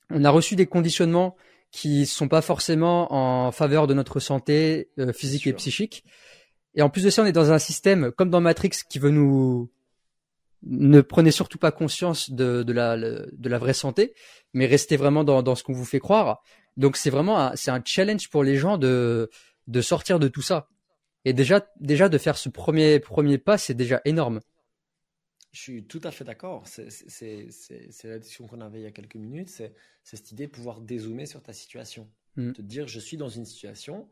On a reçu des conditionnements qui sont pas forcément en faveur de notre santé euh, physique et psychique. Et en plus de ça, on est dans un système comme dans Matrix qui veut nous ne prenez surtout pas conscience de, la, de la vraie santé, mais restez vraiment dans, dans ce qu'on vous fait croire. Donc c'est vraiment c'est un challenge pour les gens de de sortir de tout ça. Et déjà, déjà de faire ce premier, premier pas, c'est déjà énorme. Je suis tout à fait d'accord. C'est la discussion qu'on avait il y a quelques minutes. C'est cette idée de pouvoir dézoomer sur ta situation. Mm. Te dire, je suis dans une situation,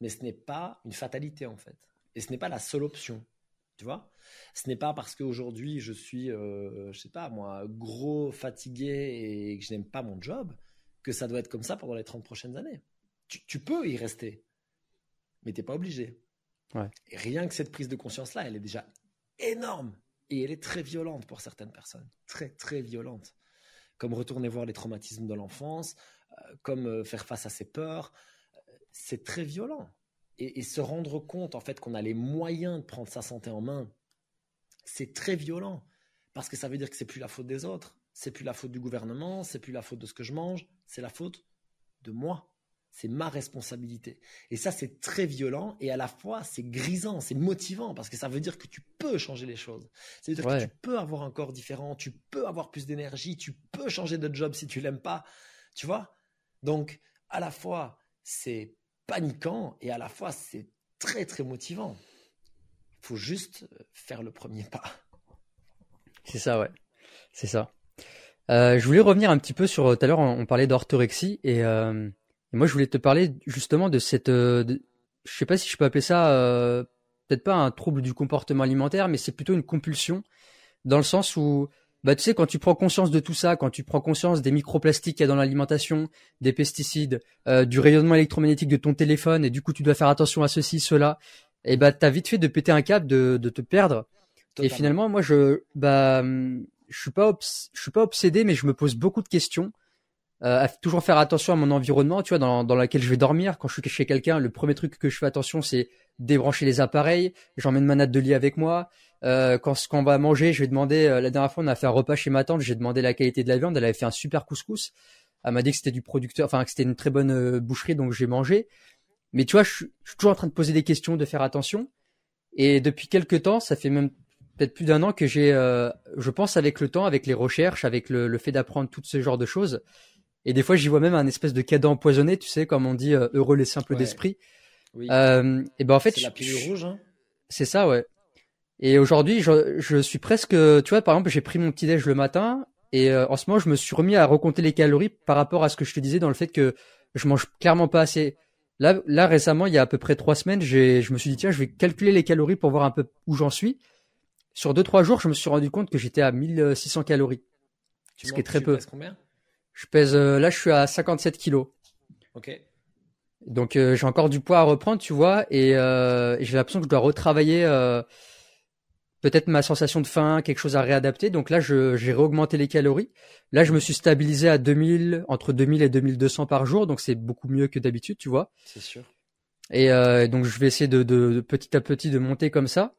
mais ce n'est pas une fatalité en fait. Et ce n'est pas la seule option. Tu vois? Ce n'est pas parce qu'aujourd'hui je suis, euh, je sais pas moi, gros, fatigué et que je n'aime pas mon job que ça doit être comme ça pendant les 30 prochaines années. Tu, tu peux y rester, mais tu n'es pas obligé. Et rien que cette prise de conscience-là, elle est déjà énorme. Et elle est très violente pour certaines personnes. Très, très violente. Comme retourner voir les traumatismes de l'enfance, euh, comme euh, faire face à ses peurs. c'est très violent. Et, se rendre compte, en fait, qu'on a les moyens de prendre sa santé en main, c'est très violent. Parce que ça veut dire que c'est plus la faute des autres. C'est plus la faute du gouvernement, c'est plus la faute de ce que je mange, c'est la faute de moi. C'est ma responsabilité. Et ça, c'est très violent et à la fois, c'est grisant, c'est motivant parce que ça veut dire que tu peux changer les choses. C'est-à-dire que tu peux avoir un corps différent, tu peux avoir plus d'énergie, tu peux changer de job si tu l'aimes pas. Tu vois? Donc, à la fois, c'est paniquant et à la fois, c'est très, très motivant. Il faut juste faire le premier pas. C'est ça, ouais. C'est ça. Euh, je voulais revenir un petit peu sur tout à l'heure, on, parlait d'orthorexie et, euh, et, moi je voulais te parler justement de cette, euh, je sais pas si je peux appeler ça, euh, peut-être pas un trouble du comportement alimentaire, mais c'est plutôt une compulsion dans le sens où, bah tu sais, quand tu prends conscience de tout ça, quand tu prends conscience des microplastiques qu'il y a dans l'alimentation, des pesticides, euh, du rayonnement électromagnétique de ton téléphone et du coup tu dois faire attention à ceci, cela, et bah t'as vite fait de péter un câble, de, de te perdre. Et finalement, moi je, bah je suis pas je suis pas obsédé, mais je me pose beaucoup de questions. Euh, à toujours faire attention à mon environnement, tu vois, dans, dans lequel je vais dormir. Quand je suis chez quelqu'un, le premier truc que je fais attention, c'est débrancher les appareils. J'emmène ma natte de lit avec moi. Euh, quand, quand on va manger, je vais demander. Euh, la dernière fois, on a fait un repas chez ma tante. J'ai demandé la qualité de la viande. Elle avait fait un super couscous. Elle m'a dit que c'était du producteur, enfin que c'était une très bonne euh, boucherie, donc j'ai mangé. Mais tu vois, je, je, suis toujours en train de poser des questions, de faire attention. Et depuis quelques temps, ça fait même peut-être plus d'un an que j'ai, euh, je pense avec le temps, avec les recherches, avec le, le fait d'apprendre tout ce genre de choses. Et des fois, j'y vois même un espèce de cadeau empoisonné, tu sais, comme on dit, euh, heureux les simples d'esprit. Oui. Euh, et ben en fait, c'est la pilule rouge. Hein c'est ça, ouais. Et aujourd'hui, je, je, suis presque, tu vois, par exemple, j'ai pris mon petit déj le matin et euh, en ce moment, je me suis remis à recompter les calories par rapport à ce que je te disais dans le fait que je mange clairement pas assez. Là, là récemment, il y a à peu près trois semaines, j'ai, je me suis dit tiens, je vais calculer les calories pour voir un peu où j'en suis sur deux trois jours, je me suis rendu compte que j'étais à 1600 calories. Tu ce qui est très peu. combien? Je pèse euh, là, je suis à 57 kilos. Ok. Donc euh, j'ai encore du poids à reprendre, tu vois, et, euh, j'ai l'impression que je dois retravailler peut-être ma sensation de faim, quelque chose à réadapter. Donc là, j'ai réaugmenté les calories. Là, je me suis stabilisé à 2000, entre 2000 et 2200 par jour, donc c'est beaucoup mieux que d'habitude, tu vois. C'est sûr. Et donc je vais essayer de, de, petit à petit de monter comme ça.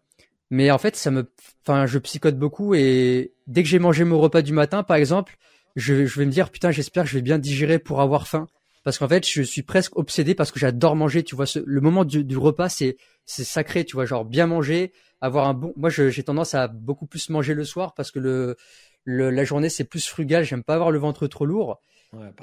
Mais en fait, ça me, enfin, je psychote beaucoup et dès que j'ai mangé mon repas du matin, par exemple, je, je vais me dire putain, j'espère que je vais bien digérer pour avoir faim. Parce qu'en fait, je suis presque obsédé parce que j'adore manger. Tu vois, le moment du, du repas, c'est c'est sacré. Tu vois, genre bien manger, avoir un bon. Moi, j'ai tendance à beaucoup plus manger le soir parce que le, le la journée c'est plus frugal. J'aime pas avoir le ventre trop lourd.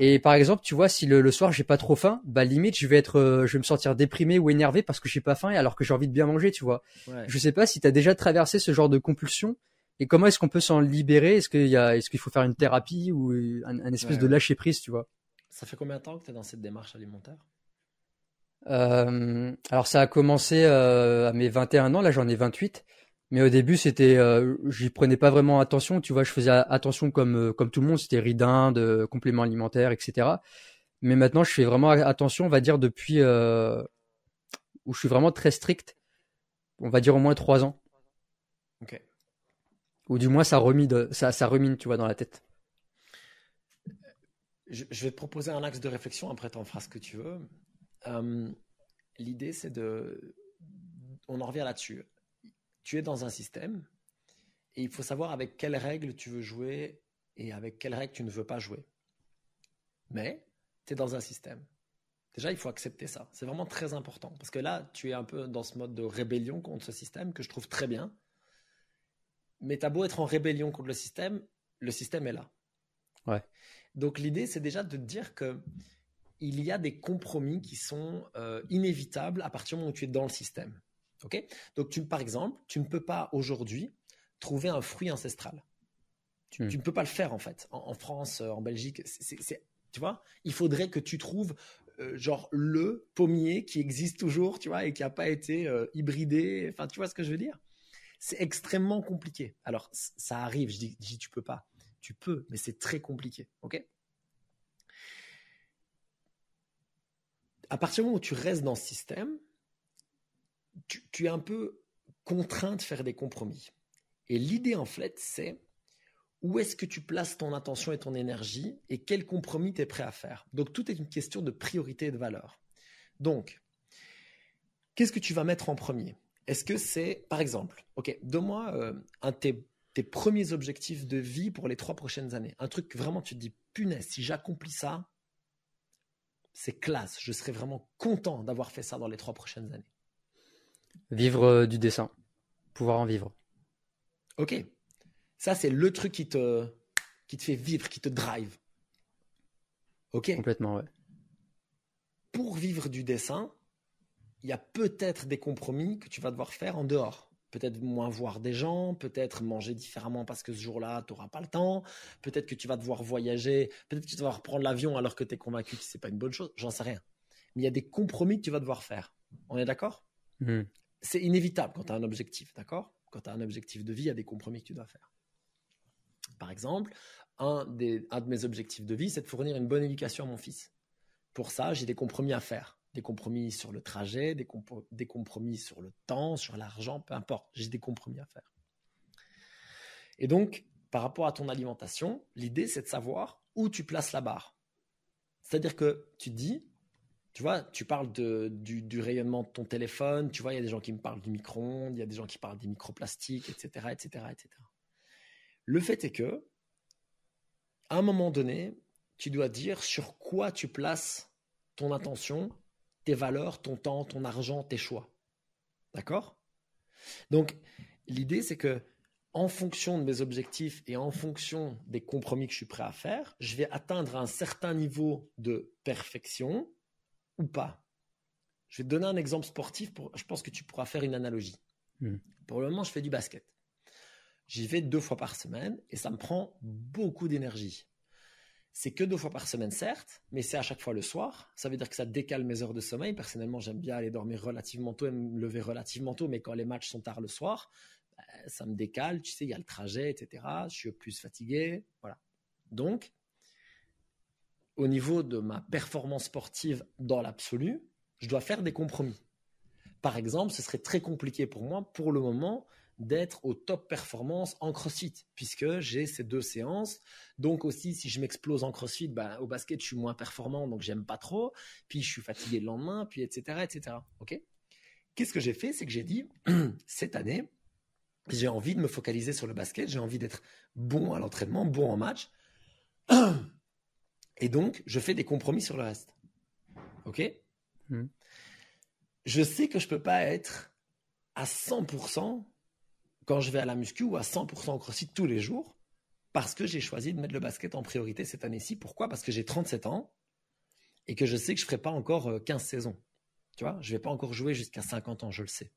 et par exemple, tu vois, si le, le soir j'ai pas trop faim, bah limite je vais être, euh, je vais me sentir déprimé ou énervé parce que j'ai pas faim alors que j'ai envie de bien manger, tu vois. Ouais. Je sais pas si tu as déjà traversé ce genre de compulsion et comment est-ce qu'on peut s'en libérer? Est-ce qu'il y a, est-ce qu'il faut faire une thérapie ou un, espèce de lâcher prise, tu vois? Ça fait combien de temps que tu es dans cette démarche alimentaire? Euh, Alors ça a commencé euh, à mes 21 ans, là j'en ai 28. Mais au début, c'était, euh, j'y prenais pas vraiment attention. Tu vois, je faisais attention comme euh, comme tout le monde. C'était ridin, de compléments alimentaires, etc. Mais maintenant, je fais vraiment attention. On va dire depuis euh, où je suis vraiment très strict. On va dire au moins trois ans. Ok. Ou du moins, ça remine, ça, ça remine, tu vois, dans la tête. Je, vais te proposer un axe de réflexion. Après, tu en feras ce que tu veux. L'idée, c'est de, on en revient là-dessus tu es dans un système et il faut savoir avec quelles règles tu veux jouer et avec quelles règles tu ne veux pas jouer. Mais tu es dans un système. Déjà, il faut accepter ça. C'est vraiment très important. Parce que là, tu es un peu dans ce mode de rébellion contre ce système que je trouve très bien. Mais tu as beau être en rébellion contre le système, le système est là. Ouais. Donc l'idée, c'est déjà de te dire que il y a des compromis qui sont euh, inévitables à partir du moment où tu es dans le système. Ok? Donc, tu, par exemple, tu ne peux pas aujourd'hui trouver un fruit ancestral. Tu, hmm. ne peux pas le faire en fait. En, France, euh, en Belgique, c'est, tu vois, il faudrait que tu trouves euh, genre le pommier qui existe toujours, tu vois, et qui n'a pas été euh, hybridé. Enfin, tu vois ce que je veux dire? C'est extrêmement compliqué. Alors, ça arrive. Je dis, je dis, tu peux pas. Tu peux, mais c'est très compliqué. Ok? À partir du moment où tu restes dans ce système, tu, es un peu contraint de faire des compromis. Et l'idée, en fait, c'est où est-ce que tu places ton attention et ton énergie et quel compromis tu es prêt à faire? Donc, tout est une question de priorité et de valeur. Donc, qu'est-ce que tu vas mettre en premier? Est-ce que c'est, par exemple, ok, donne-moi euh, un de tes, tes, premiers objectifs de vie pour les trois prochaines années. Un truc que vraiment tu te dis, punaise, si j'accomplis ça, c'est classe. Je serais vraiment content d'avoir fait ça dans les trois prochaines années. Vivre euh, du dessin. Pouvoir en vivre. Ok. Ça, c'est le truc qui te, qui te fait vivre, qui te drive. Ok. Complètement, ouais. Pour vivre du dessin, il y a peut-être des compromis que tu vas devoir faire en dehors. Peut-être moins voir des gens, peut-être manger différemment parce que ce jour-là, tu n'auras pas le temps. Peut-être que tu vas devoir voyager, peut-être que tu vas devoir prendre l'avion alors que tu es convaincu que ce n'est pas une bonne chose. J'en sais rien. Mais il y a des compromis que tu vas devoir faire. On est d'accord? Hmm. C'est inévitable quand tu as un objectif, d'accord? Quand tu as un objectif de vie, il y a des compromis que tu dois faire. Par exemple, un, des, un de mes objectifs de vie, c'est de fournir une bonne éducation à mon fils. Pour ça, j'ai des compromis à faire. Des compromis sur le trajet, des, compromis sur le temps, sur l'argent, peu importe. J'ai des compromis à faire. Et donc, par rapport à ton alimentation, l'idée, c'est de savoir où tu places la barre. C'est-à-dire que tu dis, tu vois, tu parles du rayonnement de ton téléphone, tu vois, il y a des gens qui me parlent du micro-ondes, il y a des gens qui parlent des microplastiques, etc., etc., etc. Le fait est que, à un moment donné, tu dois dire sur quoi tu places ton attention, tes valeurs, ton temps, ton argent, tes choix. D'accord? Donc, l'idée, c'est que, en fonction de mes objectifs et en fonction des compromis que je suis prêt à faire, je vais atteindre un certain niveau de perfection ou pas. Je vais te donner un exemple sportif. Pour, je pense que tu pourras faire une analogie. Hmm. Pour le moment, je fais du basket. J'y vais deux fois par semaine et ça me prend beaucoup d'énergie. C'est que deux fois par semaine, certes, mais c'est à chaque fois le soir. Ça veut dire que ça décale mes heures de sommeil. Personnellement, j'aime bien aller dormir relativement tôt et me lever relativement tôt, mais quand les matchs sont tard le soir, ben, ça me décale. Tu sais, il y a le trajet, etc. Je suis plus fatigué. Voilà. Donc, au niveau de ma performance sportive dans l'absolu, je dois faire des compromis. Par exemple, ce serait très compliqué pour moi, pour le moment, d'être au top performance en crossfit, puisque j'ai ces deux séances. Donc aussi, si je m'explose en crossfit, ben, au basket, je suis moins performant, donc j'aime pas trop. Puis je suis fatigué le lendemain, puis etc. etc. Ok? Qu'est-ce que j'ai fait? C'est que j'ai dit, *clears throat* cette année, j'ai envie de me focaliser sur le basket, j'ai envie d'être bon à l'entraînement, bon en match. *clears throat* Et donc, je fais des compromis sur le reste. Ok? Hmm. Je sais que je peux pas être à 100% quand je vais à la muscu ou à 100% au crossfit tous les jours parce que j'ai choisi de mettre le basket en priorité cette année-ci. Pourquoi? Parce que j'ai 37 ans et que je sais que je ferai pas encore euh, 15 saisons. Tu vois, je vais pas encore jouer jusqu'à 50 ans, je le sais.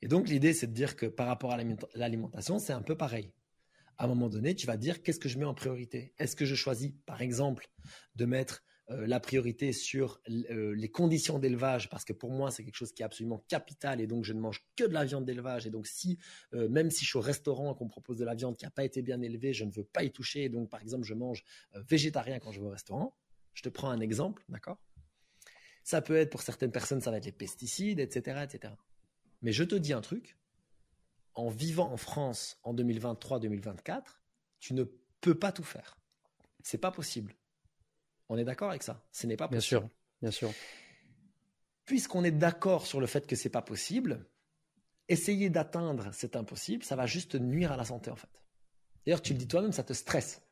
Et donc l'idée, c'est de dire que par rapport à l'aliment- l'alimentation, c'est un peu pareil. À un moment donné, tu vas dire qu'est-ce que je mets en priorité? Est-ce que je choisis, par exemple, de mettre euh, la priorité sur euh, les conditions d'élevage parce que pour moi c'est quelque chose qui est absolument capital et donc je ne mange que de la viande d'élevage. Et donc si euh, même si je suis au restaurant qu'on propose de la viande qui n'a pas été bien élevée je ne veux pas y toucher. Et donc par exemple je mange végétarien quand je vais au restaurant. Je te prends un exemple d'accord? Ça peut être pour certaines personnes ça va être les pesticides etc etc mais je te dis un truc. En vivant en France en 2023-2024 tu ne peux pas tout faire. C'est pas possible on est d'accord avec ça Ce n'est pas Bien possible. sûr, bien sûr. Puisqu'on est d'accord sur le fait que c'est pas possible, essayer d'atteindre cet impossible, ça va juste nuire à la santé en fait. D'ailleurs, tu le dis toi-même, ça te stresse.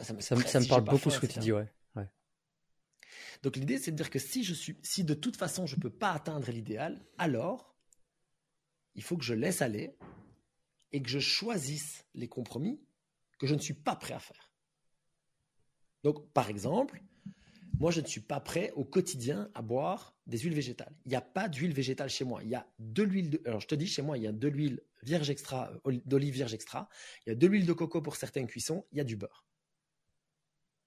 Ça, me, Ça, me- stresse ça me si parle beaucoup faim, ce que tu dis, ouais. ouais. Donc l'idée, c'est de dire que si je suis, si de toute façon je peux pas atteindre l'idéal, alors il faut que je laisse aller et que je choisisse les compromis que je ne suis pas prêt à faire. Donc, par exemple, moi, je ne suis pas prêt au quotidien à boire des huiles végétales. Il n'y a pas d'huile végétale chez moi. Il y a de l'huile. De... Alors, je te dis, chez moi, il y a de l'huile vierge extra, euh, oli- d'olive vierge extra. Il y a de l'huile de coco pour certaines cuissons. Il y a du beurre.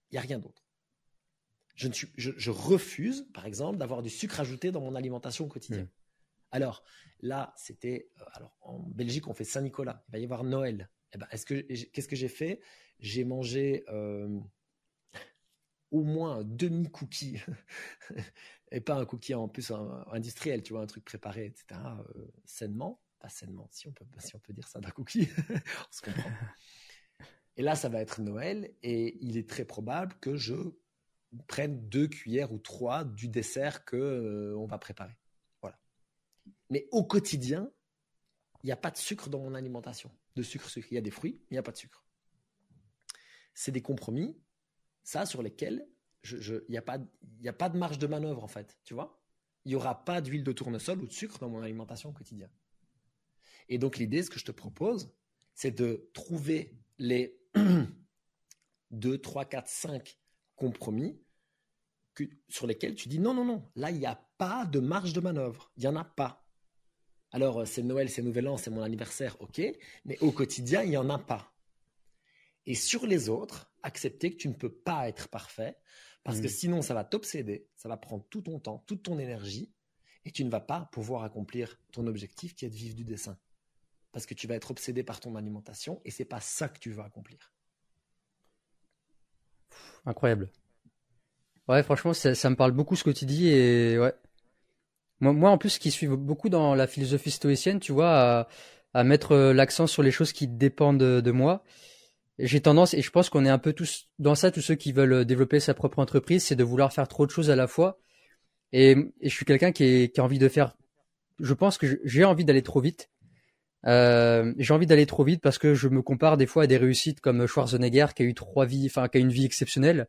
Il n'y a rien d'autre. Je, ne suis, je, je refuse, par exemple, d'avoir du sucre ajouté dans mon alimentation au quotidien. Alors, là, c'était. euh, Alors, en Belgique, on fait Saint-Nicolas. Il va y avoir Noël. Eh ben, est-ce que qu'est-ce que j'ai fait? J'ai mangé euh, au moins un demi-cookie, *laughs* et pas un cookie en plus industriel, tu vois, un truc préparé, etc., euh, sainement. Pas sainement, si on peut, *laughs* si on peut dire ça d'un cookie. *laughs* Et là, ça va être Noël, et il est très probable que je prenne deux cuillères ou trois du dessert que euh, on va préparer. Voilà. Mais au quotidien, il n'y a pas de sucre dans mon alimentation. De sucre. Il y a des fruits, il n'y a pas de sucre. C'est des compromis. Ça sur lesquels il n'y a, pas, de marge de manœuvre en fait, tu vois. Il n'y aura pas d'huile de tournesol ou de sucre dans mon alimentation quotidienne. Et donc l'idée, ce que je te propose, c'est de trouver les 2, 3, 4, 5 compromis sur lesquels tu dis non, non, non, là, il n'y a pas de marge de manœuvre. Il n'y en a pas. Alors, euh, c'est Noël, c'est Nouvel An, c'est mon anniversaire, ok, mais au quotidien, il n'y en a pas. Et sur les autres, accepter que tu ne peux pas être parfait, parce que mmh. sinon, ça va t'obséder, ça va prendre tout ton temps, toute ton énergie, et tu ne vas pas pouvoir accomplir ton objectif qui est de vivre du dessin. Parce que tu vas être obsédé par ton alimentation, et c'est pas ça que tu vas accomplir. Incroyable. Ouais, franchement, ça, me parle beaucoup ce que tu dis et ouais. Moi, moi en plus, qui suis beaucoup dans la philosophie stoïcienne, tu vois, à, mettre euh, l'accent sur les choses qui dépendent de, moi. J'ai tendance, et je pense qu'on est un peu tous dans ça, tous ceux qui veulent développer sa propre entreprise, c'est de vouloir faire trop de choses à la fois. Et, je suis quelqu'un qui, a envie de faire. Je pense que j'ai envie d'aller trop vite. Euh, j'ai envie d'aller trop vite parce que je me compare des fois à des réussites comme Schwarzenegger qui a eu trois vies, enfin qui a une vie exceptionnelle.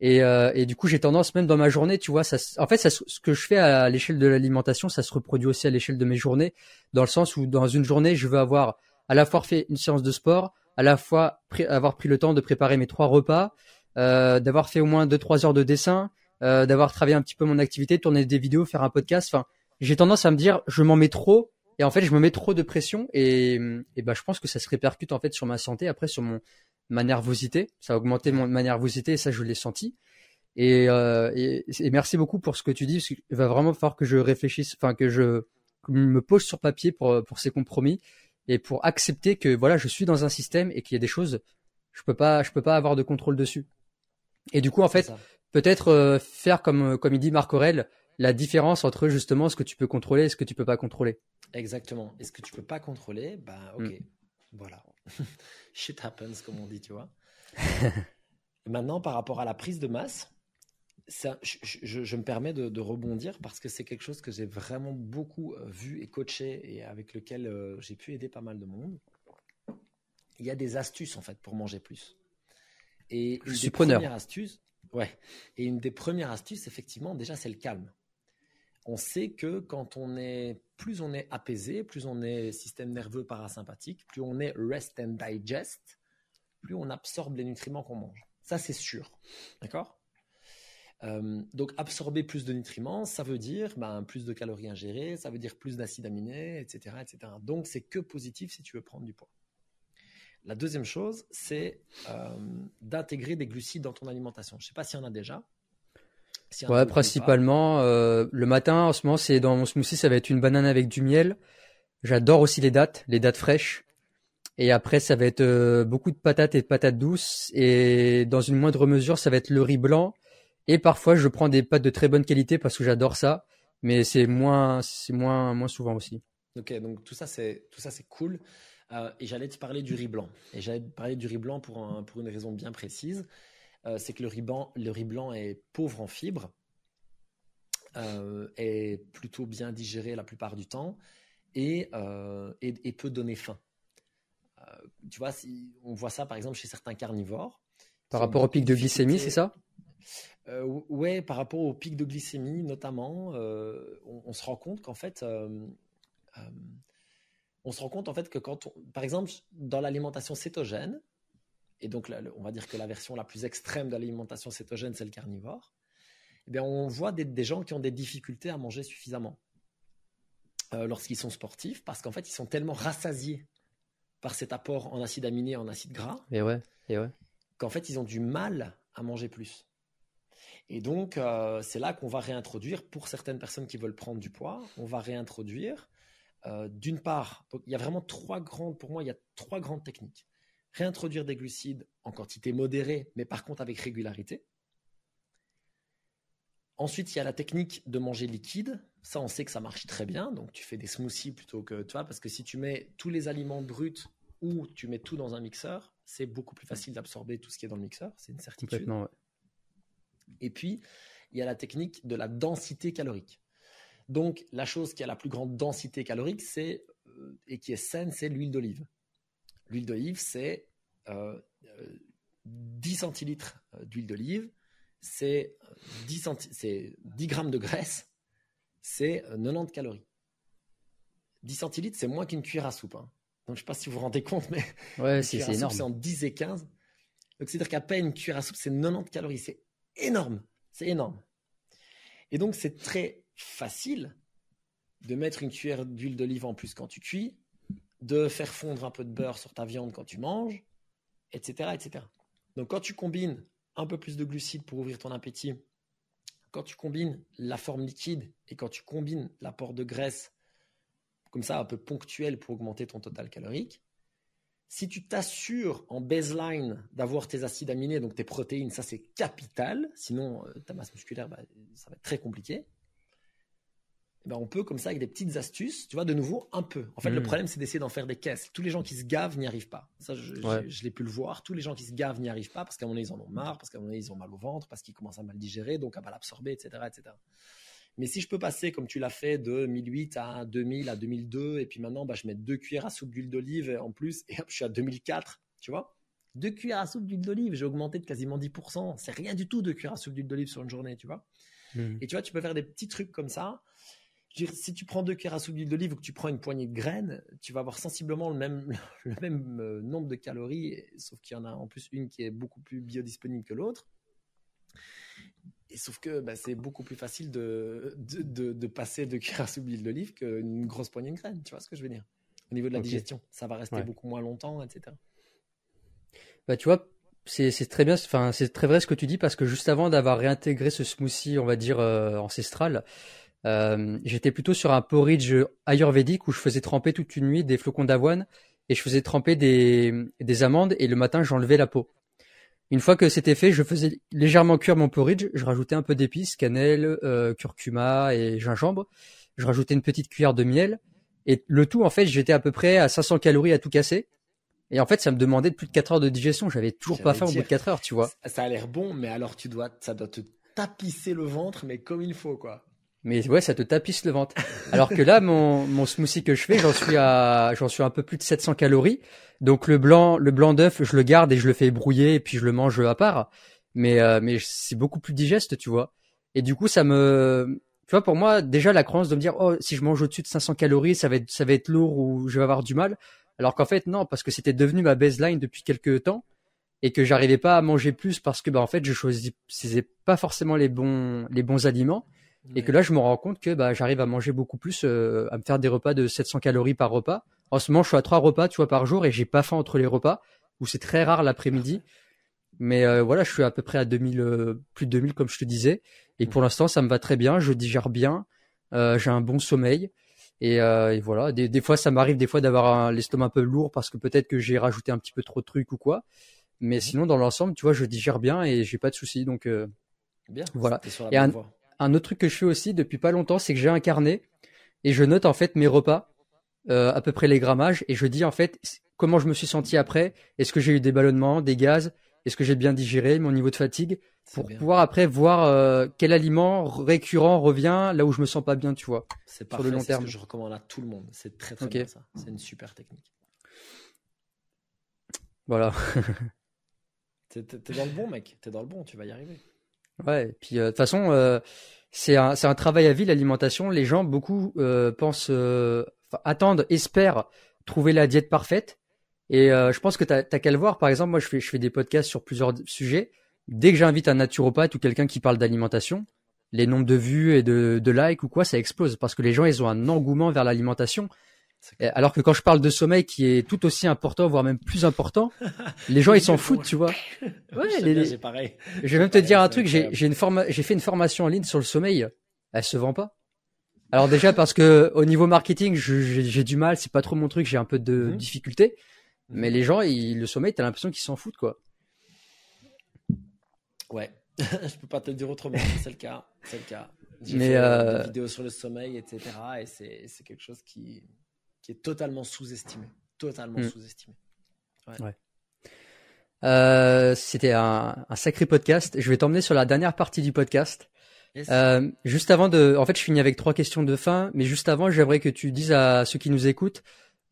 Et, euh, et du coup, j'ai tendance même dans ma journée, tu vois, ça, en fait, ce que je fais à l'échelle de l'alimentation, ça se reproduit aussi à l'échelle de mes journées, dans le sens où dans une journée, je veux avoir à la fois fait une séance de sport, à la fois avoir pris le temps de préparer mes trois repas, euh, d'avoir fait au moins deux trois heures de dessin, euh, d'avoir travaillé un petit peu mon activité, tourner des vidéos, faire un podcast. Enfin, j'ai tendance à me dire, je m'en mets trop, et en fait, je me mets trop de pression, et, et ben, je pense que ça se répercute en fait sur ma santé, après sur mon ma nervosité. Ça a augmenté mon, ma nervosité et ça, je l'ai senti. Et, euh, et, merci beaucoup pour ce que tu dis, parce qu'il va vraiment falloir que je réfléchisse, enfin que je me pose sur papier pour, pour ces compromis et pour accepter que voilà, je suis dans un système et qu'il y a des choses, je peux pas, je peux pas avoir de contrôle dessus. Et du coup, en fait, peut-être euh, faire comme comme il dit Marc Aurel, la différence entre justement ce que tu peux contrôler et ce que tu peux pas contrôler. Exactement. Et ce que tu peux pas contrôler, ben ok, mm. voilà. *laughs* Shit happens, comme on dit, tu vois. *laughs* Maintenant, par rapport à la prise de masse, ça, je, me permets de, rebondir parce que c'est quelque chose que j'ai vraiment beaucoup euh, vu et coaché et avec lequel euh, j'ai pu aider pas mal de monde. Il y a des astuces en fait pour manger plus. Et une des premières astuces, ouais. Et une des premières astuces, effectivement, déjà, c'est le calme. On sait que quand on est plus on est apaisé, plus on est système nerveux parasympathique, plus on est rest and digest, plus on absorbe les nutriments qu'on mange. Ça, c'est sûr. D'accord? Euh, donc absorber plus de nutriments, ça veut dire ben, plus de calories ingérées, ça veut dire plus d'acides aminés, etc., etc. Donc c'est que positif si tu veux prendre du poids. La deuxième chose, c'est euh, d'intégrer des glucides dans ton alimentation. Je ne sais pas s'il y en a déjà ouais, principalement. Euh, le matin, en ce moment, c'est dans mon smoothie, ça va être une banane avec du miel. J'adore aussi les dattes, les dattes fraîches. Et après, ça va être beaucoup de patates et de patates douces. Et dans une moindre mesure, ça va être le riz blanc. Et parfois, je prends des pâtes de très bonne qualité parce que j'adore ça. Mais c'est moins, c'est moins, moins souvent aussi. Ok, donc tout ça, c'est tout ça, c'est cool. Euh, et j'allais te parler du riz blanc. Et j'allais te parler du riz blanc pour, un, pour une raison bien précise. Euh, c'est que le riz, blanc, le riz blanc est pauvre en fibres, euh, est plutôt bien digéré la plupart du temps et, euh, peut donner faim. tu vois, si on voit ça par exemple chez certains carnivores. Par rapport au pic de glycémie, c'est ça? Ouais, par rapport au pic de glycémie notamment, on, se rend compte qu'en fait, on se rend compte en fait que quand, par exemple, dans l'alimentation cétogène, et donc on va dire que la version la plus extrême de l'alimentation cétogène, c'est le carnivore, eh bien, on voit des, gens qui ont des difficultés à manger suffisamment euh, lorsqu'ils sont sportifs, parce qu'en fait, ils sont tellement rassasiés par cet apport en acides aminés et en acides gras, et ouais, et ouais. qu'en fait, ils ont du mal à manger plus. Et donc, euh, c'est là qu'on va réintroduire, pour certaines personnes qui veulent prendre du poids, on va réintroduire, euh, d'une part, il y a vraiment trois grandes, pour moi, il y a trois grandes techniques réintroduire des glucides en quantité modérée, mais par contre avec régularité. Ensuite, il y a la technique de manger liquide. Ça, on sait que ça marche très bien. Donc, tu fais des smoothies plutôt que, tu vois, parce que si tu mets tous les aliments bruts ou tu mets tout dans un mixeur, c'est beaucoup plus facile d'absorber tout ce qui est dans le mixeur. C'est une certitude. Et puis, il y a la technique de la densité calorique. Donc, la chose qui a la plus grande densité calorique, c'est euh, et qui est saine, c'est l'huile d'olive. L'huile d'olive, c'est euh, euh, 10 centilitres d'huile d'olive, c'est 10, 10 grammes de graisse, c'est 90 calories. 10 centilitres, c'est moins qu'une cuillère à soupe. Hein. Donc, je ne sais pas si vous vous rendez compte, mais ouais, c'est énorme. C'est en 10 et 15. Donc, c'est-à-dire qu'à peine une cuillère à soupe, c'est 90 calories. C'est énorme. C'est énorme. Et donc, c'est très facile de mettre une cuillère d'huile d'olive en plus quand tu cuis, de faire fondre un peu de beurre sur ta viande quand tu manges, etc., etc. Donc, quand tu combines un peu plus de glucides pour ouvrir ton appétit, quand tu combines la forme liquide et quand tu combines l'apport de graisse comme ça un peu ponctuel pour augmenter ton total calorique, si tu t'assures en baseline d'avoir tes acides aminés, donc tes protéines, ça c'est capital, sinon euh, ta masse musculaire, bah, ça va être très compliqué. Eh ben, on peut comme ça avec des petites astuces, tu vois, de nouveau un peu. En fait, le hmm. problème c'est d'essayer d'en faire des caisses. Tous les gens qui se gavent n'y arrivent pas. Ça, je, l'ai pu le voir. Tous les gens qui se gavent n'y arrivent pas parce qu'à un moment donné ils en ont marre, parce qu'à un moment donné ils ont mal au ventre, parce qu'ils commencent à mal digérer, donc à mal absorber, etc., etc. Mais si je peux passer, comme tu l'as fait, de 1008 à 2000 à 2002, et puis maintenant, bah, je mets deux cuillères à soupe d'huile d'olive en plus, et hop, je suis à 2004, tu vois Deux cuillères à soupe d'huile d'olive, j'ai augmenté de quasiment 10%. C'est rien du tout, deux cuillères à soupe d'huile d'olive sur une journée, tu vois mmh. Et tu vois, tu peux faire des petits trucs comme ça. si tu prends deux cuillères à soupe d'huile d'olive ou que tu prends une poignée de graines, tu vas avoir sensiblement le même, *laughs* le même euh, nombre de calories, sauf qu'il y en a en plus une qui est beaucoup plus biodisponible que l'autre. Et sauf que bah, c'est beaucoup plus facile de, de, de, passer de cuillère à soupe d'huile d'olive qu'une grosse poignée de graines. Tu vois ce que je veux dire? Au niveau de la digestion, ça va rester beaucoup moins longtemps, etc. Bah, tu vois, c'est très bien, enfin, c'est très vrai ce que tu dis parce que juste avant d'avoir réintégré ce smoothie, on va dire, euh, ancestral, euh, j'étais plutôt sur un porridge ayurvédique où je faisais tremper toute une nuit des flocons d'avoine et je faisais tremper des, des amandes et le matin j'enlevais la peau. Une fois que c'était fait, je faisais légèrement cuire mon porridge. Je rajoutais un peu d'épices, cannelle, euh, curcuma et gingembre. Je rajoutais une petite cuillère de miel. Et le tout, en fait, j'étais à peu près à 500 calories à tout casser. Et en fait, ça me demandait plus de 4 heures de digestion. J'avais toujours pas faim au bout de 4 heures, tu vois. Ça a l'air bon, mais alors tu dois, ça doit te tapisser le ventre, mais comme il faut, quoi. Mais ouais, ça te tapisse le ventre. Alors que là, mon, mon smoothie que je fais, j'en suis à, j'en suis à un peu plus de 700 calories. Donc le blanc, le blanc d'œuf, je le garde et je le fais brouiller et puis je le mange à part. Mais euh, mais c'est beaucoup plus digeste, tu vois. Et du coup, ça me, tu vois, pour moi, déjà la croyance de me dire, oh, si je mange au-dessus de 500 calories, ça va être, ça va être lourd ou je vais avoir du mal. Alors qu'en fait, non, parce que c'était devenu ma baseline depuis quelques temps et que j'arrivais pas à manger plus parce que, bah, en fait, je choisissais pas forcément les bons, les bons aliments. Et que là, je me rends compte que bah, j'arrive à manger beaucoup plus, euh, à me faire des repas de 700 calories par repas. En ce moment, je suis à trois repas, tu vois, par jour, et j'ai pas faim entre les repas, ou c'est très rare l'après-midi. Mais euh, voilà, je suis à peu près à 2000, euh, plus de 2000 comme je te disais. Et pour l'instant, ça me va très bien. Je digère bien. j'ai un bon sommeil. Et, et voilà. Des, des, fois, ça m'arrive des fois d'avoir l'estomac un peu lourd parce que peut-être que j'ai rajouté un petit peu trop de trucs ou quoi. Mais sinon, dans l'ensemble, tu vois, je digère bien et j'ai pas de soucis. Donc bien. Voilà. Et un, un autre truc que je fais aussi depuis pas longtemps, c'est que j'ai un carnet et je note en fait mes repas, euh, à peu près les grammages, et je dis en fait comment je me suis senti après, est-ce que j'ai eu des ballonnements, des gaz, est-ce que j'ai bien digéré, mon niveau de fatigue, pour pouvoir après voir euh, quel aliment récurrent revient là où je me sens pas bien, tu vois. C'est sur le long terme. Ce que je recommande à tout le monde. C'est très très bien ça. C'est une super technique. Voilà. *laughs* t'es dans le bon mec, t'es dans le bon, tu vas y arriver. Ouais, et puis euh, de toute façon, euh, c'est un, un travail à vie l'alimentation. Les gens, beaucoup euh, pensent, attendent, espèrent trouver la diète parfaite. Et je pense que tu as, qu'à le voir. Par exemple, moi, je fais, je fais des podcasts sur plusieurs sujets. Dès que j'invite un naturopathe ou quelqu'un qui parle d'alimentation, les nombres de vues et de, de likes ou quoi, ça explose parce que les gens, ils ont un engouement vers l'alimentation. Alors que quand je parle de sommeil qui est tout aussi important, voire même plus important, *laughs* les gens ils s'en foutent, tu vois. *laughs* Ouais, les... pareil. Je vais même te dire un truc, j'ai une j'ai fait une formation en ligne sur le sommeil, elle se vend pas. Alors déjà parce que au niveau marketing, j'ai du mal, c'est pas trop mon truc, j'ai un peu de mhm. difficulté. Mais les gens, ils, le sommeil, t'as l'impression qu'ils s'en foutent, quoi. Ouais, *laughs* je peux pas te le dire autrement, c'est le cas, c'est le cas. J'ai fait euh... des vidéos sur le sommeil, etc. Et c'est quelque chose qui, qui est totalement sous-estimé. Totalement mm. sous-estimé. Ouais. Euh, c'était un, un, sacré podcast. Je vais t'emmener sur la dernière partie du podcast. Euh, juste avant de, en fait, je finis avec trois questions de fin, mais juste avant, j'aimerais que tu dises à ceux qui nous écoutent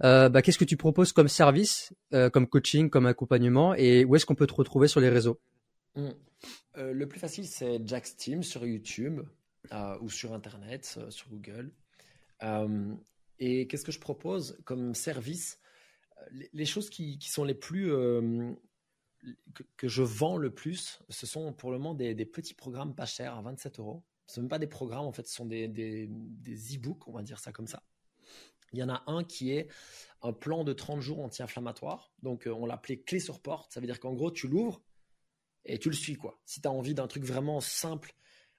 bah, qu'est-ce que tu proposes comme service, comme coaching, comme accompagnement, et où est-ce qu'on peut te retrouver sur les réseaux? Mmh. Le plus facile, c'est Jack's Team sur YouTube ou sur Internet, sur Google. Et qu'est-ce que je propose comme service les, choses qui, sont les plus que, je vends le plus, ce sont pour le moment des, petits programmes pas chers à 27 euros. Ce ne sont même pas des programmes, en fait, ce sont des, des, e-books, on va dire ça comme ça. Il y en a un qui est un plan de 30 jours anti-inflammatoire. Donc, euh, on l'appelait clé sur porte. Ça veut dire qu'en gros, tu l'ouvres et tu le suis, quoi. Si tu as envie d'un truc vraiment simple,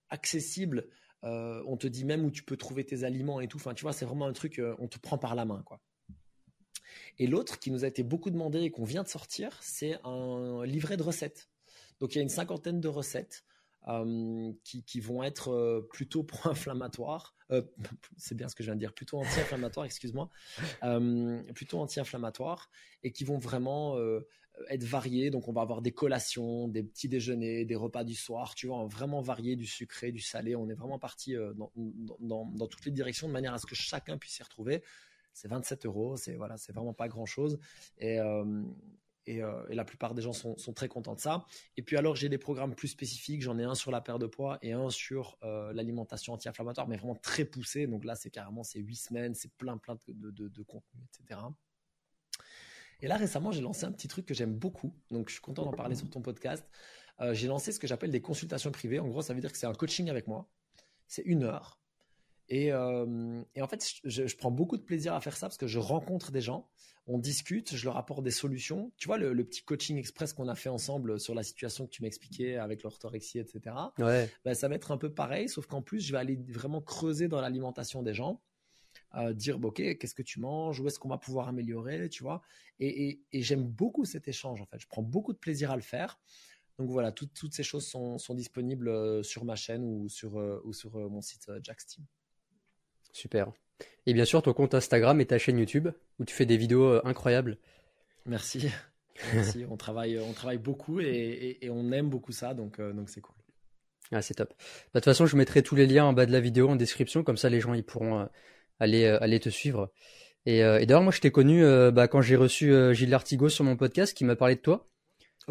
accessible, euh, on te dit même où tu peux trouver tes aliments et tout. Enfin, tu vois, c'est vraiment un truc, euh, on te prend par la main, quoi. Et l'autre qui nous a été beaucoup demandé et qu'on vient de sortir, c'est un livret de recettes. Donc il y a une cinquantaine de recettes euh, qui, vont être plutôt pro-inflammatoires. *laughs* C'est bien ce que je viens de dire, plutôt anti-inflammatoires, excuse-moi. plutôt anti-inflammatoires et qui vont vraiment être variés. Donc on va avoir des collations, des petits déjeuners, des repas du soir, tu vois, vraiment varié du sucré, du salé. On est vraiment parti dans, dans, toutes les directions de manière à ce que chacun puisse s'y retrouver c'est 27 euros, c'est voilà, vraiment pas grand chose. Et, euh, euh, et, la plupart des gens sont, très contents de ça. Et puis alors, j'ai des programmes plus spécifiques. J'en ai un sur la perte de poids et un sur euh, l'alimentation anti-inflammatoire, mais vraiment très poussé. Donc là, c'est carrément c'est huit semaines, c'est plein plein de, de, contenu, etc. Et là, récemment, j'ai lancé un petit truc que j'aime beaucoup. Donc, je suis content d'en parler sur ton podcast. j'ai lancé ce que j'appelle des consultations privées. En gros, ça veut dire que c'est un coaching avec moi. C'est une heure. Euh, et, en fait, je, prends beaucoup de plaisir à faire ça parce que je rencontre des gens, on discute, je leur apporte des solutions. Tu vois, le, petit coaching express qu'on a fait ensemble sur la situation que tu m'expliquais avec l'orthorexie, etc. Ouais. Ben, ça va être un peu pareil, sauf qu'en plus, je vais aller vraiment creuser dans l'alimentation des gens. Euh, dire ok qu'est-ce que tu manges où est-ce qu'on va pouvoir améliorer tu vois et, j'aime beaucoup cet échange en fait je prends beaucoup de plaisir à le faire donc voilà toutes ces choses sont, disponibles euh, sur ma chaîne ou sur, ou sur mon site Jacksteam Super. Et bien sûr, ton compte Instagram et ta chaîne YouTube où tu fais des vidéos euh, incroyables. Merci. *laughs* Merci. on, travaille, on travaille beaucoup et, on aime beaucoup ça, donc euh, donc c'est cool. Ah, c'est top. Bah, de toute façon, je mettrai tous les liens en bas de la vidéo en description, comme ça les gens ils pourront euh, aller, aller te suivre. Et, d'ailleurs, moi je t'ai connu bah, quand j'ai reçu Gilles Lartigot sur mon podcast qui m'a parlé de toi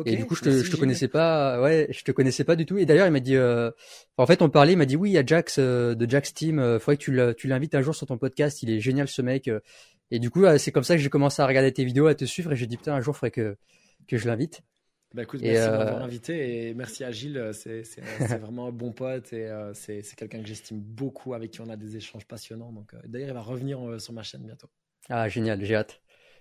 et du coup, je te, je te connaissais pas, ouais, je te connaissais pas du tout. Et d'ailleurs, il m'a dit, euh... en fait, on parlait, il m'a dit, oui, il y a Jax euh, de Jax Team, euh, faudrait que tu l'invites un jour sur ton podcast, il est génial ce mec. Euh. Et du coup, c'est comme ça que j'ai commencé à regarder tes vidéos, à te suivre, et j'ai dit, putain, un jour, faudrait que, que je l'invite. Bah écoute, merci de m'avoir invité et merci à Gilles, c'est vraiment un bon pote et c'est quelqu'un que j'estime beaucoup, avec qui on a des échanges passionnants. Donc d'ailleurs, il va revenir sur ma chaîne bientôt. Ah génial, j'ai hâte.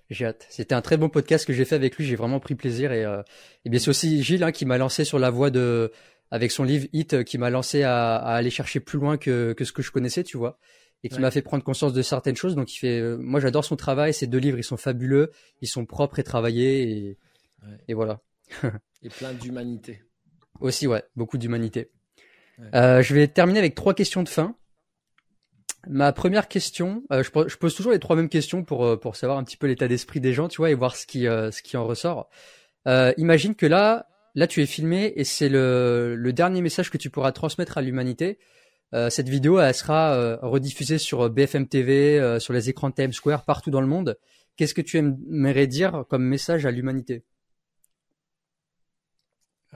J'ai hâte. C'était un très bon podcast que j'ai fait avec lui. J'ai vraiment pris plaisir et, euh, et bien c'est aussi Gilles hein, qui m'a lancé sur la voie de avec son livre Hit euh, qui m'a lancé à, à, aller chercher plus loin que, que ce que je connaissais, tu vois, et qui m'a fait prendre conscience de certaines choses. Donc il fait, euh, moi j'adore son travail. Ces deux livres, ils sont fabuleux, ils sont propres et travaillés et, et voilà. *laughs* et plein d'humanité. Aussi ouais, beaucoup d'humanité. Euh, je vais terminer avec trois questions de fin. Ma première question, euh, je, pose toujours les trois mêmes questions pour euh, pour savoir un petit peu l'état d'esprit des gens, tu vois, et voir ce qui euh, ce qui en ressort. imagine que là, là tu es filmé et c'est le le dernier message que tu pourras transmettre à l'humanité. cette vidéo, elle sera rediffusée sur BFM TV, sur les écrans Times Square, partout dans le monde. Qu'est-ce que tu aimerais dire comme message à l'humanité?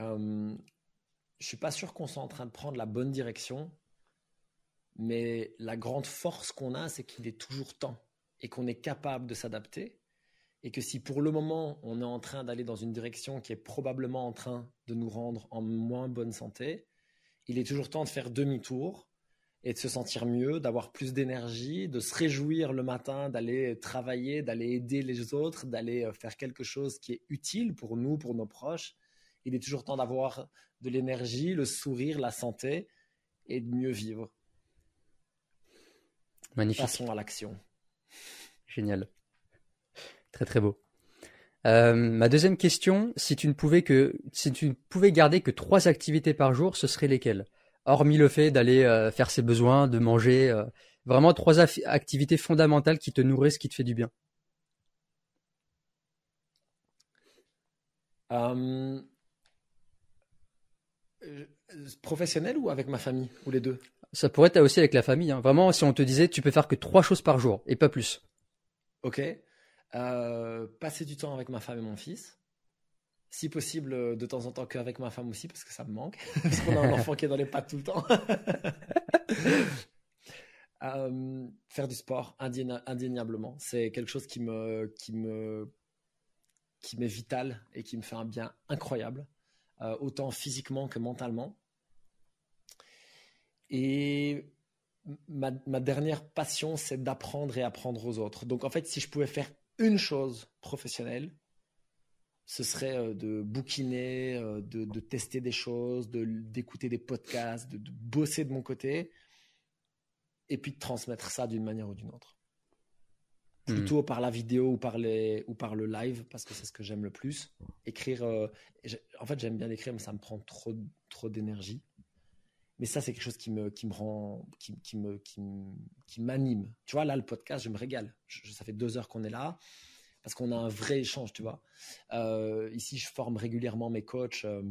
Je suis pas sûr qu'on soit en train de prendre la bonne direction mais la grande force qu'on a, c'est qu'il est toujours temps et qu'on est capable de s'adapter. Et que si pour le moment, on est en train d'aller dans une direction qui est probablement en train de nous rendre en moins bonne santé, il est toujours temps de faire demi-tour et de se sentir mieux, d'avoir plus d'énergie, de se réjouir le matin, d'aller travailler, d'aller aider les autres, d'aller euh, faire quelque chose qui est utile pour nous, pour nos proches. Il est toujours temps d'avoir de l'énergie, le sourire, la santé et de mieux vivre. Magnifique. Passons à l'action. Génial. Très très beau. Euh, ma deuxième question, si tu ne pouvais que, si tu ne pouvais garder que trois activités par jour, ce seraient lesquelles? Hormis le fait d'aller euh, faire ses besoins, de manger, euh, vraiment trois activités fondamentales qui te nourrissent, qui te fait du bien. Professionnel ou avec ma famille ou les deux? Ça pourrait être aussi avec la famille. Hein. Vraiment, si on te disait, tu peux faire que trois choses par jour et pas plus. Ok. passer du temps avec ma femme et mon fils. Si possible, de temps en temps qu'avec ma femme aussi, parce que ça me manque. *laughs* parce qu'on a un enfant qui est dans les pattes tout le temps. *laughs* faire du sport, indéniablement. C'est quelque chose qui me, qui me, qui m'est vital et qui me fait un bien incroyable, autant physiquement que mentalement. Et ma, dernière passion, c'est d'apprendre et apprendre aux autres. Donc en fait, si je pouvais faire une chose professionnelle, ce serait euh, de bouquiner, euh, de, tester des choses, d'écouter des podcasts, de, bosser de mon côté, et puis de transmettre ça d'une manière ou d'une autre. Hmm. Plutôt par la vidéo ou par, les, ou par le live, parce que c'est ce que j'aime le plus. Écrire, euh, en fait, j'aime bien écrire, mais ça me prend trop, trop d'énergie. Mais ça c'est quelque chose qui me qui me rend qui, qui me qui m'anime. Tu vois là le podcast je me régale. Ça fait deux heures qu'on est là parce qu'on a un vrai échange tu vois. Euh, ici je forme régulièrement mes coachs euh,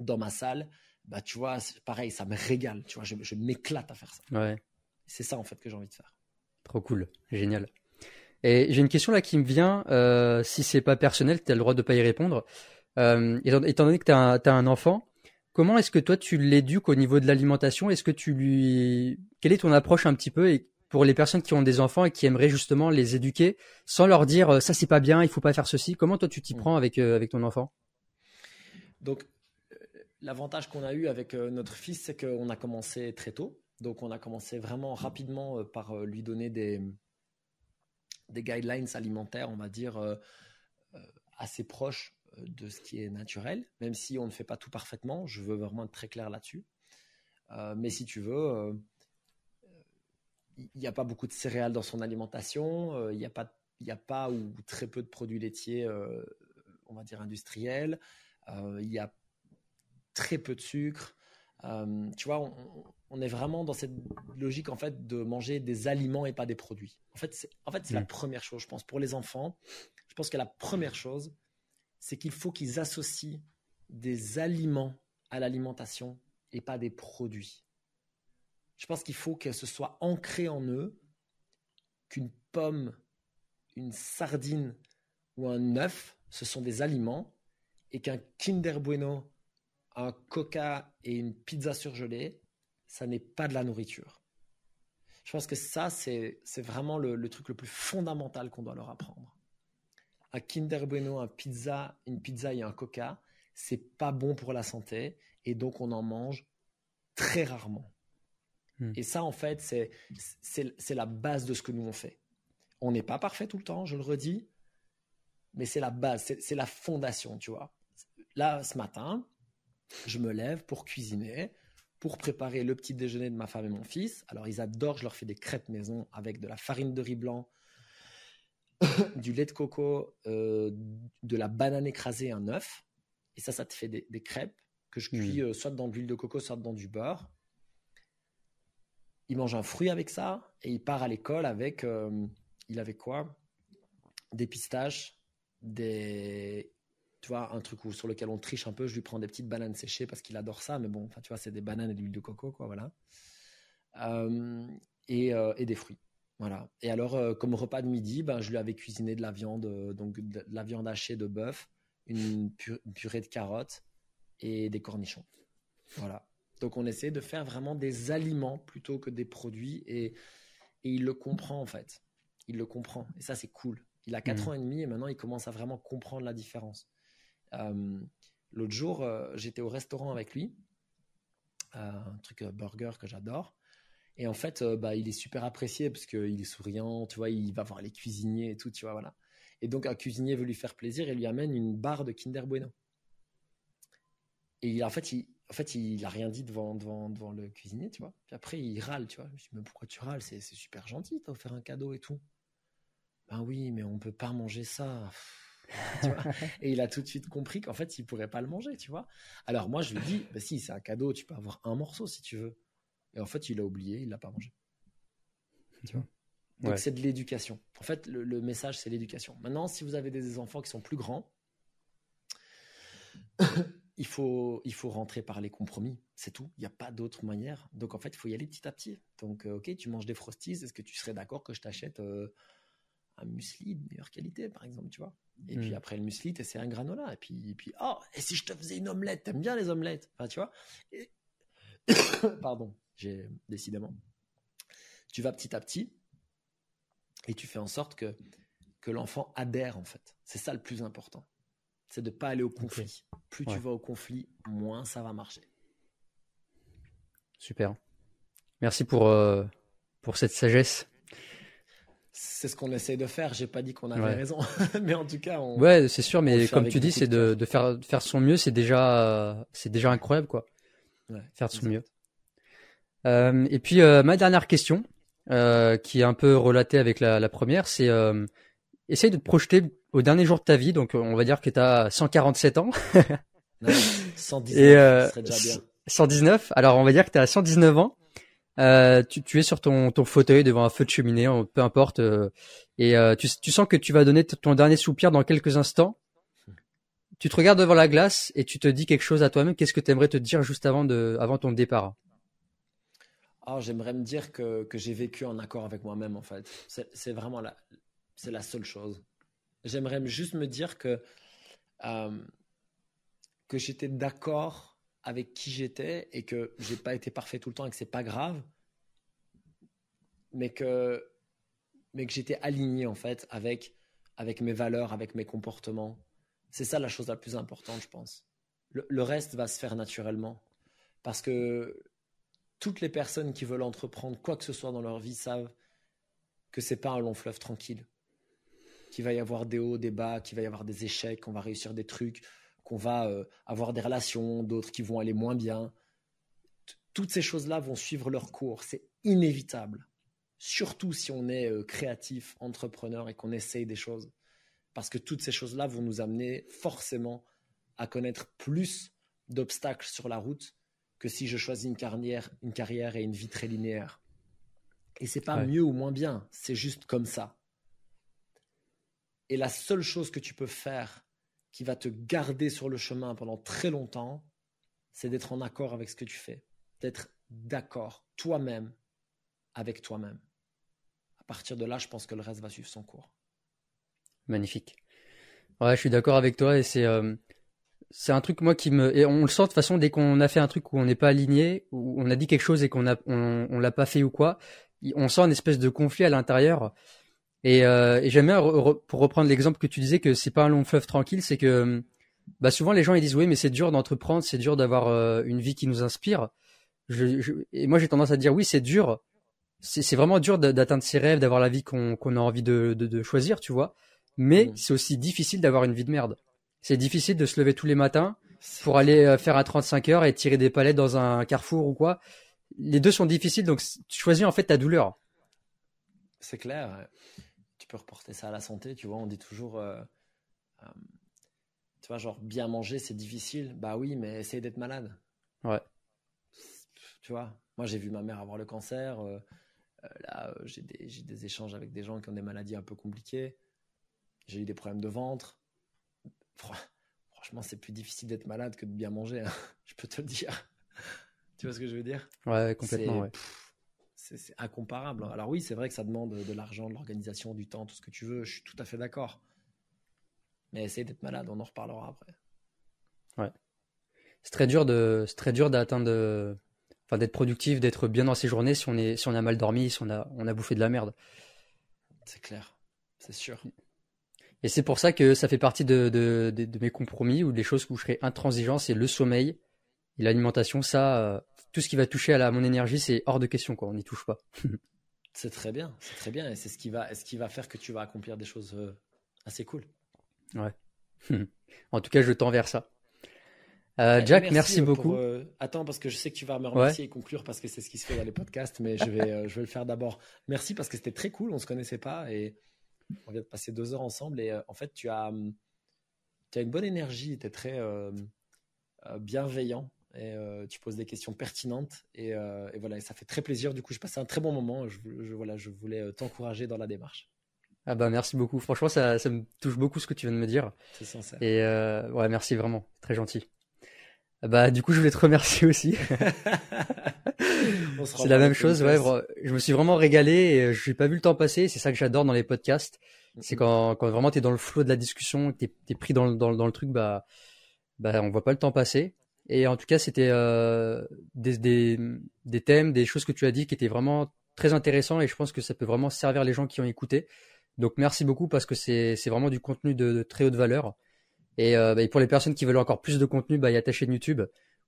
dans ma salle. Bah tu vois pareil ça me régale tu vois. Je, je m'éclate à faire ça. Ouais. C'est ça en fait que j'ai envie de faire. Trop cool. Génial et j'ai une question là qui me vient euh, si c'est pas personnel tu as le droit de pas y répondre euh, étant, étant, donné que tu as, as, un enfant Comment est-ce que toi tu l'éduques au niveau de l'alimentation? Est-ce que tu lui, quelle est ton approche un petit peu et pour les personnes qui ont des enfants et qui aimeraient justement les éduquer sans leur dire euh, ça c'est pas bien, il faut pas faire ceci? Comment toi tu t'y mm. prends avec euh, avec ton enfant? Donc l'avantage qu'on a eu avec notre fils, c'est qu'on a commencé très tôt. Donc on a commencé vraiment rapidement par lui donner des des guidelines alimentaires, on va dire assez proches de ce qui est naturel, même si on ne fait pas tout parfaitement. Je veux vraiment être très clair là-dessus. Euh, mais si tu veux, euh, il n'y a pas beaucoup de céréales dans son alimentation, euh, il n'y a, pas, a pas ou très peu de produits laitiers, on va dire industriels, il y a très peu de sucre. tu vois, on, est vraiment dans cette logique en fait de manger des aliments et pas des produits. En fait, c'est en fait, c'est la mmh. première chose, je pense, pour les enfants. Je pense que la première chose, c'est qu'il faut qu'ils associent des aliments à l'alimentation et pas des produits. Je pense qu'il faut que ce soit ancré en eux qu'une pomme, une sardine ou un œuf, ce sont des aliments et qu'un Kinder Bueno, un Coca et une pizza surgelée, ça n'est pas de la nourriture. Je pense que ça, c'est vraiment le truc le plus fondamental qu'on doit leur apprendre un Kinder Bueno, un pizza, une pizza et un Coca, c'est pas bon pour la santé et donc on en mange très rarement. Hmm. Et ça, en fait, c'est, c'est, la base de ce que nous on fait. On n'est pas parfait tout le temps, je le redis, mais c'est la base, c'est, la fondation, tu vois. Là, ce matin, je me lève pour cuisiner, pour préparer le petit déjeuner de ma femme et mon fils. Alors, ils adorent, je leur fais des crêpes maison avec de la farine de riz blanc, *coughs* du lait de coco, euh, de la banane écrasée, un œuf. Et ça, ça te fait des, crêpes que je cuis hmm. euh, soit dans de l'huile de coco, soit dans du beurre. Il mange un fruit avec ça et il part à l'école avec, euh, il avait quoi? Des pistaches, des, tu vois, un truc où, sur lequel on triche un peu. Je lui prends des petites bananes séchées parce qu'il adore ça, mais bon, enfin, tu vois, c'est des bananes et de l'huile de coco, quoi, voilà. et, des fruits. Voilà. Et alors, euh, comme repas de midi, ben, je lui avais cuisiné de la viande, euh, donc de, la viande hachée de bœuf, une, purée de carottes et des cornichons. Voilà. Donc, on essaie de faire vraiment des aliments plutôt que des produits et, il le comprend en fait. Il le comprend. Et ça, c'est cool. Il a 4 mmh. ans et demi et maintenant, il commence à vraiment comprendre la différence. Euh, l'autre jour, j'étais au restaurant avec lui, un truc burger que j'adore. Et en fait, euh, bah, il est super apprécié parce qu'il est souriant, tu vois, il va voir les cuisiniers et tout, tu vois, voilà. Et donc, un cuisinier veut lui faire plaisir et lui amène une barre de Kinder Bueno. Et en fait, il, en fait, il a rien dit devant, devant, devant le cuisinier, tu vois. Puis après, il râle, tu vois. Je me dis, mais pourquoi tu râles? C'est super gentil, t'as offert un cadeau et tout. Ben oui, mais on peut pas manger ça. *laughs* et il a tout de suite compris qu'en fait, il pourrait pas le manger, tu vois. Alors moi, je lui dis, bah si, c'est un cadeau, tu peux avoir un morceau si tu veux. Et en fait, il a oublié, il l'a pas mangé. Tu vois Donc c'est de l'éducation. En fait, le, message, c'est l'éducation. Maintenant, si vous avez des enfants qui sont plus grands, *coughs* il, faut, il faut rentrer par les compromis. C'est tout. Il n'y a pas d'autre manière. Donc en fait, il faut y aller petit à petit. Donc, euh, ok, tu manges des frosties. Est-ce que tu serais d'accord que je t'achète euh, un muesli de meilleure qualité, par exemple, tu vois. Et puis hmm. après le muesli, tu essaies un granola. Et puis, et puis, oh, et si je te faisais une omelette, t'aimes bien les omelettes, enfin, tu vois. *coughs* Pardon, j'ai décidément. Tu vas petit à petit et tu fais en sorte que, que l'enfant adhère, en fait. C'est ça le plus important. C'est de ne pas aller au conflit. Plus tu vas au conflit, moins ça va marcher. Super. Merci pour, euh, pour cette sagesse. C'est ce qu'on essaie de faire. J'ai pas dit qu'on avait raison, *laughs* mais en tout cas, on. Ouais, c'est sûr, mais comme tu dis, c'est de, de, faire faire son mieux, c'est déjà c'est déjà incroyable quoi. faire de son mieux. Euh, et puis euh, ma dernière question, euh, qui est un peu relatée avec la, la première, c'est essaye de te projeter au dernier jour de ta vie. Donc on va dire que tu as 147 ans. 119, *laughs* et, euh, serait déjà bien. 119. Alors on va dire que tu as 119 ans. Euh, tu, es sur ton, fauteuil devant un feu de cheminée, peu importe, euh, et euh, tu, sens que tu vas donner ton dernier soupir dans quelques instants. Tu te regardes devant la glace et tu te dis quelque chose à toi-même. Qu'est-ce que tu aimerais te dire juste avant, de, avant ton départ? Oh, J'aimerais me dire que, que j'ai vécu en accord avec moi-même, en fait. C'est vraiment la, c'est la seule chose. J'aimerais juste me dire que, que j'étais d'accord avec qui j'étais et que j'ai pas été parfait tout le temps et que c'est pas grave, mais que, mais que j'étais aligné en fait avec, avec mes valeurs, avec mes comportements. C'est ça la chose la plus importante, je pense. Le, reste va se faire naturellement parce que toutes les personnes qui veulent entreprendre quoi que ce soit dans leur vie savent que c'est pas un long fleuve tranquille, qu'il va y avoir des hauts, des bas, qu'il va y avoir des échecs, qu'on va réussir des trucs, qu'on va euh, avoir des relations, d'autres qui vont aller moins bien. Toutes ces choses-là vont suivre leur cours. C'est inévitable. Surtout si on est euh, créatif, entrepreneur et qu'on essaye des choses. Parce que toutes ces choses-là vont nous amener forcément à connaître plus d'obstacles sur la route que si je choisis une carrière, une carrière et une vie très linéaire. Et c'est pas mieux ou moins bien, c'est juste comme ça. Et la seule chose que tu peux faire qui va te garder sur le chemin pendant très longtemps, c'est d'être en accord avec ce que tu fais, d'être d'accord toi-même avec toi-même. À partir de là, je pense que le reste va suivre son cours. Magnifique. Ouais, je suis d'accord avec toi et c'est euh, un truc moi qui me et on le sent de toute façon dès qu'on a fait un truc où on n'est pas aligné, où on a dit quelque chose et qu'on a on l'a pas fait ou quoi, on sent une espèce de conflit à l'intérieur et, euh, et j'aime bien, pour reprendre l'exemple que tu disais, que c'est pas un long fleuve tranquille, c'est que bah souvent les gens ils disent oui mais c'est dur d'entreprendre, c'est dur d'avoir euh, une vie qui nous inspire. Je, et moi j'ai tendance à dire oui c'est dur, c'est vraiment dur d'atteindre ses rêves, d'avoir la vie qu'on qu'on a envie de, de, de, choisir, tu vois. Mais mmh. c'est aussi difficile d'avoir une vie de merde. C'est difficile de se lever tous les matins pour aller euh, faire un 35 heures et tirer des palettes dans un carrefour ou quoi. Les deux sont difficiles, donc tu choisis en fait ta douleur. C'est clair peux reporter ça à la santé. Tu vois, on dit toujours, euh, euh, tu vois, genre bien manger, c'est difficile. Bah oui, mais essaye d'être malade. Ouais. Tu vois, moi j'ai vu ma mère avoir le cancer. Euh, là, j'ai des, des, échanges avec des gens qui ont des maladies un peu compliquées. J'ai eu des problèmes de ventre. Franchement, c'est plus difficile d'être malade que de bien manger. Hein. *laughs* je peux te le dire. *laughs* tu vois ce que je veux dire? Ouais, complètement. Ouais c'est incomparable. Alors oui, c'est vrai que ça demande de l'argent, de l'organisation, du temps, tout ce que tu veux. Je suis tout à fait d'accord. Mais essaye d'être malade, on en reparlera après. Ouais. C'est très dur de, c'est très dur d'atteindre, enfin d'être productif, d'être bien dans ses journées si on est, si on a mal dormi, si on a, on a bouffé de la merde. C'est clair, c'est sûr. Et c'est pour ça que ça fait partie de, de, de, mes compromis ou des choses où je serai intransigeant, c'est le sommeil et l'alimentation. Ça, euh, tout ce qui va toucher à la, mon énergie, c'est hors de question, quoi. On n'y touche pas. *laughs* c'est très bien, c'est très bien, et c'est ce qui va, ce qui va faire que tu vas accomplir des choses euh, assez cool. Ouais. *laughs* en tout cas, je tends vers ça. Euh, Jack, merci, beaucoup. Euh, attends, parce que je sais que tu vas me remercier et conclure parce que c'est ce qui se fait dans les podcasts, mais je vais, je vais le faire d'abord. Merci parce que c'était très cool, on se connaissait pas et on vient de passer deux heures ensemble et en fait, tu as, tu as une bonne énergie, tu es très bienveillant et euh, tu poses des questions pertinentes et, euh, et, voilà, ça fait très plaisir. Du coup, je passé un très bon moment. Je, voilà, je voulais euh, t'encourager dans la démarche. Ah bah merci beaucoup. Franchement, ça, ça, me touche beaucoup ce que tu viens de me dire. C'est sincère. Et ouais, merci vraiment, très gentil. Ah bah du coup, je voulais te remercier aussi. *laughs* c'est la même chose, ouais. Je me suis vraiment régalé et je n'ai pas vu le temps passer. C'est ça que j'adore dans les podcasts. C'est quand, quand vraiment tu es dans le flot de la discussion, tu es, pris dans, dans, dans, le truc, bah, bah on voit pas le temps passer. Et en tout cas, c'était euh, des, des, des, thèmes, des choses que tu as dit qui étaient vraiment très intéressants et je pense que ça peut vraiment servir les gens qui ont écouté. Donc merci beaucoup parce que c'est vraiment du contenu de, très haute valeur. Et, euh, bah, et, pour les personnes qui veulent encore plus de contenu, bah, il y a ta chaîne YouTube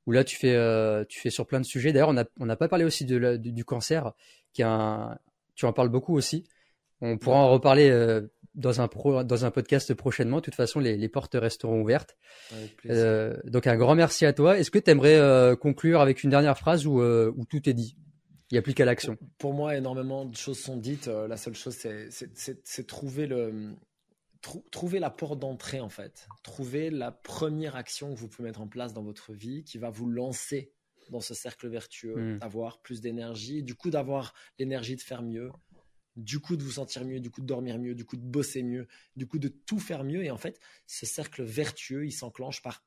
où là tu fais, euh, tu fais sur plein de sujets. D'ailleurs, on n'a on pas parlé aussi de du, cancer, qui est un, tu en parles beaucoup aussi. On pourra en reparler euh, dans un pro, dans un podcast prochainement. De toute façon, les, les portes resteront ouvertes. Euh, donc un grand merci à toi. Est-ce que tu aimerais euh, conclure avec une dernière phrase ou euh, tout est dit? Il n'y a plus qu'à l'action. Pour moi, énormément de choses sont dites. la seule chose, c'est trouver le trouver la porte d'entrée en fait. Trouver la première action que vous pouvez mettre en place dans votre vie qui va vous lancer dans ce cercle vertueux, hmm. d'avoir plus d'énergie, du coup d'avoir l'énergie de faire mieux, du coup de vous sentir mieux, du coup de dormir mieux, du coup de bosser mieux, du coup de tout faire mieux. Et en fait, ce cercle vertueux, il s'enclenche par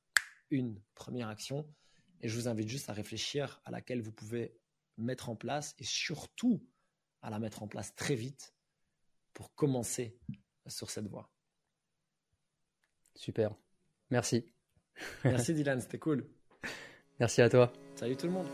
une première action. Et je vous invite juste à réfléchir à laquelle vous pouvez mettre en place et surtout à la mettre en place très vite pour commencer sur cette voie. Super. Merci. Merci Dylan, c'était cool. *laughs* Merci à toi. Salut tout le monde.